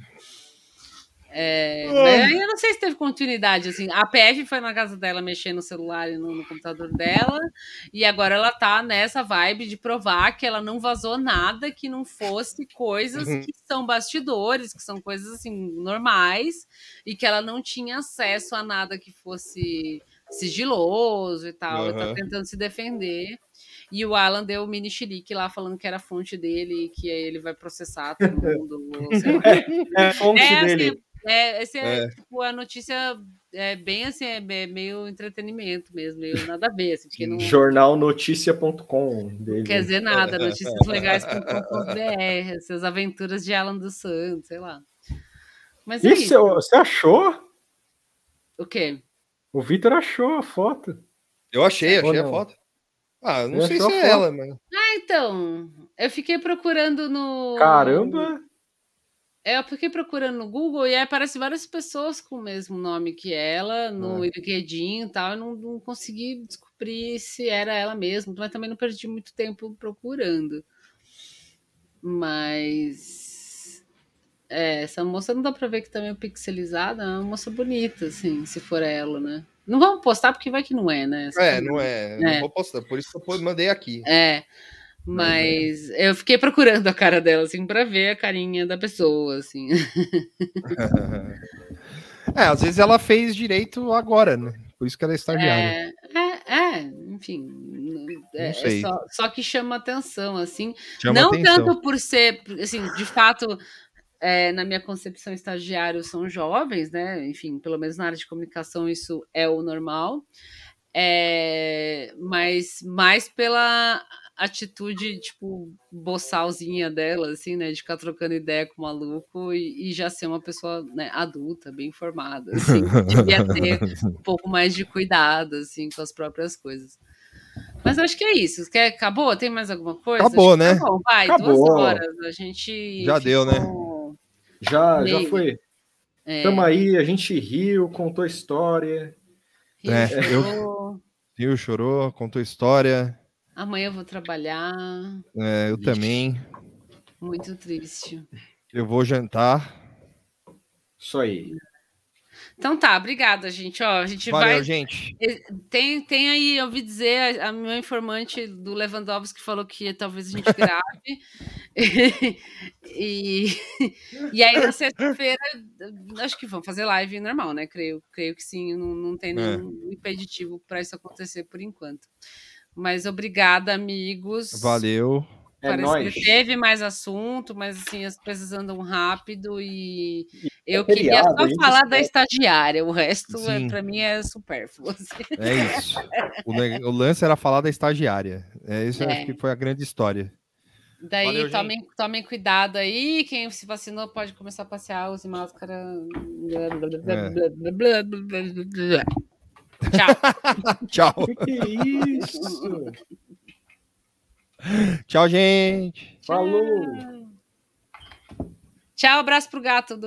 É, daí eu não sei se teve continuidade, assim, a PF foi na casa dela mexer no celular e no, no computador dela, e agora ela tá nessa vibe de provar que ela não vazou nada que não fosse coisas Uhum. que são bastidores, que são coisas, assim, normais, e que ela não tinha acesso a nada que fosse sigiloso e tal, ela tá tentando se defender. E o Alan deu o mini chilique lá falando que era a fonte dele e que aí ele vai processar todo mundo. <laughs> É a fonte É, dele. assim, é, esse é, É. tipo, a notícia é bem assim, é meio entretenimento mesmo, meio nada a ver, assim, porque não Jornalnoticia.com dele. quer dizer nada, noticiaslegais.com.br, essas aventuras de Alan dos Santos, sei lá. Mas é Isso, isso. você achou? O quê? O Vitor achou a foto. Eu achei, achei a foto. Ah, não Eu sei se é foto. ela, mas. Ah, então, eu fiquei procurando no... Caramba! É, eu fiquei procurando no Google e aí aparece várias pessoas com o mesmo nome que ela, no É. LinkedIn e tal. Eu não, não consegui descobrir se era ela mesma, mas também não perdi muito tempo procurando. Mas. É, essa moça não dá pra ver que tá meio pixelizada, é uma moça bonita, assim, se for ela, né? Não vamos postar porque vai que não é, né? É, não é. É. Não vou postar. Por isso que eu mandei aqui. É, mas eu fiquei procurando a cara dela, assim, pra ver a carinha da pessoa, assim. <laughs> É, às vezes ela fez direito agora, né? Por isso que ela é estagiária. É, é, é, enfim. É, é só, só que chama atenção, assim. Chama não atenção. tanto por ser, assim, de fato, é, na minha concepção, estagiários são jovens, né? Enfim, pelo menos na área de comunicação isso é o normal. É, mas mais pela atitude, tipo, boçalzinha dela, assim, né? De ficar trocando ideia com o maluco e, e já ser uma pessoa né, adulta, bem formada, assim. que Devia ter um <laughs> pouco mais de cuidado, assim, com as próprias coisas. Mas acho que é isso. Quer, acabou? Tem mais alguma coisa? Acabou, né? Tá bom, vai, Acabou. duas horas. A gente. Já deu, né? ficou- Já, já foi. É, Tamo aí, a gente riu, contou história. Rio É, chorou. Viu, chorou, contou história. Amanhã eu vou trabalhar. É, eu também. Muito triste. Eu vou jantar. Isso aí. Então tá, obrigada, gente. Ó, a gente Valeu, vai. gente. Tem, tem aí, eu ouvi dizer, a, a minha informante do Lewandowski falou que talvez a gente grave. <laughs> <laughs> e, e aí na sexta-feira, acho que vão fazer live normal, né? Creio, creio que sim, não, não tem nenhum impeditivo para isso acontecer por enquanto. Mas obrigada, amigos. Valeu. É Parece nóis. que teve mais assunto, mas assim, as coisas andam rápido e eu feriado, queria a só falar da estagiária, o resto é, para mim é supérfluo. assim. É isso. O, o lance era falar da estagiária. É, isso eu É. acho que foi a grande história. Daí Valeu, tomem, tomem cuidado aí. Quem se vacinou pode começar a passear, use máscara. É. <laughs> Tchau. <laughs> Tchau. Que que é isso? Tchau, gente. Falou! Tchau, abraço pro gato do